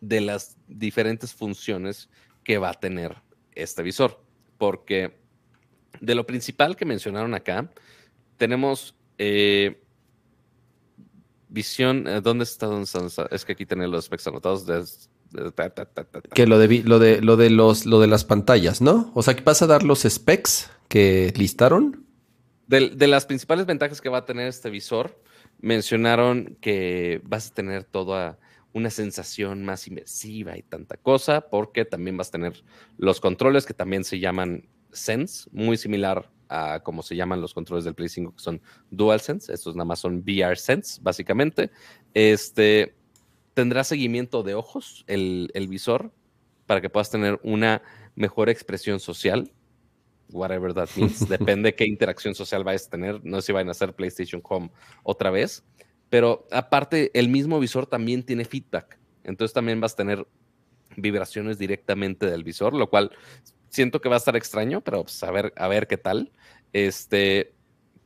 de las diferentes funciones que va a tener este visor. Porque de lo principal que mencionaron acá, tenemos eh, visión. Eh, ¿Dónde está, Es que aquí tienen los specs anotados. que lo de, lo de, lo de los, lo de las pantallas, ¿no? O sea, que vas a dar los specs que listaron. de, las principales ventajas que va a tener este visor, mencionaron que vas a tener toda una sensación más inmersiva y tanta cosa, porque también vas a tener los controles que también se llaman Sense, muy similar a como se llaman los controles del Play 5, que son DualSense. Estos nada más son VR Sense, básicamente. Este, tendrá seguimiento de ojos el, el visor para que puedas tener una mejor expresión social. Whatever that means. (laughs) Depende qué interacción social vayas a tener. No sé si van a hacer PlayStation Home otra vez. Pero aparte, el mismo visor también tiene feedback. Entonces también vas a tener vibraciones directamente del visor, lo cual siento que va a estar extraño, pero pues, a, ver, a ver qué tal. Este,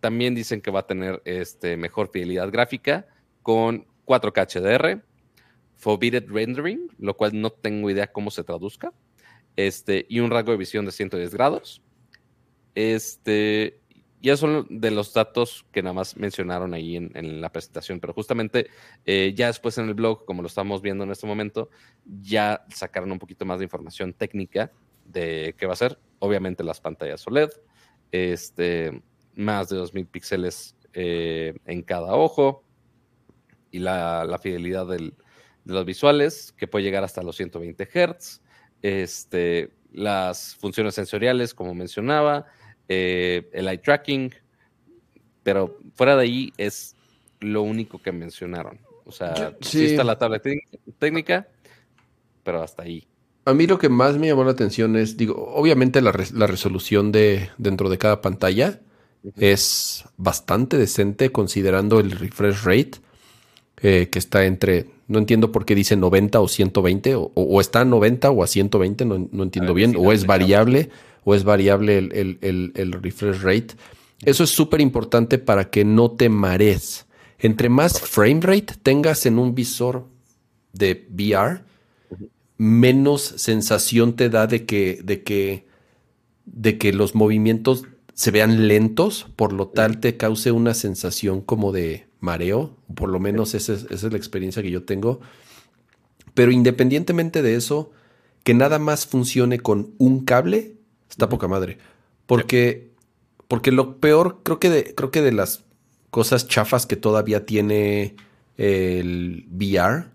también dicen que va a tener este, mejor fidelidad gráfica con 4K HDR, Forbidden Rendering, lo cual no tengo idea cómo se traduzca, este, y un rango de visión de 110 grados. Este, ya son de los datos que nada más mencionaron ahí en, la presentación, pero justamente eh, ya después en el blog, como lo estamos viendo en este momento, ya sacaron un poquito más de información técnica de qué va a ser. Obviamente las pantallas OLED, este, más de 2000 píxeles eh, en cada ojo y la, fidelidad de los visuales, que puede llegar hasta los 120 Hz. Este, las funciones sensoriales, como mencionaba, eh, el eye tracking, pero fuera de ahí es lo único que mencionaron. O sea, sí, está la tabla técnica, pero hasta ahí. A mí lo que más me llamó la atención es, digo, obviamente la, la resolución de dentro de cada pantalla es bastante decente considerando el refresh rate eh, que está entre, no entiendo por qué dice 90 o 120, o, está a 90 o a 120, no, no entiendo bien, o es variable, o es variable el, refresh rate. Eso es súper importante para que no te marees. Entre más frame rate tengas en un visor de VR, menos sensación te da de que, de que, de que los movimientos se vean lentos, por lo tal te cause una sensación como de mareo, por lo menos esa es, la experiencia que yo tengo. Pero independientemente de eso, que nada más funcione con un cable, está poca madre. Porque, porque lo peor, creo que, de, creo que de las cosas chafas que todavía tiene el VR,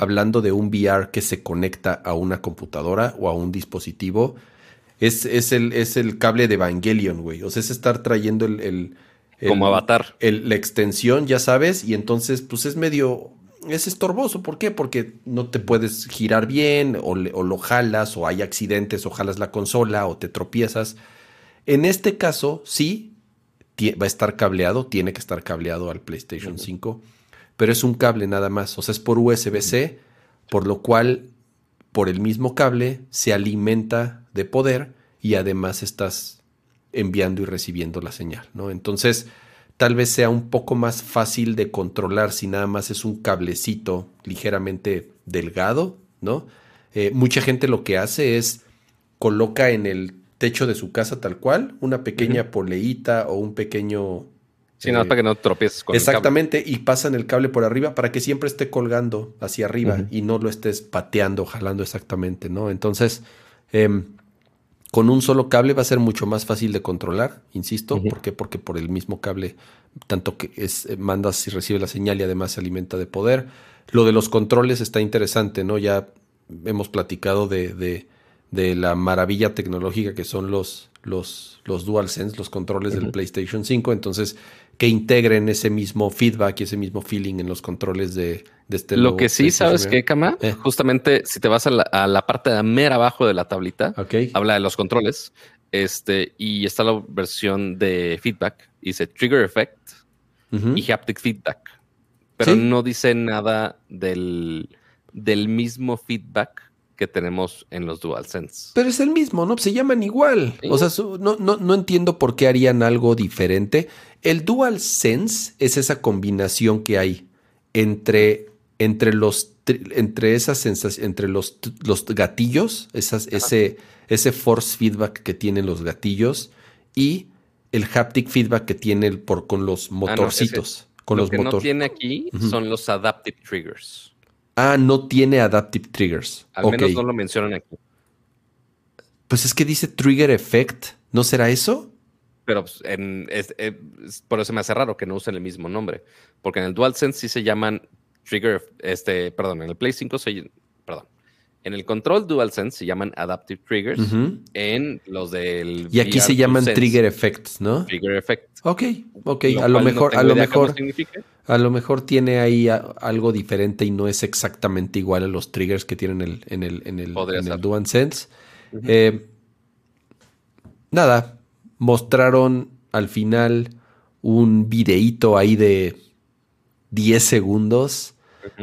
hablando de un VR que se conecta a una computadora o a un dispositivo, es, es, el, es el cable de Evangelion, güey. O sea, es estar trayendo el. Como avatar. la extensión, ya sabes, y entonces, pues es medio. Es estorboso. ¿Por qué? Porque no te puedes girar bien, o, o lo jalas, o hay accidentes, o jalas la consola, o te tropiezas. En este caso, sí, va a estar cableado, tiene que estar cableado al PlayStation 5, pero es un cable nada más. O sea, es por USB-C, por lo cual por el mismo cable se alimenta de poder y además estás enviando y recibiendo la señal, ¿no? Entonces, tal vez sea un poco más fácil de controlar si nada más es un cablecito ligeramente delgado, ¿no? Eh, mucha gente lo que hace es coloca en el techo de su casa tal cual una pequeña poleita o un pequeño Sí, nada, para que no tropieces con Exactamente, el cable. y pasan el cable por arriba para que siempre esté colgando hacia arriba y no lo estés pateando, jalando exactamente, ¿no? Entonces, em, con un solo cable va a ser mucho más fácil de controlar, insisto. ¿Por qué? Porque por el mismo cable, tanto que es, eh, mandas y recibe la señal y además se alimenta de poder. Lo de los controles está interesante, ¿no? Ya hemos platicado de, de, de la maravilla tecnológica que son los, los, los DualSense, los controles del PlayStation 5. Entonces, que integren ese mismo feedback y ese mismo feeling en los controles de, este Lo que sí, ¿sabes qué, Kama? Eh. Justamente si te vas a la, parte de mera abajo de la tablita, habla de los controles. Este, y está la versión de feedback. Dice Trigger Effect y Haptic Feedback. Pero no dice nada del, del mismo feedback que tenemos en los DualSense. Pero es el mismo, ¿no? Se llaman igual. O sea, no, no, no, entiendo por qué harían algo diferente. El DualSense es esa combinación que hay entre, entre los entre esas entre los, los gatillos, esas, ese, ese force feedback que tienen los gatillos y el haptic feedback que tiene por, con los ah, motorcitos. con lo los que no tiene aquí son los adaptive triggers. Ah, no tiene adaptive triggers. Al menos no lo mencionan aquí. Pues es que dice trigger effect. ¿No será eso? Pero pues, por eso me hace raro que no usen el mismo nombre. Porque en el DualSense sí se llaman trigger, este, perdón, en el Play 5 se, perdón, en el control DualSense se llaman Adaptive Triggers. En los del. Y aquí se llaman Trigger Effects, ¿no? Trigger Effects. Ok, ok. a lo mejor, a lo mejor. A lo mejor tiene ahí algo diferente y no es exactamente igual a los triggers que tienen el, en el, en el, DualSense. Eh, nada. Mostraron al final un videíto ahí de 10 segundos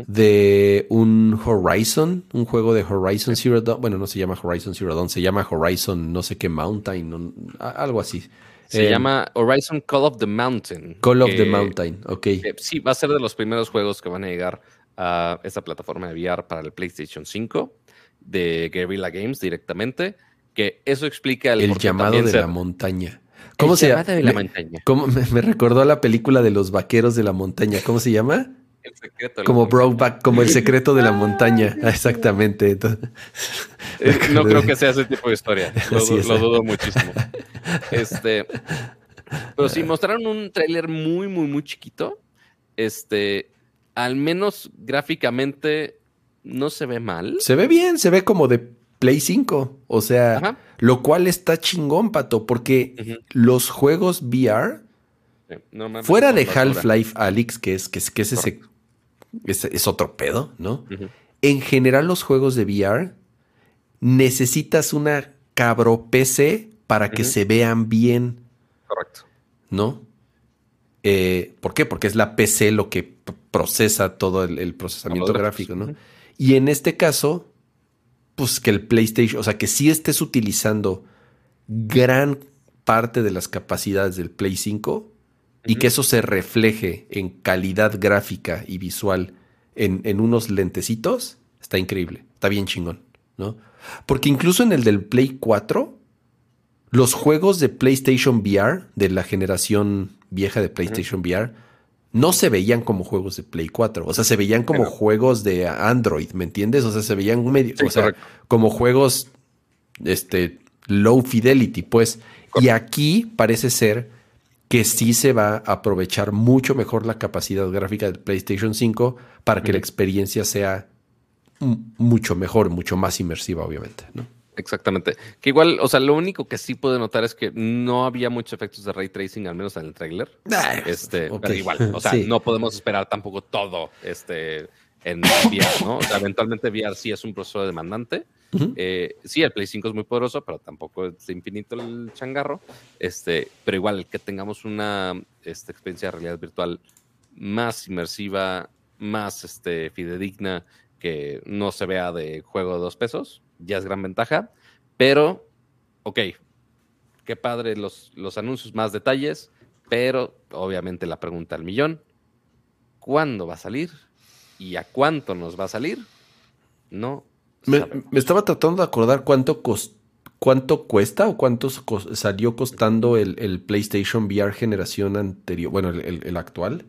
de un Horizon, un juego de Horizon Zero Dawn. Bueno, no se llama Horizon Zero Dawn, se llama Horizon no sé qué Mountain, algo así. Se eh, llama Horizon Call of the Mountain. Call of the Mountain, ok. sí, va a ser de los primeros juegos que van a llegar a esta plataforma de VR para el PlayStation 5 de Guerrilla Games directamente. Que eso explica el, el llamado de la montaña. ¿Cómo se llama? De la montaña. ¿cómo, me recordó a la película de los vaqueros de la montaña. ¿Cómo se llama? como Brokeback, como el secreto de la montaña. Exactamente. (laughs) Eh, no creo que sea ese tipo de historia. (laughs) Lo, dudo muchísimo. Este, pero sí, mostraron un tráiler muy, muy, muy chiquito. Este, al menos gráficamente no se ve mal. Se ve bien, se ve como de Play 5. O sea, lo cual está chingón, Pato, porque los juegos VR, fuera de Half-Life Alyx, que es, que es, que es ese es, otro pedo, ¿no? En general los juegos de VR necesitas una cabro PC para que se vean bien. Correcto. ¿No? Eh, ¿Por qué? Porque es la PC lo que procesa todo el, procesamiento gráfico, ¿no? Y en este caso, pues que el PlayStation, o sea, que sí estés utilizando gran parte de las capacidades del Play 5 y que eso se refleje en calidad gráfica y visual en, en, unos lentecitos, está increíble, está bien chingón, ¿no? Porque incluso en el del Play 4, los juegos de PlayStation VR, de la generación vieja de PlayStation VR, no se veían como juegos de Play 4. O sea, se veían como juegos de Android, ¿me entiendes? O sea, se veían medio, o sea, como juegos este, low fidelity, pues. Y aquí parece ser que sí se va a aprovechar mucho mejor la capacidad gráfica del PlayStation 5 para que la experiencia sea mucho mejor, mucho más inmersiva, obviamente, ¿no? Exactamente. Que igual, o sea, lo único que sí pude notar es que no había muchos efectos de ray tracing, al menos en el trailer. Ah, este, pero igual, o sea, no podemos esperar tampoco todo este, en VR, ¿no? O sea, eventualmente VR sí es un proceso demandante. Eh, sí, el Play 5 es muy poderoso, pero tampoco es infinito el changarro. Este, pero igual que tengamos una este, experiencia de realidad virtual más inmersiva, más este, fidedigna, que no se vea de juego de dos pesos, ya es gran ventaja. Pero, ok, qué padre los, los anuncios, más detalles, pero obviamente la pregunta al millón, ¿cuándo va a salir? ¿Y a cuánto nos va a salir? No. Me, estaba tratando de acordar cuánto, cuánto cuesta o cuánto salió costando el, PlayStation VR generación anterior, bueno, el actual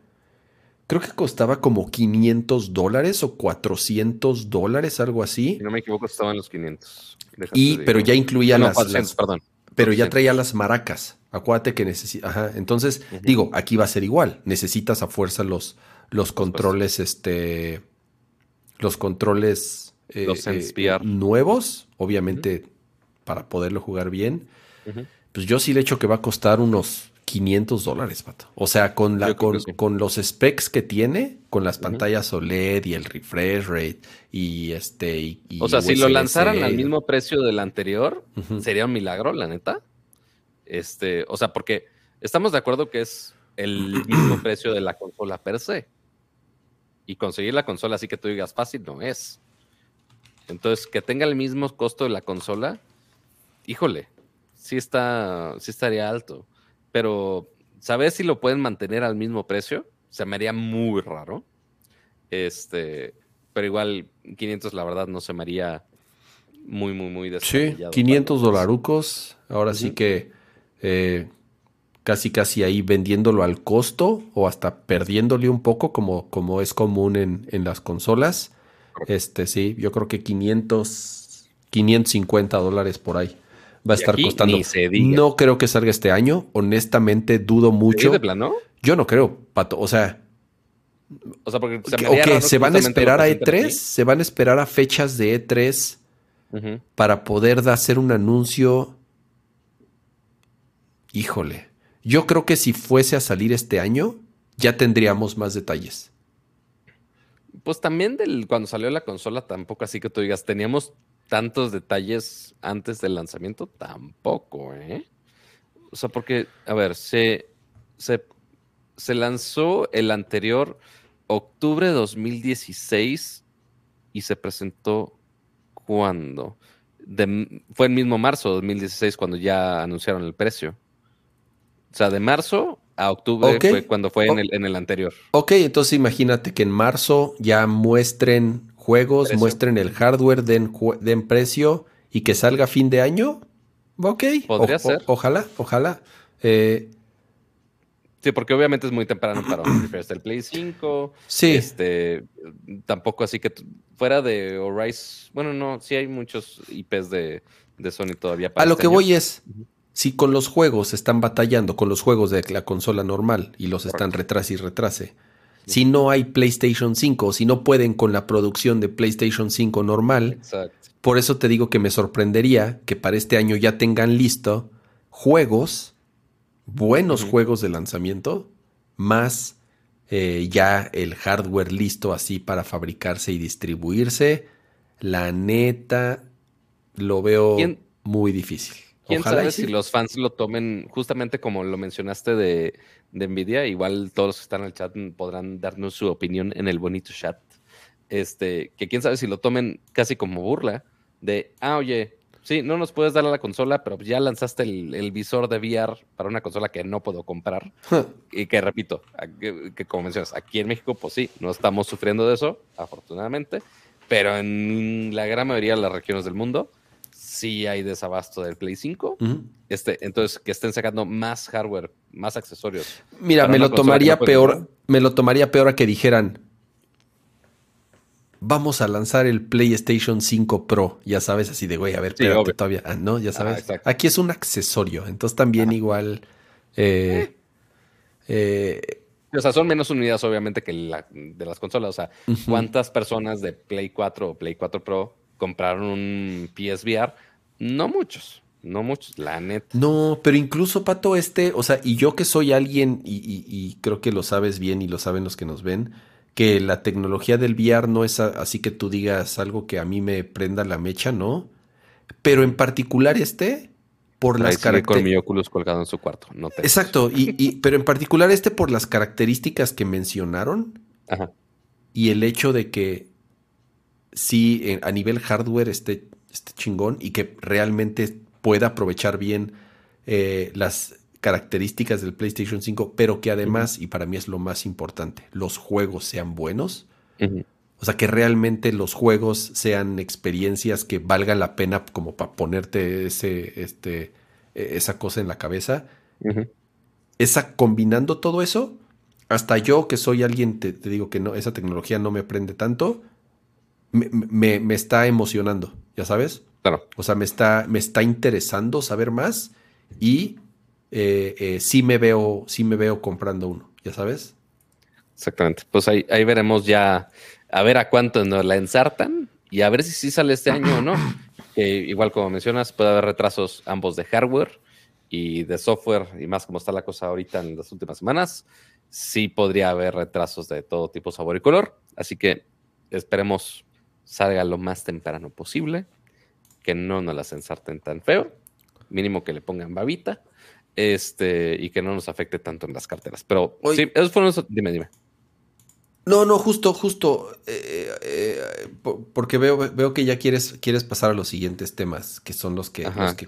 creo que costaba como 500 dólares o 400 dólares, algo así. Si no me equivoco, estaban los 500. y, pero ya incluía las, perdón. Pero ya traía las maracas. Acuérdate que necesita. Ajá. Entonces, digo, aquí va a ser igual. Necesitas a fuerza los, los controles, este. Los controles eh, eh, nuevos, obviamente, para poderlo jugar bien. Pues yo sí le echo que va a costar unos 500 dólares, pato. O sea, con, la, con, los specs que tiene, con las pantallas OLED y el refresh rate y este. o sea, si lo lanzaran al mismo precio del anterior, sería un milagro, la neta. Este, o sea, porque estamos de acuerdo que es el (clears throat) mismo precio de la consola per se. Y conseguir la consola así que tú digas fácil no es. Entonces, que tenga el mismo costo de la consola, híjole, sí está, sí estaría alto pero ¿sabes si lo pueden mantener al mismo precio? Se me haría muy raro. Este, pero igual 500 la verdad no se me haría muy, muy, muy Sí, 500 dolarucos. Ahora sí que eh, casi, casi ahí vendiéndolo al costo o hasta perdiéndole un poco como, como es común en, en las consolas. Este, sí, yo creo que 500, 550 dólares por ahí va a estar costando. No creo que salga este año. Honestamente, dudo mucho. de plano? Yo no creo, Pato. O sea. O sea, porque se, se van a esperar a E3, se van a esperar a fechas de E3 para poder hacer un anuncio. Híjole. Yo creo que si fuese a salir este año, ya tendríamos más detalles. Pues también del, cuando salió la consola, tampoco así que tú digas, teníamos tantos detalles antes del lanzamiento, tampoco, ¿eh? O sea, porque, a ver, se, se, lanzó el anterior octubre de 2016 y se presentó cuando? fue el mismo marzo de 2016 cuando ya anunciaron el precio. O sea, de marzo a octubre fue cuando fue en el, en el anterior. Ok, entonces imagínate que en marzo ya muestren juegos, muestren el hardware, den, den, precio y que salga fin de año. Ok. Podría ser. ojalá, ojalá. Eh, sí, porque obviamente es muy temprano para un del Play 5. Sí. Este, tampoco así que fuera de Horizon. Bueno, no, sí hay muchos IPs de, Sony todavía. Para A lo este que voy es. Si con los juegos están batallando, con los juegos de la consola normal y los están retrase y retrase, si no hay PlayStation 5, si no pueden con la producción de PlayStation 5 normal. Por eso te digo que me sorprendería que para este año ya tengan listo juegos, buenos juegos de lanzamiento, más eh, ya el hardware listo así para fabricarse y distribuirse. La neta, lo veo muy difícil. ¿Quién sabe si los fans lo tomen justamente como lo mencionaste de, de, Nvidia? Igual todos los que están en el chat podrán darnos su opinión en el bonito chat. Este, que quién sabe si lo tomen casi como burla de, ah, oye, sí, no nos puedes dar a la consola, pero ya lanzaste el, visor de VR para una consola que no puedo comprar. (laughs) y que repito, que, como mencionas, aquí en México, pues sí, no estamos sufriendo de eso, afortunadamente, pero en la gran mayoría de las regiones del mundo sí hay desabasto del Play 5. este, entonces, que estén sacando más hardware, más accesorios. Mira, me lo tomaría peor, me lo tomaría peor a que dijeran, vamos a lanzar el PlayStation 5 Pro, ya sabes, así de, güey, a ver, espérate todavía, ah, ¿no? Ya sabes, aquí es un accesorio, entonces también igual... Eh, eh, o sea, son menos unidades obviamente que la, de las consolas, o sea, ¿cuántas personas de Play 4 o Play 4 Pro compraron un PSVR? No muchos. No muchos, la neta. No, pero incluso, Pato, este, o sea, y yo que soy alguien, y creo que lo sabes bien y lo saben los que nos ven, que la tecnología del VR no es así que tú digas algo que a mí me prenda la mecha, ¿no? Pero en particular este, por las características. con mi Oculus colgado en su cuarto. No Exacto, y, (laughs) pero en particular este por las características que mencionaron Ajá. y el hecho de que sí, a nivel hardware esté, esté chingón y que realmente pueda aprovechar bien eh, las características del PlayStation 5, pero que además, y para mí es lo más importante, los juegos sean buenos. O sea, que realmente los juegos sean experiencias que valgan la pena como para ponerte ese, este, e, esa cosa en la cabeza. Esa, combinando todo eso, hasta yo que soy alguien, te, digo que no, esa tecnología no me prende tanto, me, me, está emocionando, ya sabes. Claro. O sea, me está, me está interesando saber más y eh, eh, sí me veo, sí me veo comprando uno, ya sabes. Exactamente. Pues ahí, ahí veremos ya a ver a cuánto nos la ensartan y a ver si sí sale este año o no. (clears throat) igual como mencionas, puede haber retrasos ambos de hardware y de software y más como está la cosa ahorita en las últimas semanas. Sí podría haber retrasos de todo tipo, sabor y color. Así que esperemos salga lo más temprano posible, que no nos las ensarten tan feo, mínimo que le pongan babita este, y que no nos afecte tanto en las carteras. Pero sí, esos fueron Dime, dime. No, no, justo, justo, eh, eh, porque veo, veo que ya quieres, quieres pasar a los siguientes temas, que son los que,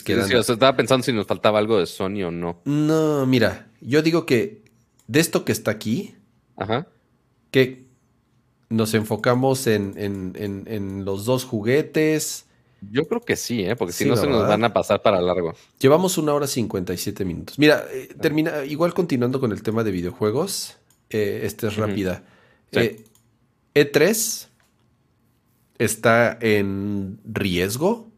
quedan. Sí, estaba pensando si nos faltaba algo de Sony o no. No, mira, yo digo que de esto que está aquí, Ajá. que nos enfocamos en, en, en los dos juguetes, yo creo que sí, ¿eh? porque si no se nos van a pasar para largo. Llevamos una hora 57 minutos. Mira, eh, termina, igual continuando con el tema de videojuegos, eh, esta es rápida. E3 e está en riesgo.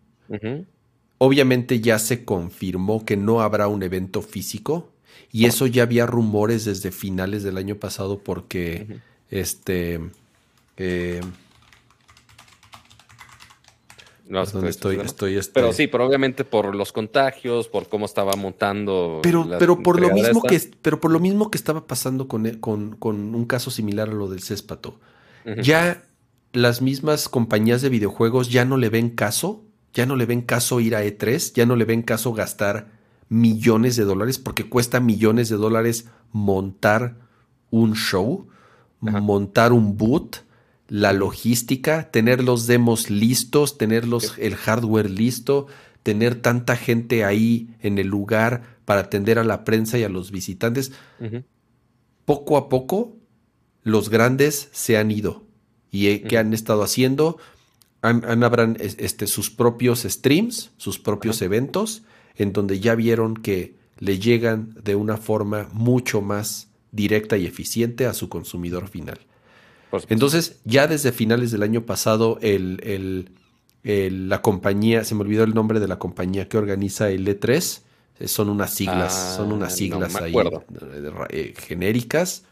Obviamente ya se confirmó que no habrá un evento físico y eso ya había rumores desde finales del año pasado porque este... No, estoy, estoy, este Pero sí, pero obviamente por los contagios, por cómo estaba montando. Pero, pero por lo mismo que, pero por lo mismo que estaba pasando con, con, con un caso similar a lo del céspato. Ya las mismas compañías de videojuegos ya no le ven caso, ya no le ven caso ir a E3, ya no le ven caso gastar millones de dólares, porque cuesta millones de dólares montar un show, montar un boot la logística, tener los demos listos, tener el hardware listo, tener tanta gente ahí en el lugar para atender a la prensa y a los visitantes. Poco a poco, los grandes se han ido. ¿Y eh, qué han estado haciendo? Han, han este, sus propios streams, sus propios eventos, en donde ya vieron que le llegan de una forma mucho más directa y eficiente a su consumidor final. Entonces, ya desde finales del año pasado, el, la compañía, se me olvidó el nombre de la compañía que organiza el E3, eh, son unas siglas, son unas ah, siglas ahí eh, genéricas.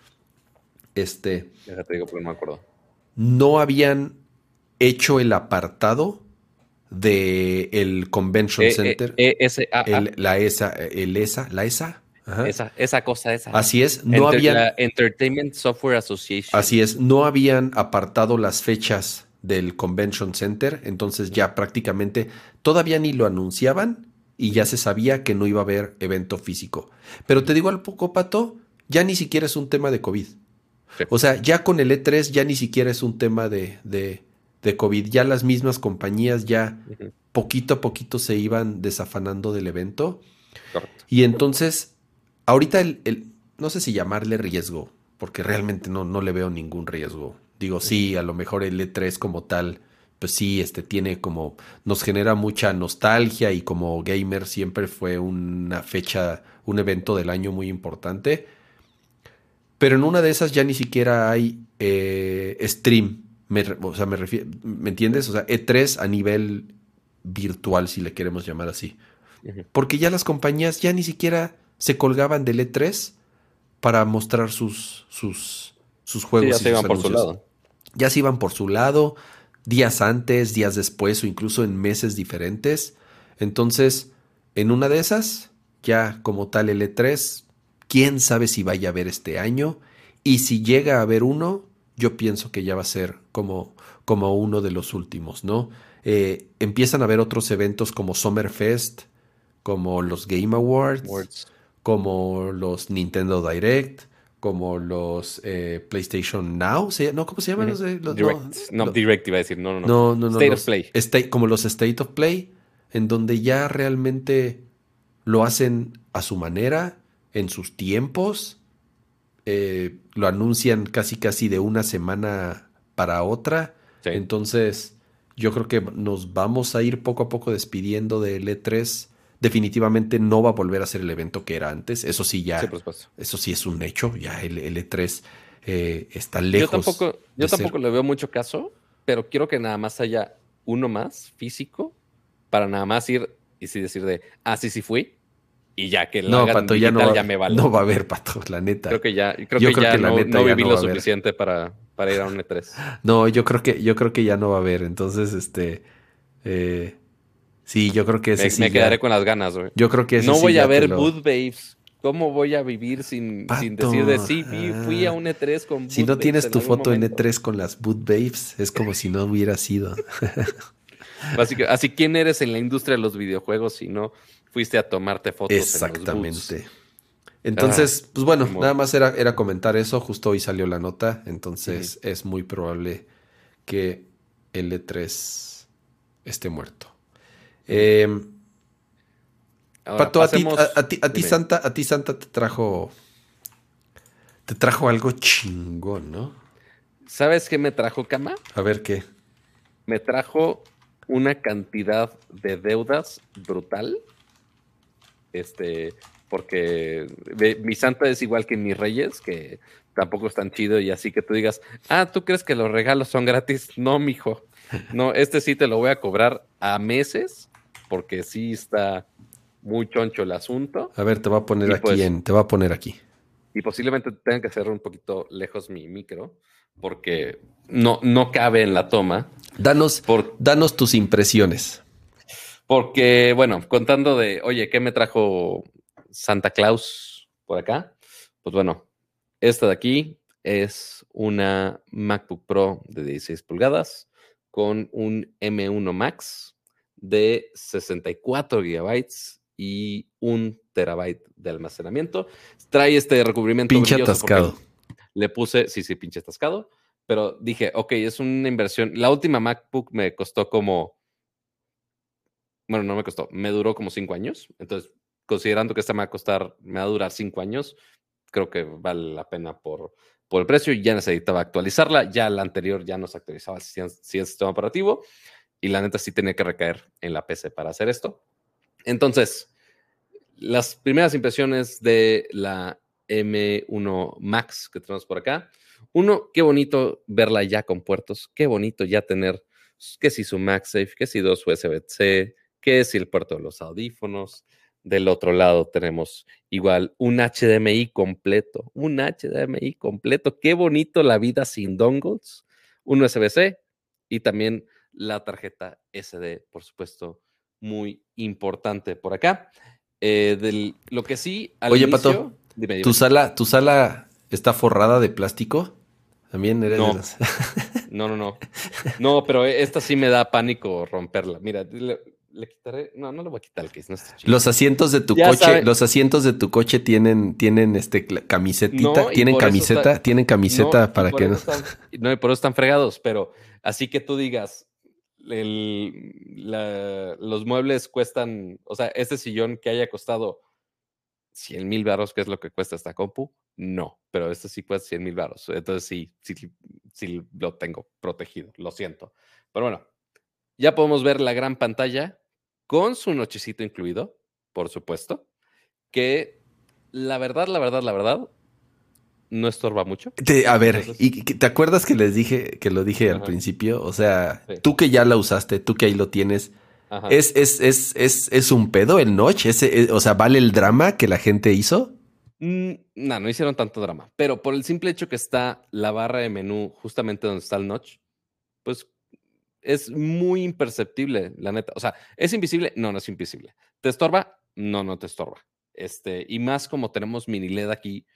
Este. digo, no me acuerdo. No habían hecho el apartado de el Convention e, e, Center. la ESA, el ESA, la ESA, esa, esa cosa, esa. Así es, no habían. Entertainment Software Association. Así es, no habían apartado las fechas del Convention Center, entonces ya prácticamente todavía ni lo anunciaban y ya se sabía que no iba a haber evento físico. Pero te digo al poco, Pato, ya ni siquiera es un tema de COVID. O sea, ya con el E3 ya ni siquiera es un tema de, de, de COVID. Ya las mismas compañías ya poquito a poquito se iban desafanando del evento. Y entonces, ahorita el, no sé si llamarle riesgo, porque realmente no, no le veo ningún riesgo. Digo, sí, a lo mejor el E3 como tal, pues sí, este tiene como, nos genera mucha nostalgia y como gamer siempre fue una fecha, un evento del año muy importante. Pero en una de esas ya ni siquiera hay eh, stream. Me, o sea, me refiero, ¿me entiendes? O sea, E3 a nivel virtual, si le queremos llamar así. Porque ya las compañías ya ni siquiera se colgaban del E3 para mostrar sus, sus, sus juegos. ya se iban por su lado. Ya se iban por su lado, días antes, días después o incluso en meses diferentes. Entonces, en una de esas, ya como tal el E3, quién sabe si vaya a haber este año. Y si llega a haber uno, yo pienso que ya va a ser como, como uno de los últimos, ¿no? Eh, empiezan a haber otros eventos como Summerfest, como los Game Awards, como los Nintendo Direct, como los eh, PlayStation Now, ¿no? ¿Cómo se llaman? los, Direct. No, Direct iba a decir, no, no, no. no, State of Play. como los State of Play, en donde ya realmente lo hacen a su manera, en sus tiempos, eh, lo anuncian casi casi de una semana para otra. Entonces, yo creo que nos vamos a ir poco a poco despidiendo del E3 definitivamente no va a volver a ser el evento que era antes. Eso sí, ya. eso sí es un hecho. Ya el, E3 eh, está lejos. Yo tampoco, yo tampoco le veo mucho caso, pero quiero que nada más haya uno más físico para nada más ir y sí decir de, ah, sí, sí fui. Y ya que no, Pato, ya no, va, me vale. no va a haber, Pato, la neta. Creo que ya, creo que ya no, viví lo suficiente para, para ir a un E3. (laughs) No, yo creo que, yo creo que ya no va a haber. Entonces, este. Eh, Sí, yo creo que ese me, sí me quedaré con las ganas, güey. Yo creo que ese No voy a ver Boot Babes. ¿Cómo voy a vivir sin, sin decir de sí, fui a un E3 con Si no tienes tu foto en E3 con las Boot Babes, es como si no hubiera sido. (laughs) así, ¿quién eres en la industria de los videojuegos si no fuiste a tomarte fotos? Exactamente. Entonces, ah, pues bueno, nada más era, era comentar eso. Justo hoy salió la nota. Entonces, es muy probable que el E3 esté muerto. Eh, Pato, a, ti, a, ti, Santa, a ti Santa te trajo. Te trajo algo chingón, ¿no? ¿Sabes qué me trajo, Cama? A ver qué. Me trajo una cantidad de deudas brutal. Este, porque mi santa es igual que mis reyes, que tampoco es tan chido, y así que tú digas, ah, ¿tú crees que los regalos son gratis? No, mijo. No, este sí te lo voy a cobrar a meses porque sí está muy choncho el asunto. A ver, te va a poner aquí pues en, te va a poner aquí. Y posiblemente tenga que cerrar un poquito lejos mi micro, porque no, no cabe en la toma. Danos, danos tus impresiones. Porque, bueno, contando de, oye, ¿qué me trajo Santa Claus por acá? Pues bueno, esta de aquí es una MacBook Pro de 16 pulgadas con un M1 Max de 64 gigabytes y un terabyte de almacenamiento. Trae este recubrimiento. Pinche atascado. Le puse, sí, sí, pinche atascado. Pero dije, ok, es una inversión. La última MacBook me costó como. Bueno, no me costó, me duró como cinco años. Entonces, considerando que esta me va a costar, me va a durar cinco años, creo que vale la pena por, por el precio. Ya necesitaba actualizarla. Ya la anterior ya no se actualizaba si es sistema operativo y la neta sí tenía que recaer en la PC para hacer esto. Entonces, las primeras impresiones de la M1 Max que tenemos por acá. Uno, qué bonito verla ya con puertos, qué bonito ya tener que si su MagSafe, que si dos USB-C, que si el puerto de los audífonos. Del otro lado tenemos igual un HDMI completo, un HDMI completo. Qué bonito la vida sin dongles, un USB-C y también la tarjeta SD, por supuesto, muy importante por acá. Eh, lo que sí, Oye, Pato, ¿tu, sala, ¿tu sala está forrada de plástico? También eres no. (laughs) No, no, no. No, pero esta sí me da pánico romperla. Mira, le, quitaré. No, no le voy a quitar el case. No está chido. Los asientos de tu coche, los asientos de tu coche tienen, tienen este camisetita, tienen camiseta, tienen camiseta para que no. no, y por eso están fregados, pero así que tú digas. Los muebles cuestan, o sea, este sillón que haya costado 100 mil baros, que es lo que cuesta esta compu, no, pero este sí cuesta 100 mil baros. Entonces sí, sí, sí lo tengo protegido, lo siento. Pero bueno, ya podemos ver la gran pantalla con su nochecito incluido, por supuesto, que la verdad, la verdad, la verdad, no estorba mucho. a ver, ¿y te acuerdas que les dije, que lo dije al principio? O sea, tú que ya la usaste, tú que ahí lo tienes, es, es, es, es, es un pedo el notch. O sea, ¿vale el drama que la gente hizo? Mm, no, no hicieron tanto drama. Pero por el simple hecho que está la barra de menú justamente donde está el notch, pues es muy imperceptible, la neta. O sea, ¿es invisible? No, no es invisible. ¿Te estorba? No, no te estorba. Este, y más como tenemos mini LED aquí,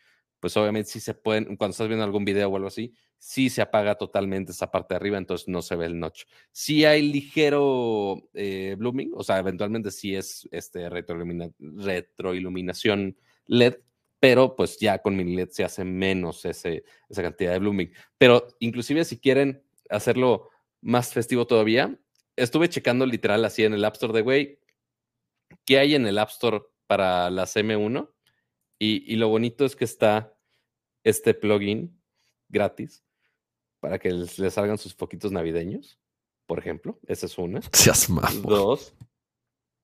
pues obviamente sí se pueden, cuando estás viendo algún video o algo así, sí se apaga totalmente esa parte de arriba, entonces no se ve el notch. Sí hay ligero eh, blooming, o sea, eventualmente sí es este retroiluminación LED, pero pues ya con mini LED se hace menos ese, esa cantidad de blooming. Pero inclusive si quieren hacerlo más festivo todavía, estuve checando literal así en el App Store de, güey, ¿qué hay en el App Store para las M1? Y, lo bonito es que está este plugin gratis para que les, salgan sus foquitos navideños, por ejemplo. Esa es una. (laughs) Seas Dos.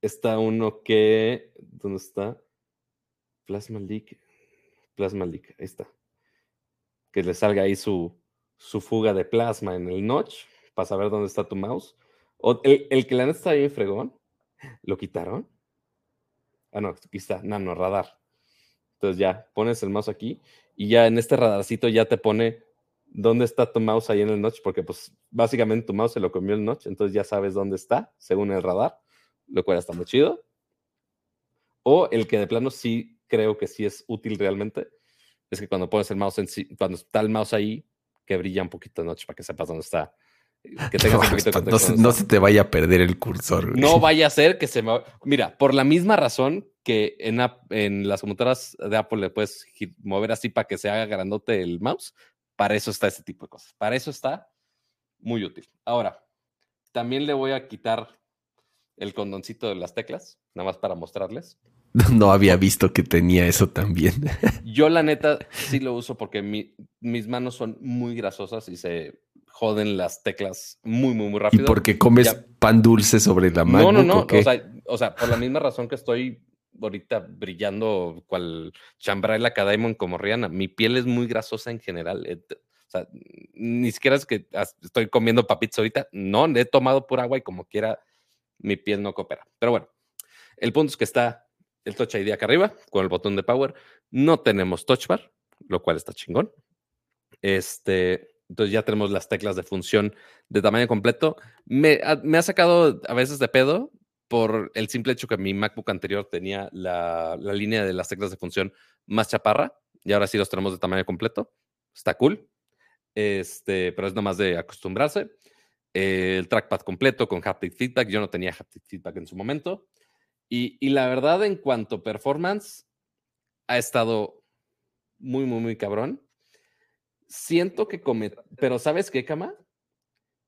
Está uno que. ¿Dónde está? Plasma Leak. Plasma Leak. Ahí está. Que le salga ahí su, su fuga de plasma en el notch para saber dónde está tu mouse. O el, el que la neta está bien fregón. ¿Lo quitaron? Ah, no, aquí está. Nano radar. Entonces ya pones el mouse aquí y ya en este radarcito ya te pone dónde está tu mouse ahí en el notch, porque pues básicamente tu mouse se lo comió el notch, entonces ya sabes dónde está según el radar, lo cual está muy chido. O el que de plano sí creo que sí es útil realmente, es que cuando pones el mouse en sí, cuando está el mouse ahí, que brilla un poquito el notch para que sepas dónde está que tengas un (laughs) poquito de no, se, no, se, te vaya a perder el cursor. No vaya a ser que se me... Mira, por la misma razón que en, en las computadoras de Apple le puedes mover así para que se haga grandote el mouse, para eso está ese tipo de cosas. Para eso está muy útil. Ahora, también le voy a quitar el condoncito de las teclas, nada más para mostrarles. (laughs) No había visto que tenía eso también. (laughs) Yo la neta sí lo uso porque mis manos son muy grasosas y se joden las teclas muy, muy, muy rápido. ¿Y porque comes pan dulce sobre la mano? No, no, no. O, sea, o, sea, por la misma razón que estoy ahorita brillando cual chambrela Academon como Rihanna. Mi piel es muy grasosa en general. Eh, o sea, ni siquiera es que estoy comiendo papitos ahorita. No, he tomado por agua y como quiera mi piel no coopera. Pero bueno, el punto es que está el Touch ID acá arriba con el botón de power. No tenemos touch bar, lo cual está chingón. Este, entonces ya tenemos las teclas de función de tamaño completo. Me, me ha sacado a veces de pedo por el simple hecho que mi MacBook anterior tenía la, línea de las teclas de función más chaparra y ahora sí los tenemos de tamaño completo. Está cool. Este, pero es nomás de acostumbrarse. el trackpad completo con haptic feedback. Yo no tenía haptic feedback en su momento. Y, y la verdad, en cuanto performance, ha estado muy, muy, muy cabrón siento que cometió, pero ¿sabes qué, Cama?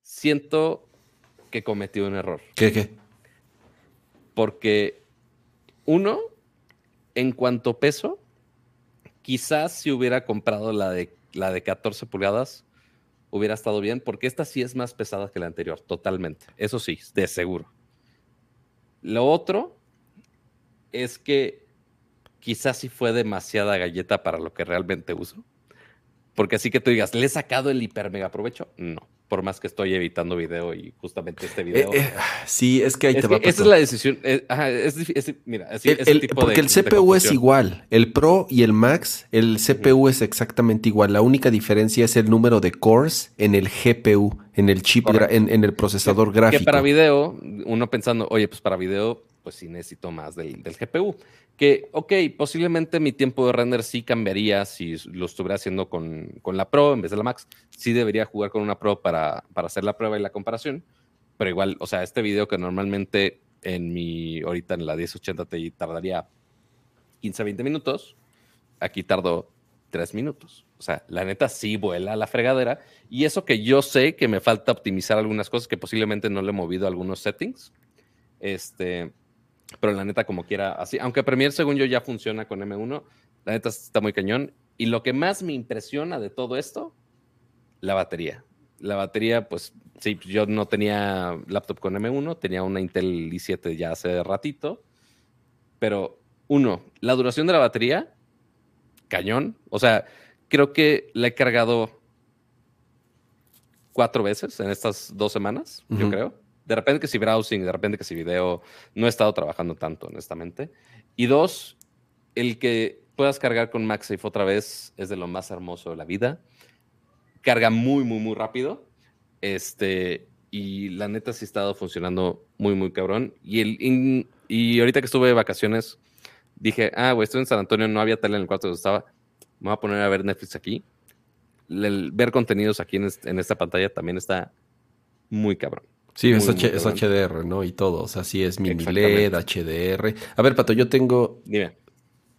Siento que cometió un error. ¿Qué, qué? Porque, uno, en cuanto peso, quizás si hubiera comprado la de, la de 14 pulgadas, hubiera estado bien, porque esta sí es más pesada que la anterior, totalmente. Eso sí, de seguro. Lo otro es que quizás sí fue demasiada galleta para lo que realmente uso. Porque así que tú digas, ¿le he sacado el hiper mega provecho? No. Por más que estoy evitando video y justamente este video. Eh, eh, sí, es que ahí te va. Esa es la decisión. Eh, es, mira, el, porque el CPU es igual. El Pro y el Max, el CPU es exactamente igual. La única diferencia es el número de cores en el GPU, en el chip, en, el procesador gráfico. Que para video, uno pensando, oye, pues para video pues sí necesito más del, del, GPU. Que, ok, posiblemente mi tiempo de render sí cambiaría si lo estuviera haciendo con, con, la Pro en vez de la Max. Sí debería jugar con una Pro para, para hacer la prueba y la comparación. Pero igual, o sea, este video que normalmente en mi, ahorita en la 1080 Ti tardaría 15 20 minutos, aquí tardo 3 minutos. O sea, la neta sí vuela la fregadera. Y eso que yo sé que me falta optimizar algunas cosas que posiblemente no le he movido algunos settings. Este, pero la neta, como quiera, así. Aunque Premiere, según yo, ya funciona con M1, la neta está muy cañón. Y lo que más me impresiona de todo esto, la batería. La batería, pues sí, yo no tenía laptop con M1, tenía una Intel i7 ya hace ratito. Pero, uno, la duración de la batería, cañón. O sea, creo que la he cargado cuatro veces en estas dos semanas, yo creo. De repente que si browsing, de repente que si video, no he estado trabajando tanto, honestamente. Y dos, el que puedas cargar con MagSafe otra vez es de lo más hermoso de la vida. Carga muy, muy, muy rápido. Este, y la neta sí ha estado funcionando muy, muy cabrón. Y, el, y ahorita que estuve de vacaciones, dije, ah, güey, estoy en San Antonio, no había tele en el cuarto donde estaba. Me voy a poner a ver Netflix aquí. El ver contenidos aquí en, esta pantalla también está muy cabrón. Sí, es, HDR, ¿no? Y todo. O sea, sí es mini LED, HDR. A ver, Pato, yo tengo Dime.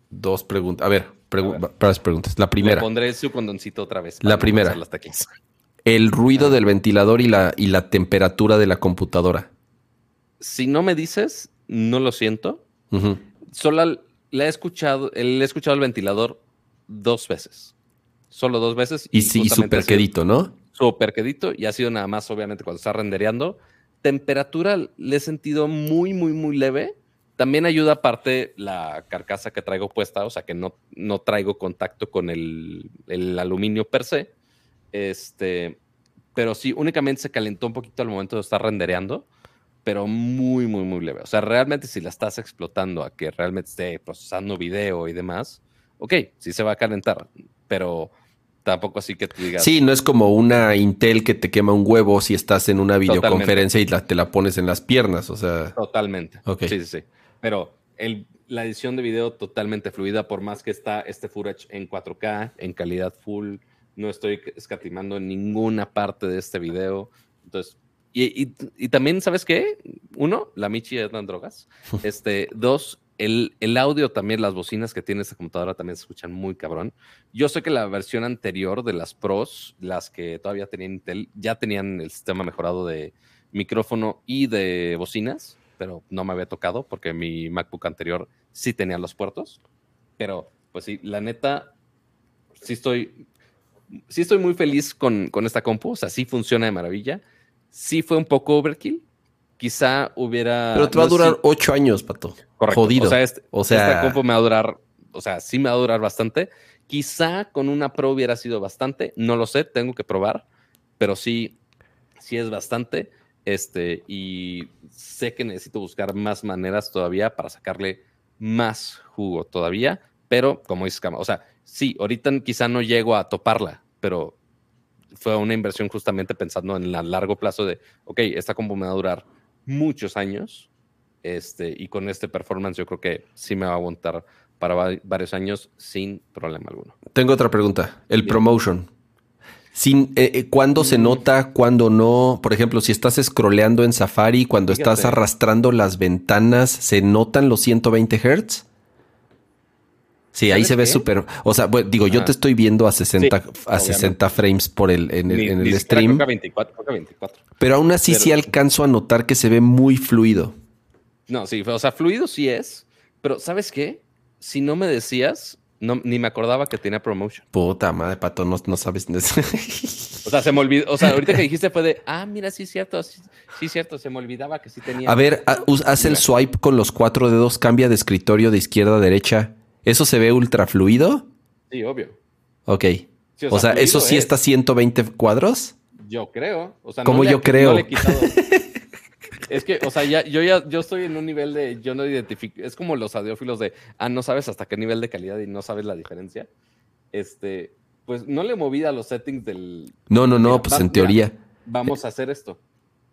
dos preguntas. A ver, para preguntas. La primera. pondré su condoncito otra vez. La primera. El ruido del ventilador y la, y la temperatura de la computadora. Si no me dices, no lo siento. Solo le he escuchado, le he escuchado el ventilador dos veces. Solo dos veces. Y, sí, súper quedito, ¿no? Súper quedito. Y ha sido nada más, obviamente, cuando está rendereando. Temperatura le he sentido muy, muy, muy leve. También ayuda aparte la carcasa que traigo puesta, o sea que no, no traigo contacto con el, el aluminio per se. Este, pero sí, únicamente se calentó un poquito al momento de estar rendereando pero muy, muy, muy leve. O sea, realmente si la estás explotando a que realmente esté procesando video y demás, ok, sí se va a calentar, pero tampoco así que tú digas. Sí, no es como una Intel que te quema un huevo si estás en una videoconferencia y te la pones en las piernas, o sea. Totalmente. Sí, sí, sí. Pero el, la edición de video totalmente fluida, por más que está este footage en 4K, en calidad full, no estoy escatimando en ninguna parte de este video. Entonces, y, y, también, ¿sabes qué? Uno, la Michi dan drogas. (laughs) Este, dos, el, el, audio también, las bocinas que tiene esta computadora también se escuchan muy cabrón. Yo sé que la versión anterior de las Pros, las que todavía tenían Intel, ya tenían el sistema mejorado de micrófono y de bocinas, pero no me había tocado porque mi MacBook anterior sí tenía los puertos. Pero, pues sí, la neta, sí estoy, sí estoy muy feliz con, con esta compu, o sea, sí funciona de maravilla sí fue un poco overkill. Quizá hubiera. Pero te va a durar ocho años, pato. Correcto. Jodido. O sea, este, o sea, esta compu me va a durar. O sea, sí me va a durar bastante. Quizá con una Pro hubiera sido bastante. No lo sé, tengo que probar. Pero sí, sí es bastante. Este, y sé que necesito buscar más maneras todavía para sacarle más jugo todavía. Pero, como dices, o sea, sí, ahorita quizá no llego a toparla, pero fue una inversión justamente pensando en el largo plazo de, ok, esta compu me va a durar muchos años este, y con este performance yo creo que sí me va a aguantar para varios años sin problema alguno. Tengo otra pregunta, el promotion. Sin, eh, eh, ¿Cuándo se mm. nota? ¿Cuándo no? Por ejemplo, si estás scrolleando en Safari, cuando estás arrastrando las ventanas, ¿se notan los 120 Hz? Sí, ahí se ve súper. O sea, digo, yo te estoy viendo a 60, a 60 frames por el, en el, stream. Pero aún así sí alcanzo a notar que se ve muy fluido. No, sí, o sea, fluido sí es. Pero, ¿sabes qué? Si no me decías, no, ni me acordaba que tenía promotion. Puta madre, pato, no, no sabes. (laughs) o sea, se me olvidó. O sea, ahorita que dijiste fue de, ah, mira, sí es cierto, sí, es cierto, se me olvidaba que sí tenía. A ver, haz el swipe con los cuatro dedos, cambia de escritorio de izquierda a derecha. ¿Eso se ve ultra fluido? Sí, obvio. Ok. o, sea, ¿eso sí está 120 cuadros? Yo creo. O sea, ¿Cómo yo creo? (laughs) es que, o sea, ya, yo ya yo estoy en un nivel de, yo no identifico, es como los audiófilos de, ah, no sabes hasta qué nivel de calidad y no sabes la diferencia. Este, pues no le moví a los settings del... No, no, no, pues en teoría. Vamos a hacer esto.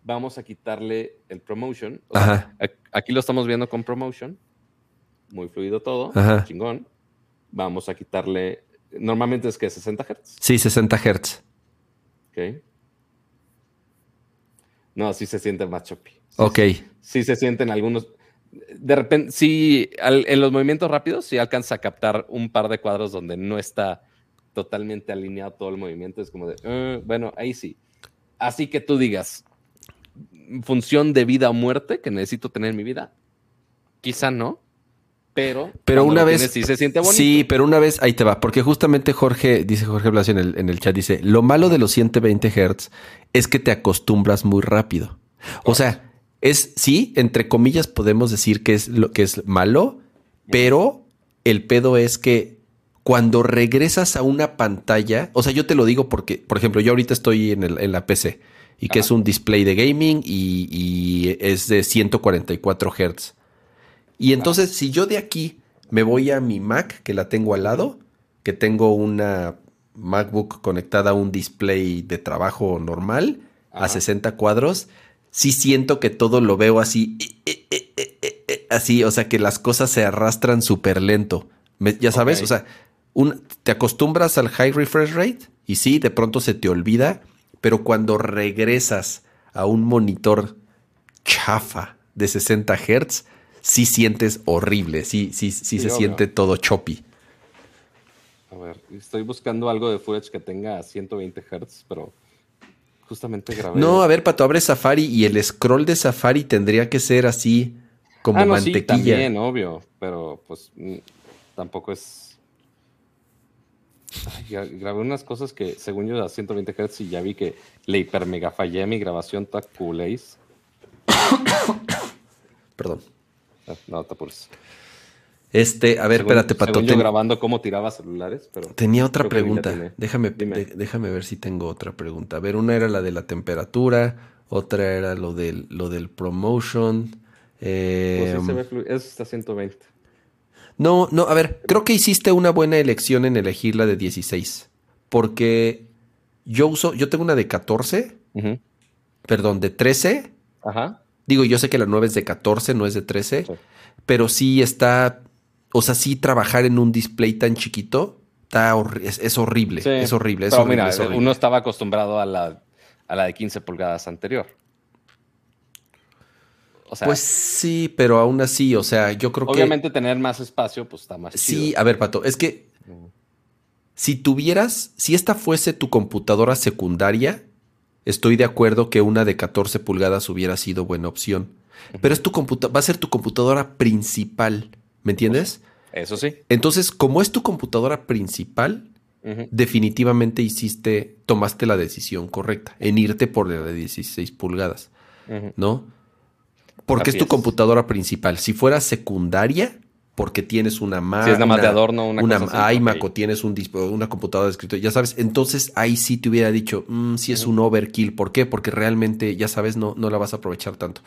vamos a quitarle el promotion. aquí lo estamos viendo con promotion. Muy fluido todo. Chingón. Vamos a quitarle. Normalmente es que 60 Hz. Sí, 60 Hz. Ok. No, sí se siente más choppy. ok. Sí, se sienten algunos. De repente, sí, en los movimientos rápidos, sí alcanza a captar un par de cuadros donde no está totalmente alineado todo el movimiento. Es como de, ah, bueno, ahí sí. Así que tú digas, función de vida o muerte que necesito tener en mi vida, quizá no, pero, pero una vez sí se siente bonito. Sí, pero una vez ahí te va, porque justamente Jorge, dice Jorge Blasio en el, en el chat, dice, lo malo de los 120 Hz es que te acostumbras muy rápido. O sea, es sí, entre comillas podemos decir que es lo que es malo, pero el pedo es que cuando regresas a una pantalla, o sea, yo te lo digo porque, por ejemplo, yo ahorita estoy en, el, en la PC y que es un display de gaming y, es de 144 Hz. Y entonces, si yo de aquí me voy a mi Mac, que la tengo al lado, que tengo una MacBook conectada a un display de trabajo normal a 60 cuadros, sí siento que todo lo veo así, eh, eh, eh, así, o sea, que las cosas se arrastran súper lento. ya sabes, o sea, te acostumbras al high refresh rate y sí, de pronto se te olvida, pero cuando regresas a un monitor chafa de 60 Hz, sí sientes horrible, sí, sí, sí, se siente todo choppy. A ver, estoy buscando algo de footage que tenga 120 Hz, pero justamente grabé. No, a ver, Pato, abre Safari y el scroll de Safari tendría que ser así como ah, no, mantequilla. Sí, también, obvio, pero pues mm, tampoco es grabé unas cosas que, según yo, a 120 Hz y ya vi que le hiper mega fallé mi grabación taculéis. (coughs) Perdón. No, te apures. Este, a ver, espérate, Pato. yo grabando cómo tiraba celulares, pero. Tenía otra pregunta. Déjame, déjame ver si tengo otra pregunta. A ver, una era la de la temperatura, otra era lo del, lo del promotion. Eh, pues sí se ve Eso está 120. No, no, a ver, creo que hiciste una buena elección en elegir la de 16. Porque yo uso, yo tengo una de 14, perdón, de 13. Ajá. Digo, yo sé que la 9 es de 14, no es de 13, pero sí está, o sea, sí trabajar en un display tan chiquito está es, horrible, es horrible. Es mira, uno estaba acostumbrado a la, a la de 15 pulgadas anterior pues sí, pero aún así, o sea, yo creo que. Obviamente tener más espacio, pues está más. Sí, a ver, Pato, es que si tuvieras, si esta fuese tu computadora secundaria, estoy de acuerdo que una de 14 pulgadas hubiera sido buena opción. Pero es tu va a ser tu computadora principal, ¿me entiendes? eso sí. Entonces, como es tu computadora principal, definitivamente hiciste, tomaste la decisión correcta en irte por la de 16 pulgadas, ¿no? Porque es tu computadora principal. Si fuera secundaria, porque tienes una Mac, si es nada más de adorno, una, una iMac o tienes un, una computadora de escritorio, ya sabes, entonces ahí sí te hubiera dicho, mm, si es un overkill. ¿Por qué? Porque realmente, ya sabes, no, no la vas a aprovechar tanto.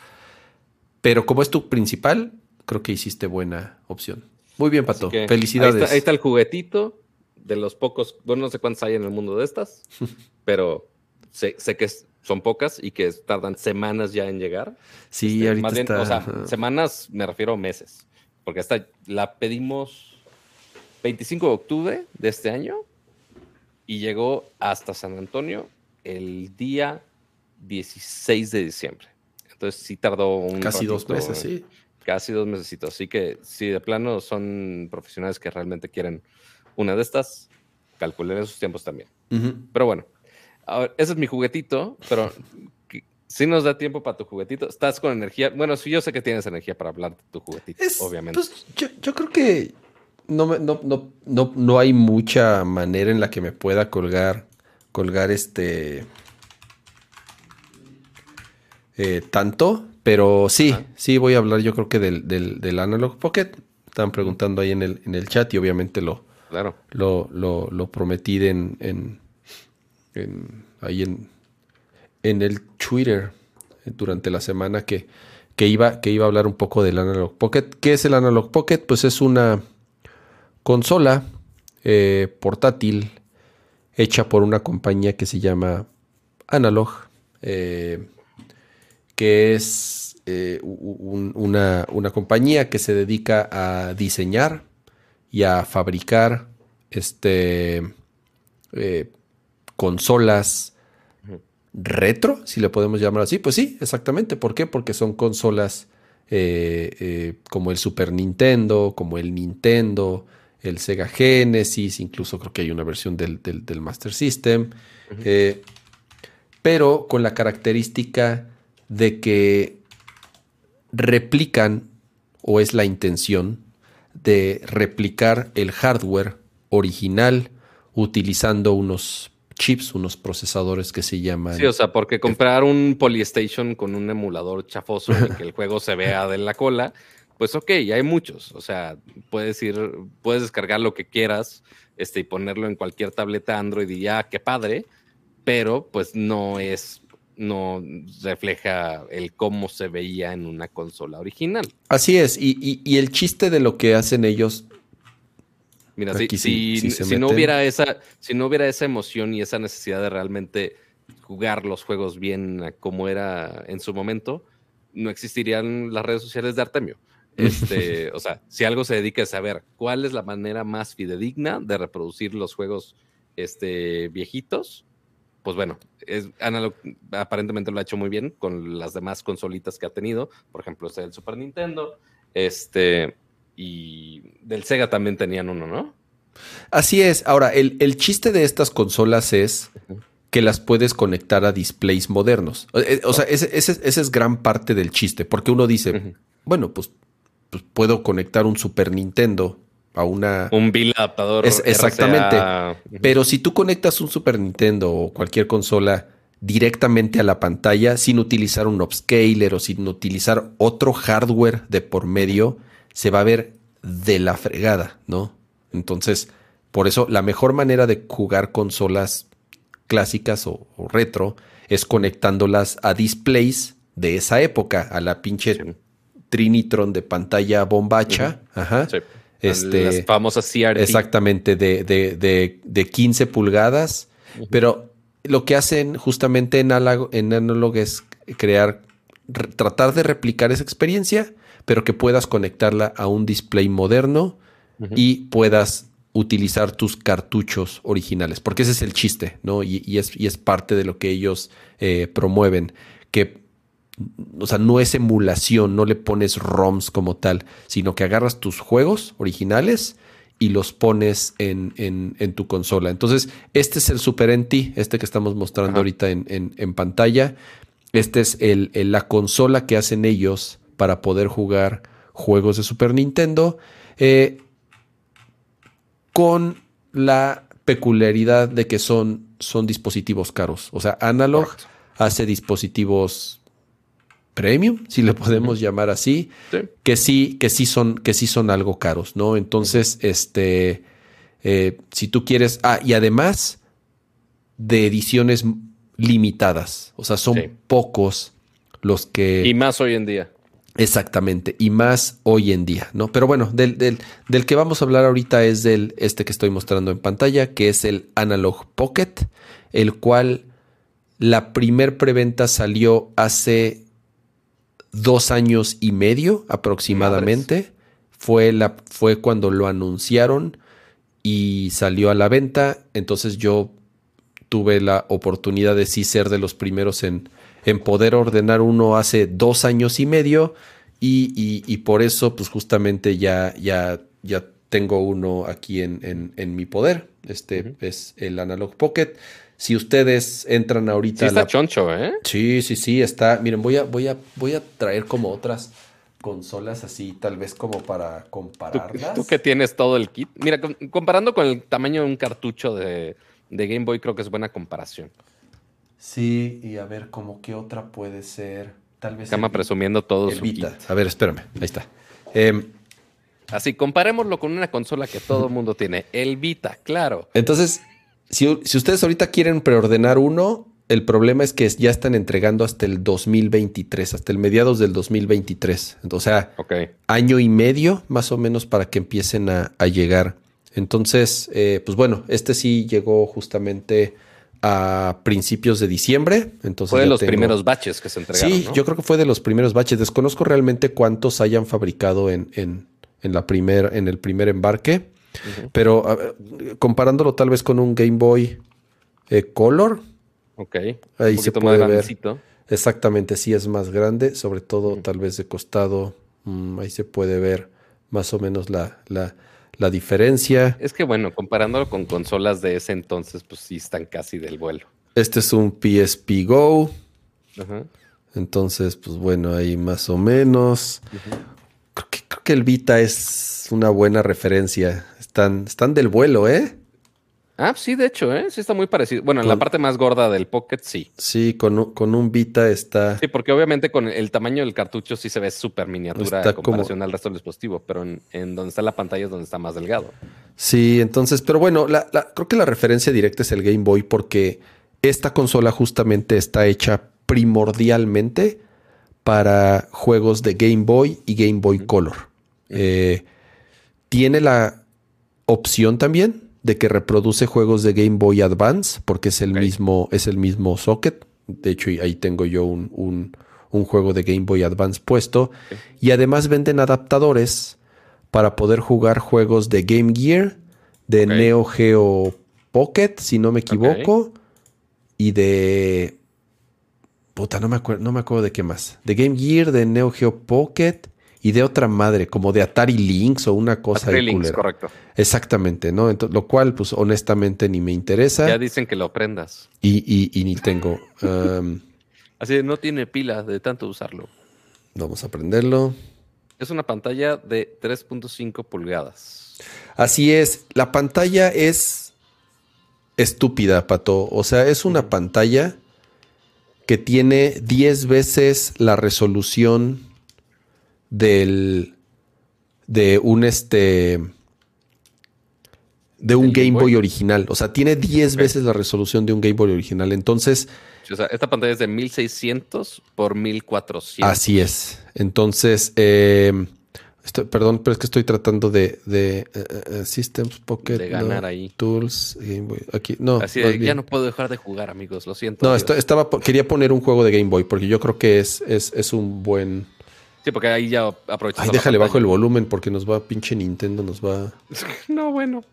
Pero como es tu principal, creo que hiciste buena opción. Muy bien, Pato. Felicidades. Ahí está, el juguetito de los pocos, bueno, no sé cuántos hay en el mundo de estas, (laughs) pero sé, sé que es son pocas y que tardan semanas ya en llegar. Sí, este, ahorita está... O sea, semanas me refiero a meses, porque esta la pedimos 25 de octubre de este año y llegó hasta San Antonio el día 16 de diciembre. Entonces sí tardó un casi dos meses, sí. Casi dos meses. Así que si de plano son profesionales que realmente quieren una de estas, calculen esos tiempos también. Pero bueno, ese es mi juguetito, pero si nos da tiempo para tu juguetito. Estás con energía. Bueno, sí, yo sé que tienes energía para hablar de tu juguetito, obviamente. Pues yo, creo que no, no, no, no, hay mucha manera en la que me pueda colgar, colgar este. Eh, tanto, pero sí, sí voy a hablar yo creo que del, del, Analog Pocket. Están preguntando ahí en el, en el chat y obviamente lo, claro. lo, lo, lo prometí en ahí en, en el Twitter eh, durante la semana que, que, iba, que iba a hablar un poco del Analog Pocket. ¿Qué es el Analog Pocket? Pues es una consola eh, portátil hecha por una compañía que se llama Analog. Eh, que es eh, una, compañía que se dedica a diseñar y a fabricar este, consolas retro, si le podemos llamar así. Pues sí, exactamente. ¿Por qué? Porque son consolas eh, como el Super Nintendo, como el Nintendo, el Sega Genesis, incluso creo que hay una versión del, Master System, pero con la característica de que replican, o es la intención, de replicar el hardware original utilizando unos chips, unos procesadores que se llaman. Sí, o sea, porque comprar un Polystation con un emulador chafoso y que el (laughs) juego se vea de la cola, pues ok, hay muchos. O sea, puedes ir, puedes descargar lo que quieras este, y ponerlo en cualquier tableta Android y ya, qué padre, pero pues no es no refleja el cómo se veía en una consola original. Así es, y, el chiste de lo que hacen ellos. Mira, si, si, no hubiera esa, si no hubiera esa emoción y esa necesidad de realmente jugar los juegos bien como era en su momento, no existirían las redes sociales de Artemio. Este, (laughs) o sea, si algo se dedica a saber cuál es la manera más fidedigna de reproducir los juegos este, viejitos, pues bueno, es, Analog aparentemente lo ha hecho muy bien con las demás consolitas que ha tenido. Por ejemplo, este del Super Nintendo. Este. Y del Sega también tenían uno, ¿no? Así es. Ahora, el, chiste de estas consolas es que las puedes conectar a displays modernos. O, eh, sea, ese, es gran parte del chiste. Porque uno dice, bueno, pues, pues puedo conectar un Super Nintendo a una... Un bill adaptador. exactamente. Pero si tú conectas un Super Nintendo o cualquier consola directamente a la pantalla sin utilizar un upscaler o sin utilizar otro hardware de por medio, se va a ver de la fregada, ¿no? Entonces, por eso la mejor manera de jugar consolas clásicas o, retro es conectándolas a displays de esa época, a la pinche Trinitron de pantalla bombacha. Ajá. Este, Las famosas CRT. Exactamente, de, de, de, 15 pulgadas. Pero lo que hacen justamente en, en Analog es crear, tratar de replicar esa experiencia, pero que puedas conectarla a un display moderno y puedas utilizar tus cartuchos originales, porque ese es el chiste, ¿no? Y, es, y es, parte de lo que ellos eh, promueven, que o sea, no es emulación, no le pones ROMs como tal, sino que agarras tus juegos originales y los pones en, tu consola. Entonces, este es el Super NT, este que estamos mostrando ahorita en, pantalla. Este es el, la consola que hacen ellos para poder jugar juegos de Super Nintendo. Eh, con la peculiaridad de que son, son dispositivos caros. O sea, Analog hace dispositivos premium, si le podemos llamar así, que sí, que sí son, que sí son algo caros, ¿no? Entonces, este, eh, si tú quieres, ah, y además de ediciones limitadas, o sea, son pocos los que... Y más hoy en día. Exactamente, y más hoy en día, ¿no? Pero bueno, del, del, del, que vamos a hablar ahorita es del este que estoy mostrando en pantalla, que es el Analog Pocket, el cual la primer preventa salió hace dos años y medio aproximadamente. Fue, la, fue cuando lo anunciaron y salió a la venta. Entonces yo tuve la oportunidad de sí ser de los primeros en, en poder ordenar uno hace dos años y medio. Y, por eso, pues justamente ya, ya, ya tengo uno aquí en, en, mi poder. Este es el Analog Pocket. Si ustedes entran ahorita. Sí, está choncho, ¿eh? Sí, sí, sí, está. Miren, voy a, voy a, voy a traer como otras consolas así, tal vez como para compararlas. Tú, que tienes todo el kit. Mira, comparando con el tamaño de un cartucho de, Game Boy, creo que es buena comparación. Sí, y a ver, como qué otra puede ser. Tal vez. Cama presumiendo todo su kit. A ver, espérame. Ahí está. Em, así, comparémoslo con una consola que todo el (laughs) mundo tiene. El Vita, claro. Entonces, si, ustedes ahorita quieren preordenar uno, el problema es que ya están entregando hasta el 2023, hasta el mediados del 2023. O sea, año y medio más o menos para que empiecen a, llegar. Entonces, eh, pues bueno, este sí llegó justamente a principios de diciembre. Entonces fue de los tengo- primeros batches que se entregaron. Sí, ¿no? yo creo que fue de los primeros baches. Desconozco realmente cuántos hayan fabricado en, en, en la primer, en el primer embarque. Pero a comparándolo tal vez con un Game Boy eh, Color, Ok. Ahí Un se puede más ver. exactamente sí es más grande, sobre todo tal vez de costado. mm, ahí se puede ver más o menos la, la, la diferencia. Es que bueno, comparándolo con consolas de ese entonces, pues sí están casi del vuelo. Este es un PSP Go. Ajá. Entonces, pues bueno, ahí más o menos. Creo que, creo que el Vita es una buena referencia. Están, están del vuelo, ¿eh? Ah, sí, de hecho, ¿eh? Sí está muy parecido. Bueno, en la parte más gorda del Pocket, sí. Sí, con, un- con un Vita está. Sí, porque obviamente con el tamaño del cartucho sí se ve súper miniatura Está en comparación al resto del dispositivo, pero en, en donde está la pantalla es donde está más delgado. Sí, entonces, pero bueno, la- la- creo que la referencia directa es el Game Boy porque esta consola justamente está hecha primordialmente para juegos de Game Boy y Game Boy Color. Eh, tiene la opción también de que reproduce juegos de Game Boy Advance porque es el mismo es el mismo socket. De hecho, ahí tengo yo un, un- un juego de Game Boy Advance puesto. Y además venden adaptadores para poder jugar juegos de Game Gear, de. Neo Geo Pocket, si no me equivoco, y de... Puta, no me, acuerdo, no me acuerdo de qué más. De Game Gear, de Neo Geo Pocket y de otra madre, como de Atari Lynx o una cosa Atari Lynx, culera. correcto. Exactamente, ¿no? Entonces, lo cual, pues honestamente ni me interesa Ya dicen que lo prendas. y, y- y ni tengo. Um, (laughs) Así no tiene pila de tanto usarlo. vamos a prenderlo. Es una pantalla de 3.5 pulgadas. Así es, la pantalla es estúpida, Pato. O sea, es una pantalla que tiene 10 veces la resolución del de un este de un ¿Del Game Game Boy Boy? original. O sea, tiene 10 Ok. veces la resolución de un Game Boy original. Entonces, O sea, esta pantalla es de 1600 por 1400. Así es. Entonces, eh, estoy- perdón, pero es que estoy tratando de, de, eh, eh, Systems Pocket De ganar no, ahí. Tools Game Boy. Aquí no. Así de, ya no puedo dejar de jugar, amigos. Lo siento. No, esto- estaba quería poner un juego de Game Boy porque yo creo que es, es, es un buen. Sí, porque ahí ya aprovechas. Ay, déjale bajo el volumen porque nos va pinche Nintendo, nos va. (laughs) no, bueno.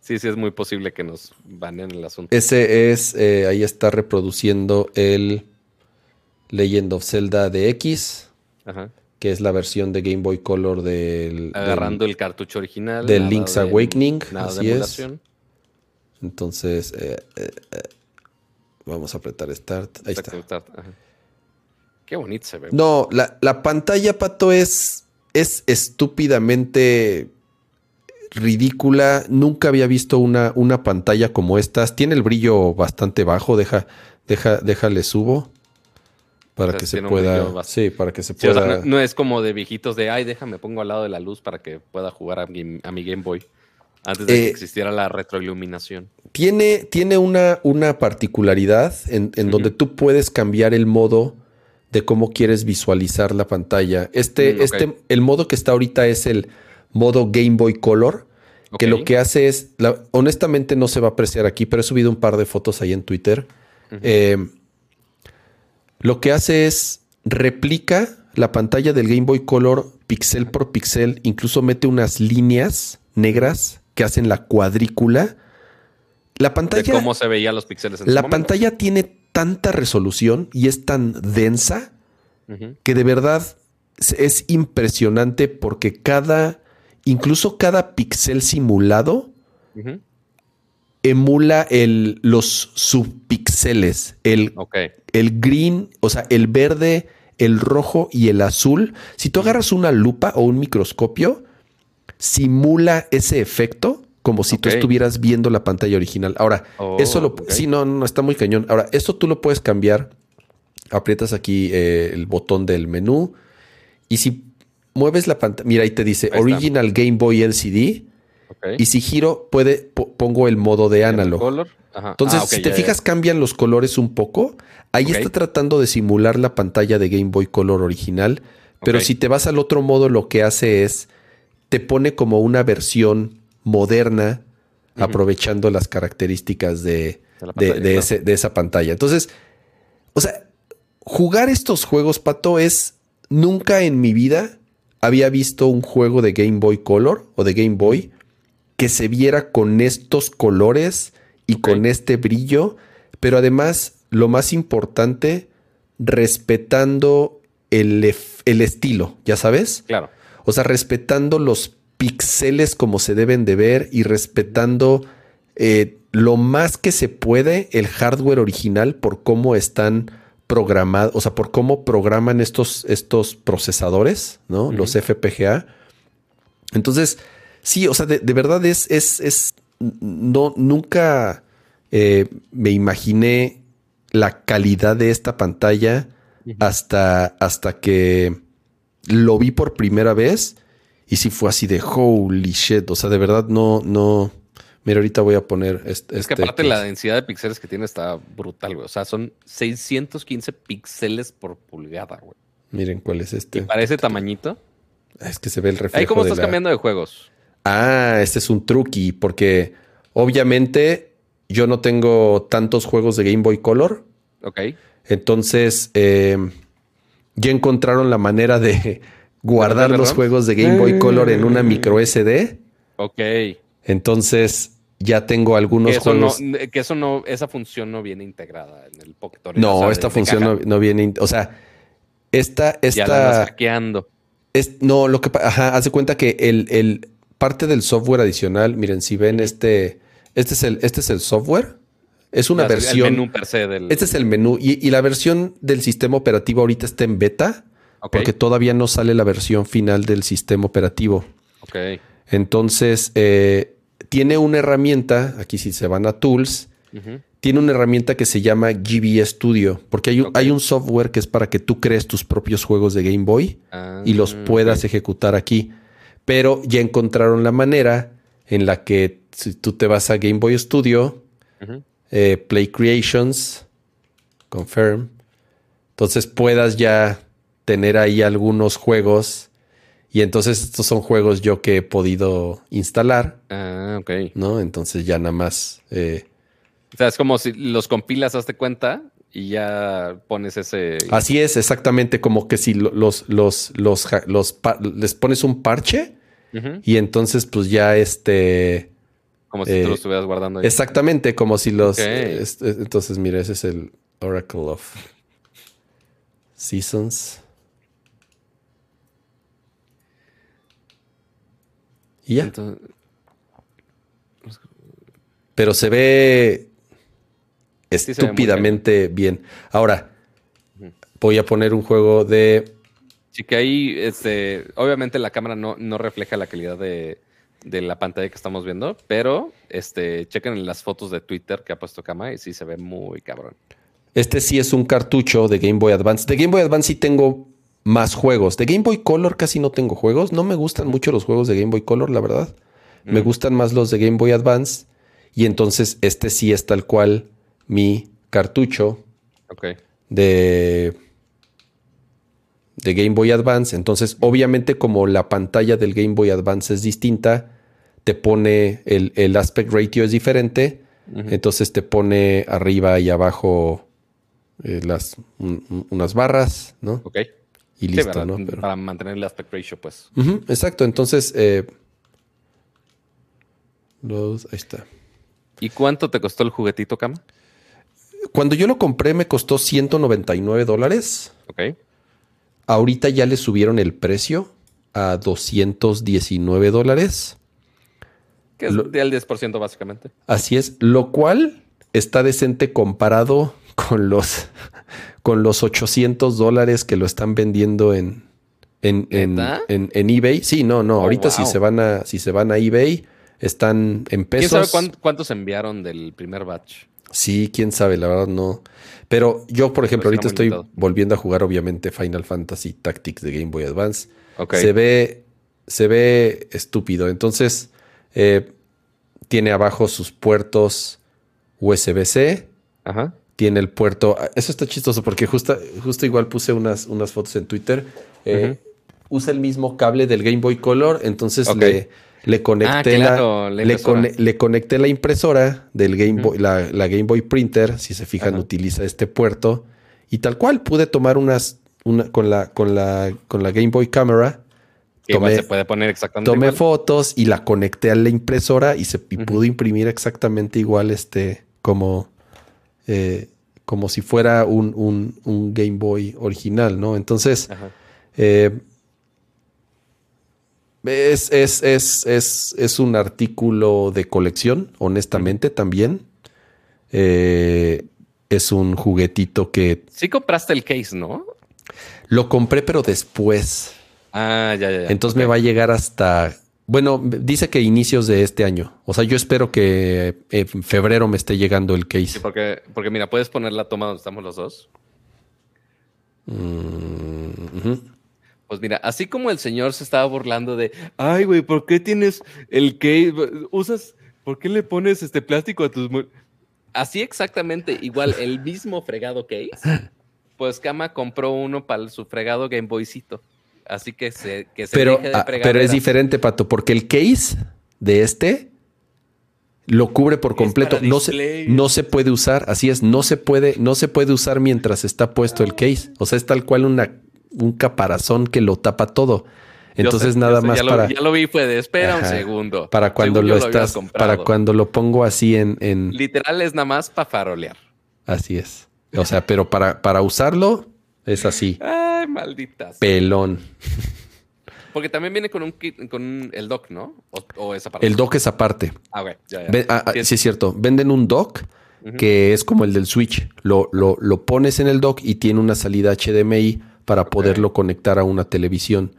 Sí, sí, es muy posible que nos baneen el asunto. Ese es, eh, ahí está reproduciendo el Legend of Zelda de X, Ajá. que es la versión de Game Boy Color del, Agarrando del- el cartucho original. del Link's de- Awakening, Nada así de es. Entonces, eh, eh, vamos a apretar Start. Ahí Exacto, está. está. Ajá. Qué bonito se ve. No, la, la pantalla, Pato, es, es estúpidamente ridícula. Nunca había visto una, una pantalla como estas. Tiene el brillo bastante bajo. Deja, deja, déjale subo. Para O sea, que se pueda. Sí, para que se Sí, pueda. no, es como de viejitos de, ay, déjame pongo al lado de la luz para que pueda jugar a, mi- a mi Game Boy. Antes de Eh, que existiera la retroiluminación. Tiene, tiene una, una particularidad en, en donde tú puedes cambiar el modo de cómo quieres visualizar la pantalla. Este, Mm, este, el modo que está ahorita es el modo Game Boy Color, que lo que hace es, la- honestamente no se va a apreciar aquí, pero he subido un par de fotos ahí en Twitter. Eh, lo que hace es replica la pantalla del Game Boy Color pixel por pixel, incluso mete unas líneas negras que hacen la cuadrícula. La de pantalla, cómo se veían los píxeles en la momento. pantalla tiene tanta resolución y es tan densa que de verdad es- es impresionante porque cada, incluso cada pixel simulado emula el, los subpixeles, el, el green, o sea, el verde, el rojo y el azul. Si tú agarras una lupa o un microscopio, simula ese efecto como si tú Ok. estuvieras viendo la pantalla original. Ahora, Oh, eso lo... Sí, no, no, está muy cañón. Ahora, esto tú lo puedes cambiar. Aprietas aquí eh, el botón del menú y si mueves la pantalla, mira, ahí te dice Ahí. Original Game Boy LCD Ok. y si giro, puede, po- pongo el modo de analog. Color. Ajá. Entonces, Ah, si te ya, ya. fijas, cambian los colores un poco. Ahí está tratando de simular la pantalla de Game Boy Color original. Pero si te vas al otro modo, lo que hace es te pone como una versión moderna aprovechando las características de, de esa pantalla. Entonces, o sea, jugar estos juegos, Pato, es nunca en mi vida había visto un juego de Game Boy Color o de Game Boy que se viera con estos colores y con este brillo, pero además, lo más importante, respetando el, el, estilo, ¿ya sabes? Claro. O sea, respetando los pixeles como se deben de ver y respetando eh, lo más que se puede el hardware original por cómo están programados, o sea, por cómo programan estos, estos procesadores, ¿no? Los FPGA. Entonces, sí, o sea, de, verdad es, es, es, no, nunca eh, me imaginé la calidad de esta pantalla hasta, hasta que lo vi por primera vez y sí fue así de holy shit, o sea, de verdad no, no, Mira, ahorita voy a poner este. Es que aparte la densidad de píxeles que tiene está brutal, güey. O sea, son 615 píxeles por pulgada, güey. Miren cuál es este. ¿Y para ese tamañito? Es que se ve el reflejo. Ahí cómo estás cambiando de juegos. Ah, este es un truqui, porque obviamente yo no tengo tantos juegos de Game Boy Color. Ok. Entonces, eh, ya encontraron la manera de guardar los juegos de Game Boy Color en una micro SD. Ok. Entonces, ya tengo algunos que eso juegos. No, que eso no, esa función no viene integrada en el Pocket No, esta función no, viene, o sea, esta, esta. Ya la hackeando. Es, no, lo que ajá, hace cuenta que el, el, parte del software adicional, miren, si ven este, este es el, este es el software. Es una versión. El menú per se del... Este es el menú. Y, la versión del sistema operativo ahorita está en beta. Porque todavía no sale la versión final del sistema operativo. Ok. Entonces, eh, tiene una herramienta, aquí si se van a Tools, tiene una herramienta que se llama GB Studio, porque hay, hay, un software que es para que tú crees tus propios juegos de Game Boy y los ah, puedas ejecutar aquí. Pero ya encontraron la manera en la que si tú te vas a Game Boy Studio, eh, Play Creations, Confirm, entonces puedas ya tener ahí algunos juegos y entonces estos son juegos yo que he podido instalar. Ah, ok. ¿No? Entonces ya nada más. Eh, o sea, es como si los compilas, hazte cuenta, y ya pones ese. Así es, exactamente como que si los, los, los, los, les pones un parche y entonces, pues ya este. Como si tú lo eh, estuvieras guardando ahí. Exactamente, como si los. entonces, mira, ese es el Oracle of Seasons. Y ya. Pero se ve estúpidamente bien. Ahora, voy a poner un juego de. Sí, que ahí, este, obviamente la cámara no, no refleja la calidad de, la pantalla que estamos viendo, pero este, chequen las fotos de Twitter que ha puesto Kama y sí se ve muy cabrón. Este sí es un cartucho de Game Boy Advance. De Game Boy Advance sí tengo más juegos. De Game Boy Color casi no tengo juegos. No me gustan mucho los juegos de Game Boy Color, la verdad. Me mm. gustan más los de Game Boy Advance. Y entonces este sí es tal cual mi cartucho de, de Game Boy Advance. Entonces, obviamente, como la pantalla del Game Boy Advance es distinta, te pone el, aspect ratio es diferente. Entonces te pone arriba y abajo eh, las, unas barras, ¿no? Ok y listo, ¿no? Para mantener el aspect ratio, pues. exacto, entonces. Eh, los, ahí está. ¿Y cuánto te costó el juguetito, Cam? Cuando yo lo compré me costó 199 dólares. Ok. Ahorita ya le subieron el precio a 219 dólares. Que es lo, del 10% básicamente. Así es, lo cual está decente comparado con los con los 800 dólares que lo están vendiendo en, en, en, eBay. Sí, no, no. Oh, ahorita si se van a, si se van a eBay, están en pesos. ¿Quién sabe cuántos enviaron del primer batch? Sí, quién sabe, la verdad no. Pero yo, por ejemplo, ahorita estoy volviendo a jugar, obviamente, Final Fantasy Tactics de Game Boy Advance. Se ve, se ve estúpido. Entonces, eh, tiene abajo sus puertos USB-C. Ajá tiene el puerto. Eso está chistoso porque justo, justo igual puse unas, unas fotos en Twitter. Eh, usa el mismo cable del Game Boy Color, entonces le, le conecté, Ah, claro, la le, cone- le conecté la impresora del Game Boy, la, la Game Boy Printer, si se fijan, utiliza este puerto. Y tal cual pude tomar unas, una, con la, con la, con la Game Boy Camera. Tomé- se puede poner exactamente Tomé igual. fotos y la conecté a la impresora y se y pudo imprimir exactamente igual, este, como, eh, como si fuera un, un- un Game Boy original, ¿no? Entonces, eh, es, es, es, es, es un artículo de colección, honestamente, también. Eh, es un juguetito que Sí compraste el case, ¿no? lo compré, pero después. Ah, ya, ya, ya. Entonces me va a llegar hasta. Bueno, dice que inicios de este año. O sea, yo espero que en febrero me esté llegando el Sí, case. porque, porque mira, puedes poner la toma donde estamos los dos. Mm. Pues mira, así como el señor se estaba burlando de, ay, güey, ¿por qué tienes el case? Usas, ¿por qué le pones este plástico a tus... mu-?" Así exactamente, igual, el mismo fregado case, pues Kama compró uno para su fregado Game Boycito. Así que se, que se Pero, deje de ah, fregadera. pero es diferente, Pato, porque el case de este lo cubre por completo. No se, no se puede usar, así es, no se puede, no se puede usar mientras está puesto el case. O sea, es tal cual una, un caparazón que lo tapa todo. Entonces, sé, nada sé, más ya para, Lo, ya lo vi, fue de espera un segundo. para cuando Según lo estás, para cuando lo pongo así en, en Literal es nada más para farolear. así es. O sea, pero para, para usarlo es así, Ay, malditas. pelón. Porque también viene con un kit, con el dock, ¿no? O, o esa parte. El dock es aparte. Ah, güey, ya, ya. Ve- ah, ah, sí, es cierto. Venden un dock que es como el del Switch. Lo, lo, lo pones en el dock y tiene una salida HDMI para poderlo conectar a una televisión.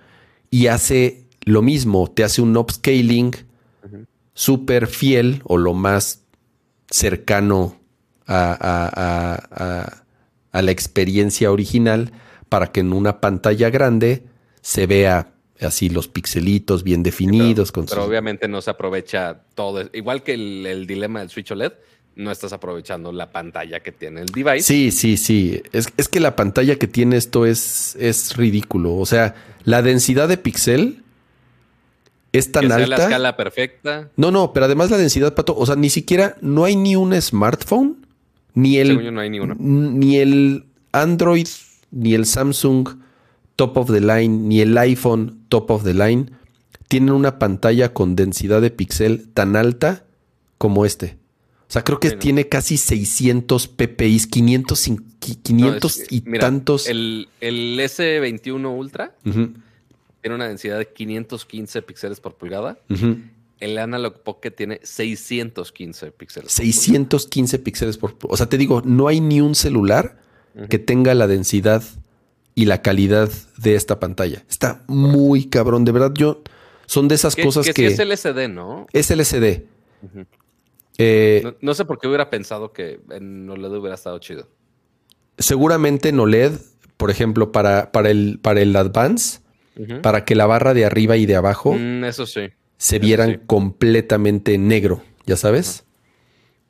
Y hace lo mismo, te hace un upscaling Ujú. súper fiel o lo más cercano a, a- a- a- a la experiencia original para que en una pantalla grande se vea así los pixelitos bien definidos. con Pero sus- obviamente no se aprovecha todo. Igual que el, el dilema del Switch OLED, no estás aprovechando la pantalla que tiene el device. Sí, sí, sí. Es, es que la pantalla que tiene esto es, es ridículo. O sea, la densidad de pixel es tan que sea alta. la escala perfecta. No, no, pero además la densidad, Pato, o sea, ni siquiera, no hay ni un smartphone, ni Según yo el, no hay ni el Android, ni el Samsung top of the line, ni el iPhone top of the line tienen una pantalla con densidad de pixel tan alta como este. O sea, creo que tiene casi 600 ppi, 500, y- No, 500 es- y mira, tantos. El, el S21 Ultra tiene una densidad de 515 píxeles por pulgada. El Analog Pocket tiene 615 píxeles. por 615 píxeles por... O sea, te digo, no hay ni un celular que tenga la densidad y la calidad de esta pantalla. Está muy cabrón. De verdad, yo... Son de esas Que, cosas que que... sí es LCD, ¿no? es LCD. Eh, No, no sé por qué hubiera pensado que en OLED hubiera estado chido. Seguramente en OLED, por ejemplo, para, para, el, para el Advance, para que la barra de arriba y de abajo Mm, eso sí. Se vieran sí. completamente negro, ¿ya sabes?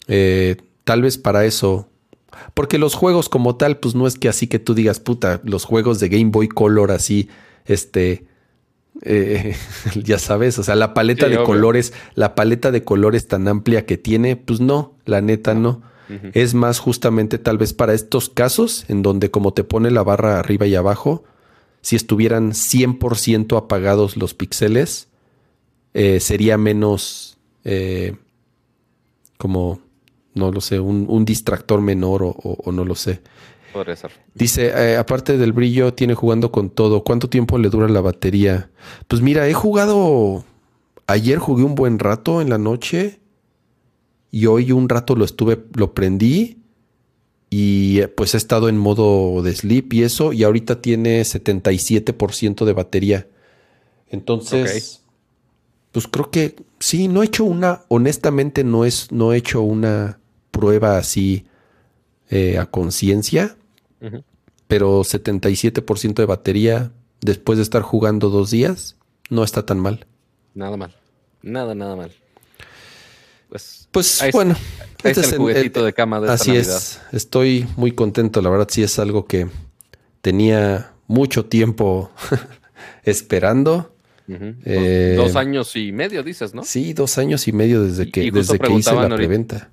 Eh, tal vez para eso. Porque los juegos como tal, pues no es que así que tú digas, puta, los juegos de Game Boy Color así, este, eh, (laughs) ya sabes, o sea, la paleta Sí, de obvio. colores, la paleta de colores tan amplia que tiene, pues no, la neta no. Es más justamente tal vez para estos casos en donde como te pone la barra arriba y abajo, si estuvieran 100% apagados los píxeles, eh, sería menos eh, como, no lo sé, un, un distractor menor o, o- o no lo sé. Podría ser. Dice, eh, aparte del brillo, tiene jugando con todo. ¿Cuánto tiempo le dura la batería? Pues mira, he jugado, ayer jugué un buen rato en la noche y hoy un rato lo estuve, lo prendí y pues he estado en modo de sleep y eso y ahorita tiene 77% de batería. Entonces, pues creo que sí, no he hecho una, honestamente no es, no he hecho una prueba así eh, a conciencia, Ujú. pero 77% de batería después de estar jugando dos días, no está tan mal. Nada mal. Nada, nada mal. Pues, Pues Ahí bueno, ahí este es el juguetito de cama de así es, estoy muy contento, la verdad sí es algo que tenía mucho tiempo (laughs) esperando Eh, Dos años y medio, dices, ¿no? Sí, dos años y medio desde que, y desde que hice la ahorita- preventa.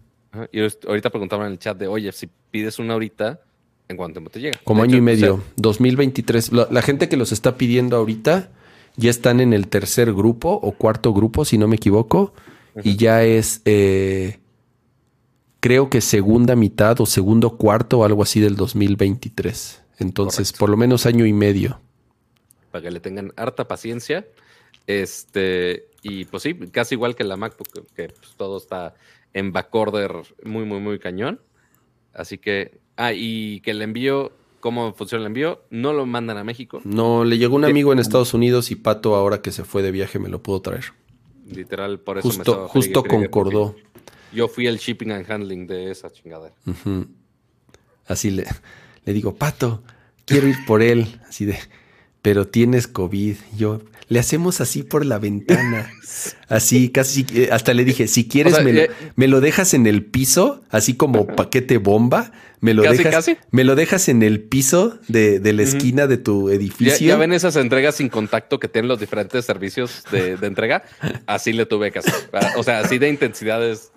Y ahorita- preguntaban en el chat de, oye, si pides una ahorita, ¿en cuánto tiempo te llega? Como De año y medio, o sea, 2023. La, la gente que los está pidiendo ahorita ya están en el tercer grupo o cuarto grupo, si no me equivoco, y ya es, eh, creo que segunda mitad o segundo cuarto o algo así del 2023. Entonces, Correcto. por lo menos año y medio. Para que le tengan harta paciencia. Este, y pues sí, casi igual que la MacBook, que, que, pues, todo está en backorder muy, muy, muy cañón. Así que, ah, y que el envío, ¿cómo funciona el envío? No lo mandan a México. No, le llegó un amigo en Estados Unidos y Pato, ahora que se fue de viaje, me lo pudo traer. Literal, por eso me Justo, estaba justo friegue, friegue, concordó. Yo fui el shipping and handling de esa chingadera. Ujú. Así le, le digo, Pato, quiero ir por él. Así de, pero tienes COVID. Yo, le hacemos así por la ventana. (laughs) Así, casi, eh, hasta le dije, si quieres, O sea, me, lo, eh, me lo dejas en el piso, así como paquete bomba. Me lo, Casi, dejas, casi. me lo dejas en el piso de, de la esquina de tu Ya, edificio. ya ven esas entregas sin contacto que tienen los diferentes servicios de, de entrega. Así le tuve que hacer. O sea, así de intensidades.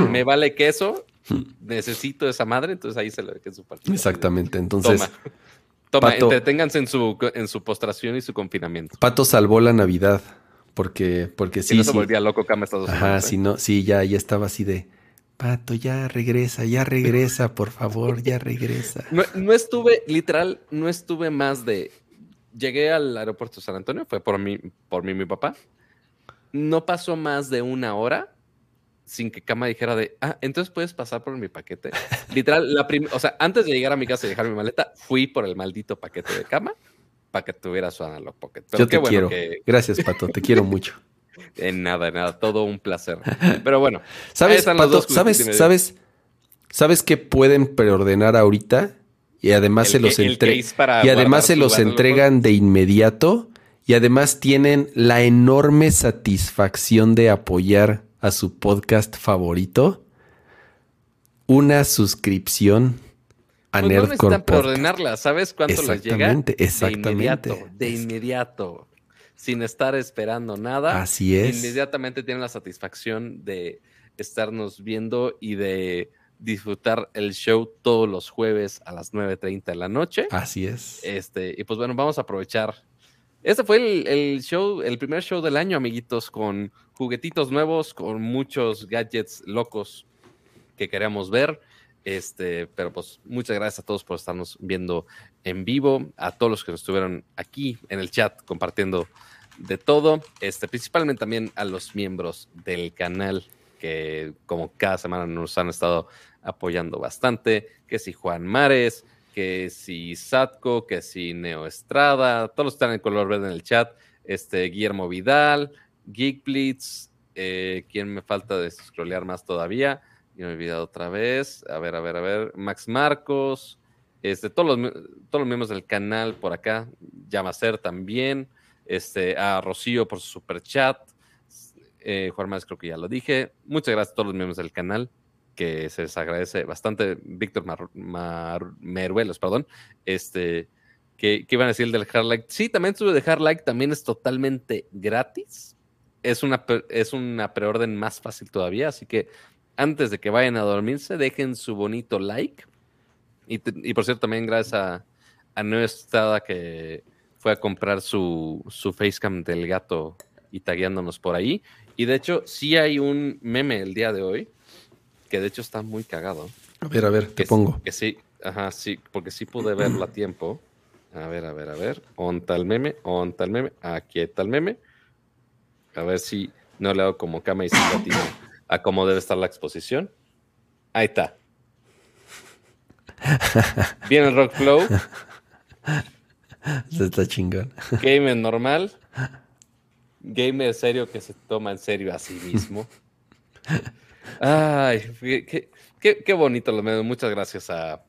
Me, me vale queso, necesito esa madre, entonces ahí se le ve que es su partido. Exactamente. Entonces, Toma. Toma, Pato- entreténganse en su, en su postración y su confinamiento. Pato salvó la Navidad. Porque, porque sí, no se sí. volvía loco Cama Estados Ajá, Unidos, ¿eh? si no, sí, ya, ya estaba así de, Pato, ya regresa, ya regresa, por favor, ya regresa. No, no estuve, literal, no estuve más de. Llegué al aeropuerto de San Antonio, fue por mí, por mí y mi papá. No pasó más de una hora sin que Cama dijera de, ah, entonces puedes pasar por mi paquete. (laughs) Literal, la o sea, antes de llegar a mi casa y dejar mi maleta, fui por el maldito paquete de Cama para que tuviera su Analog Pocket. Pero Yo te bueno quiero. que Gracias, Pato, te quiero mucho. (laughs) en nada, en nada, todo un placer. Pero bueno, (laughs) ¿Sabes, Pato? dos ¿Sabes, sabes, sabes qué pueden preordenar ahorita? Y además el se los que- entre- y además se los entregan de inmediato. Y además tienen la enorme satisfacción de apoyar a su podcast favorito. Una suscripción a Pues no Nerdcore Podcast. preordenarla, ¿sabes cuánto les llega? Exactamente, exactamente. De inmediato, de inmediato, sin estar esperando nada. Así es. Inmediatamente tienen la satisfacción de estarnos viendo y de disfrutar el show todos los jueves a las 9.30 de la noche. Así es. Este, y pues bueno, vamos a aprovechar. Este fue el, el show, el primer show del año, amiguitos, con juguetitos nuevos, con muchos gadgets locos que queremos ver. Este, pero pues muchas gracias a todos por estarnos viendo en vivo, a todos los que estuvieron aquí en el chat compartiendo de todo, este, principalmente también a los miembros del canal que como cada semana nos han estado apoyando bastante, que si Juan Mares, que si Satco, que si Neo Estrada, todos están en color verde en el chat, este, Guillermo Vidal, Geek Blitz, eh, ¿quién me falta de scrollear más todavía? Y me he olvidado otra vez, a ver, a ver, a ver, Max Marcos, este, todos, los, todos los miembros del canal por acá, Yamacer también, este, a Rocío por su super chat, eh, Juan Mares creo que ya lo dije, muchas gracias a todos los miembros del canal, que se les agradece bastante. Víctor Mar- Meruelos, perdón. Este, que, iban a decir el del Hard Like. Sí, también sube de Hard Like, también es totalmente gratis. Es una, es una preorden más fácil todavía, así que antes de que vayan a dormirse, dejen su bonito like. Y, te- y por cierto, también gracias a, a Neo Estrada que fue a comprar su, su facecam del gato y tagueándonos por ahí. Y de hecho, sí hay un meme el día de hoy que de hecho está muy cagado. A ver, a ver, te Que, pongo. Que sí, ajá, sí, porque sí pude verlo a tiempo. A ver, a ver, a ver. ¿Onta el meme? ¿Onta el meme? Aquí está el meme. A ver si no le hago como cama y si latino a cómo debe estar la exposición. Ahí está. Viene el rock flow, Se está chingón. gamer normal, gamer serio que se toma en serio a sí mismo. Ay, qué, qué- qué- bonito lo menos. Muchas gracias a,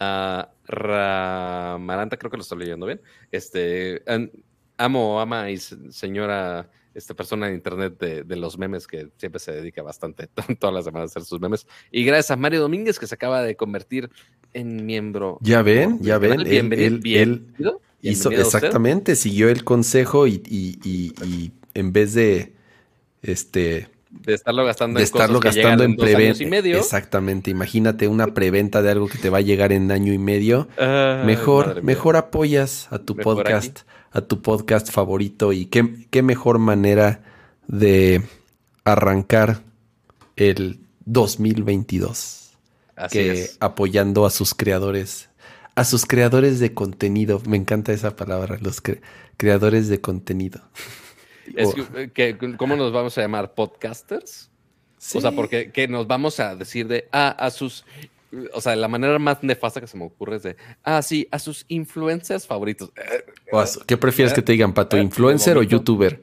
a Ramaranta, creo que lo estoy leyendo bien. Este, an- amo, ama y se- señora, esta persona en internet de, de los memes que siempre se dedica bastante (laughs) todas las semanas a hacer sus memes. Y gracias a Mario Domínguez que se acaba de convertir en miembro. Ya ven, ya ven. Él, Bienvenido. él- él bienvenido. Hizo, usted. exactamente, siguió el consejo y, y- y- y en vez de este De estarlo gastando de en estarlo gastando en preventa. y medio. Exactamente, imagínate una preventa de algo que te va a llegar en año y medio. Mejor, mejor apoyas a tu Mejor podcast, a tu podcast favorito y qué, qué mejor manera de arrancar el 2022 Así que es. apoyando a sus creadores, a sus creadores de contenido. Me encanta esa palabra, los cre- creadores de contenido. (laughs) Es O- que, que- ¿Cómo nos vamos a llamar? ¿Podcasters? O sea, porque que nos vamos a decir de, ah, a sus, o sea, la manera más nefasta que se me ocurre es de, ah, sí, a sus influencers favoritos. Eh, O a su- ¿Qué prefieres que te digan, Pato? ¿Influencer o youtuber?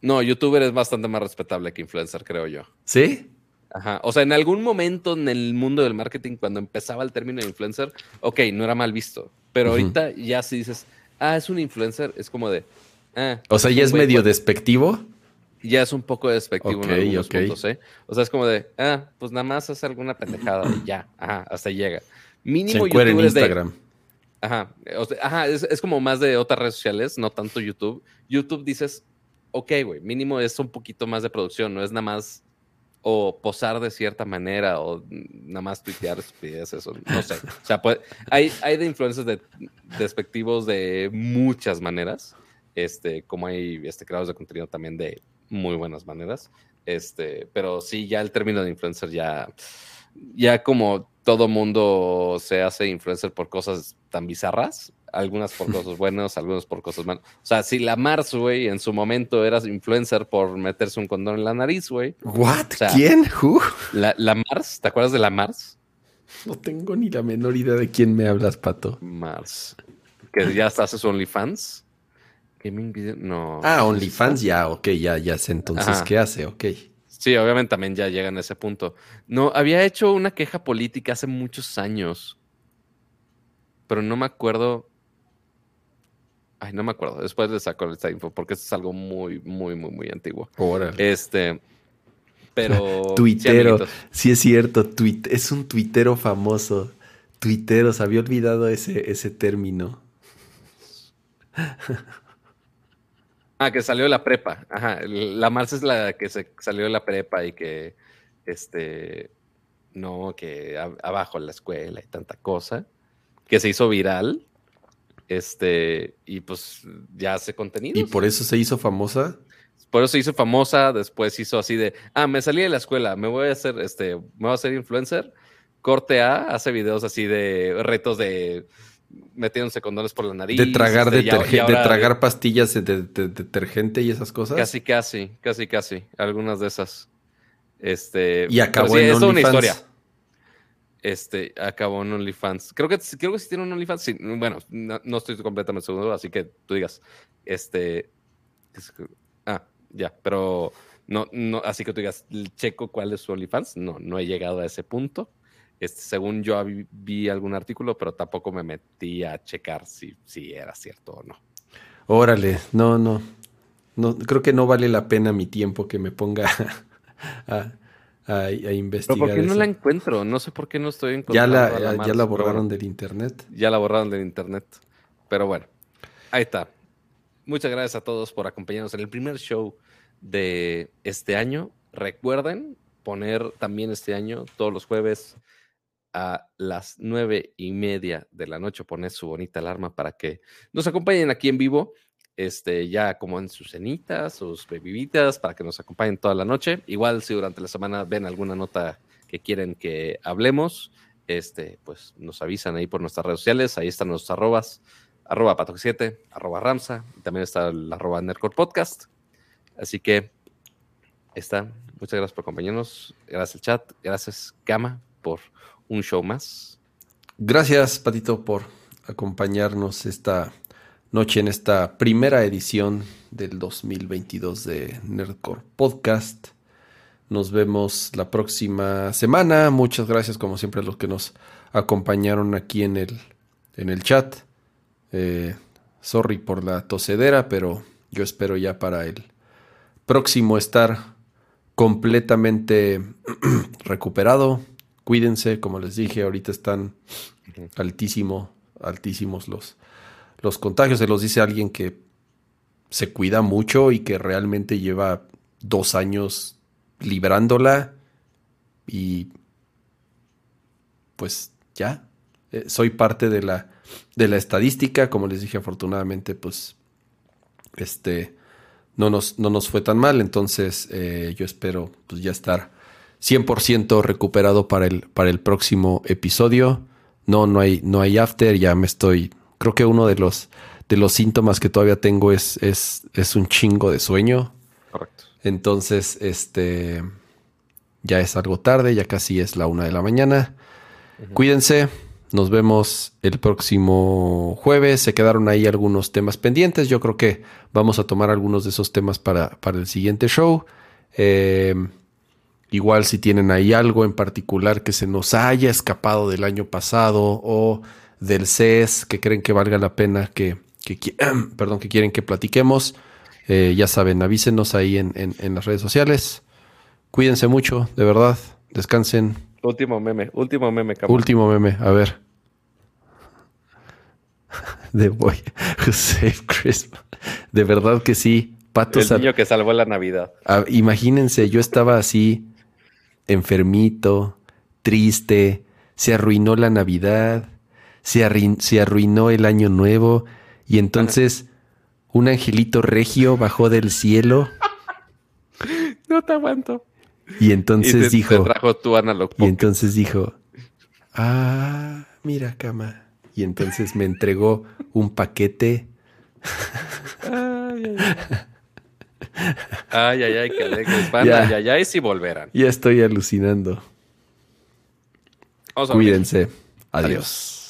No, youtuber es bastante más respetable que influencer, creo yo. ¿Sí? Ajá. O sea, en algún momento en el mundo del marketing, cuando empezaba el término de influencer, ok, no era mal visto. Pero ahorita ya si dices, ah, es un influencer, es como de, ah, O sea, ya es medio despectivo. Ya es un poco despectivo Ok, en algunos puntos, ¿eh? O sea, es como de, ah, pues nada más hace alguna pendejada y ya, ajá, hasta llega. Se Mínimo en youtubers de, ajá, o sea, ajá, es, es como más de otras redes sociales, no tanto YouTube. YouTube dices, ok, güey, mínimo es un poquito más de producción, no es nada más o posar de cierta manera o nada más tuitear estupideces, o no sé. O sea, pues, hay, hay de influencers de, despectivos de muchas maneras, este, como hay este, creadores de contenido también de muy buenas maneras, este, pero sí, ya el término de influencer ya, ya como todo mundo se hace influencer por cosas tan bizarras, algunas por (laughs) cosas buenas, algunas por cosas malas. O sea, si la Mars, güey, en su momento eras influencer por meterse un condón en la nariz, güey. ¿What? O sea- ¿Quién? Who? La, la Mars, ¿te acuerdas de la Mars? No tengo ni la menor idea de quién me hablas, Pato. Mars. Que ya hace su OnlyFans. Gaming video, no. Ah, OnlyFans, ya, ok, ya, ya sé entonces Ajá. qué hace, ok. Sí, obviamente también ya llegan a ese punto. No, había hecho una queja política hace muchos años. Pero no me acuerdo. Ay, no me acuerdo. Después le saco esta info porque esto es algo muy, muy, muy, muy antiguo. Órale. Este. Pero. (laughs) Tuitero. Sí, es cierto, tuit es un tuitero famoso. Tuitero, se había olvidado ese, ese término. (laughs) Ah, que salió de la prepa. Ajá. La Mars es la que se salió de la prepa y que. Este. No, que a- abajo en la escuela y tanta cosa. Que se hizo viral. Este. Y pues ya hace contenido. Y por eso se hizo famosa. Por eso se hizo famosa, después hizo así de, ah, me salí de la escuela, me voy a hacer, este, me voy a hacer influencer. Corte A hace videos así de retos de metiéndose condones por la nariz. De tragar, este, y a- deterge- y ahora de tragar pastillas de, de- de detergente y esas cosas. Casi, casi, casi, casi, algunas de esas. Este, y acabó pero sí, en es una historia. Este, acabó en OnlyFans. Creo que, creo que sí tiene un OnlyFans. Sí, bueno, no, no estoy completamente seguro, así que tú digas, este, es ah, ya, pero no, no, así que tú digas, checo cuál es su OnlyFans. No, no he llegado a ese punto. Este, según yo vi, algún artículo, pero tampoco me metí a checar si, si era cierto o no. Órale, no, no. No, creo que no vale la pena mi tiempo que me ponga (laughs) a, a- a Pero investigar. ¿por qué no la encuentro? No sé por qué no estoy ya encontrando. la, ya, ya Mars, la pero borraron del internet. Ya la borraron del internet. Pero bueno, ahí está. Muchas gracias a todos por acompañarnos en el primer show de este año. Recuerden poner también este año, todos los jueves a las nueve y media de la noche, poner su bonita alarma para que nos acompañen aquí en vivo. Este, ya como en sus cenitas, sus bebiditas, para que nos acompañen toda la noche. Igual si durante la semana ven alguna nota que quieren que hablemos, este, pues nos avisan ahí por nuestras redes sociales. Ahí están nuestros arrobas, arroba pato7, arroba ramsa, y también está el arroba Nerdcore podcast. Así que está. Muchas gracias por acompañarnos. Gracias el chat. Gracias Gama por un show más. Gracias, Patito, por acompañarnos esta noche en esta primera edición del 2022 de Nerdcore Podcast. Nos vemos la próxima semana. Muchas gracias, como siempre, a los que nos acompañaron aquí en el, en el chat. Eh, sorry por la tosedera, pero yo espero ya para el próximo estar completamente (clears throat) recuperado. Cuídense, como les dije, ahorita están altísimo, altísimos los, los contagios. Se los dice alguien que se cuida mucho y que realmente lleva dos años librándola y pues ya, eh, soy parte de la, de la estadística, como les dije afortunadamente pues este no nos, no nos fue tan mal, entonces eh, yo espero pues ya estar 100% recuperado para el, para el próximo episodio. No, no hay, no hay after, ya me estoy, creo que uno de los, de los síntomas que todavía tengo es, es, es un chingo de sueño. Correcto. Entonces, este, ya es algo tarde, ya casi es la una de la mañana. Cuídense, nos vemos el próximo jueves. Se quedaron ahí algunos temas pendientes. Yo creo que vamos a tomar algunos de esos temas para, para el siguiente show. Eh, igual si tienen ahí algo en particular que se nos haya escapado del año pasado o del CES que creen que valga la pena que, que (clears throat) perdón, que quieren que platiquemos, eh, ya saben, avísenos ahí en, en, en las redes sociales. Cuídense mucho, de verdad. Descansen. Último meme, último meme, cabrón. Último meme, a ver. (laughs) The boy who saved Christmas. De verdad que sí. Patos El niño que salvó la Navidad. Ah, imagínense, yo estaba así, enfermito, triste, se arruinó la Navidad, se, se arruinó el Año Nuevo, y entonces un angelito regio bajó del cielo. (laughs) No te aguanto. Y entonces dijo. tu y entonces dijo. Ah, mira, cama. Y entonces me entregó un paquete. (laughs) Ay, ay, ay, ay, que alegres van ya, ay, ay, si volverán. Ya estoy alucinando. Cuídense. Adiós. Adiós.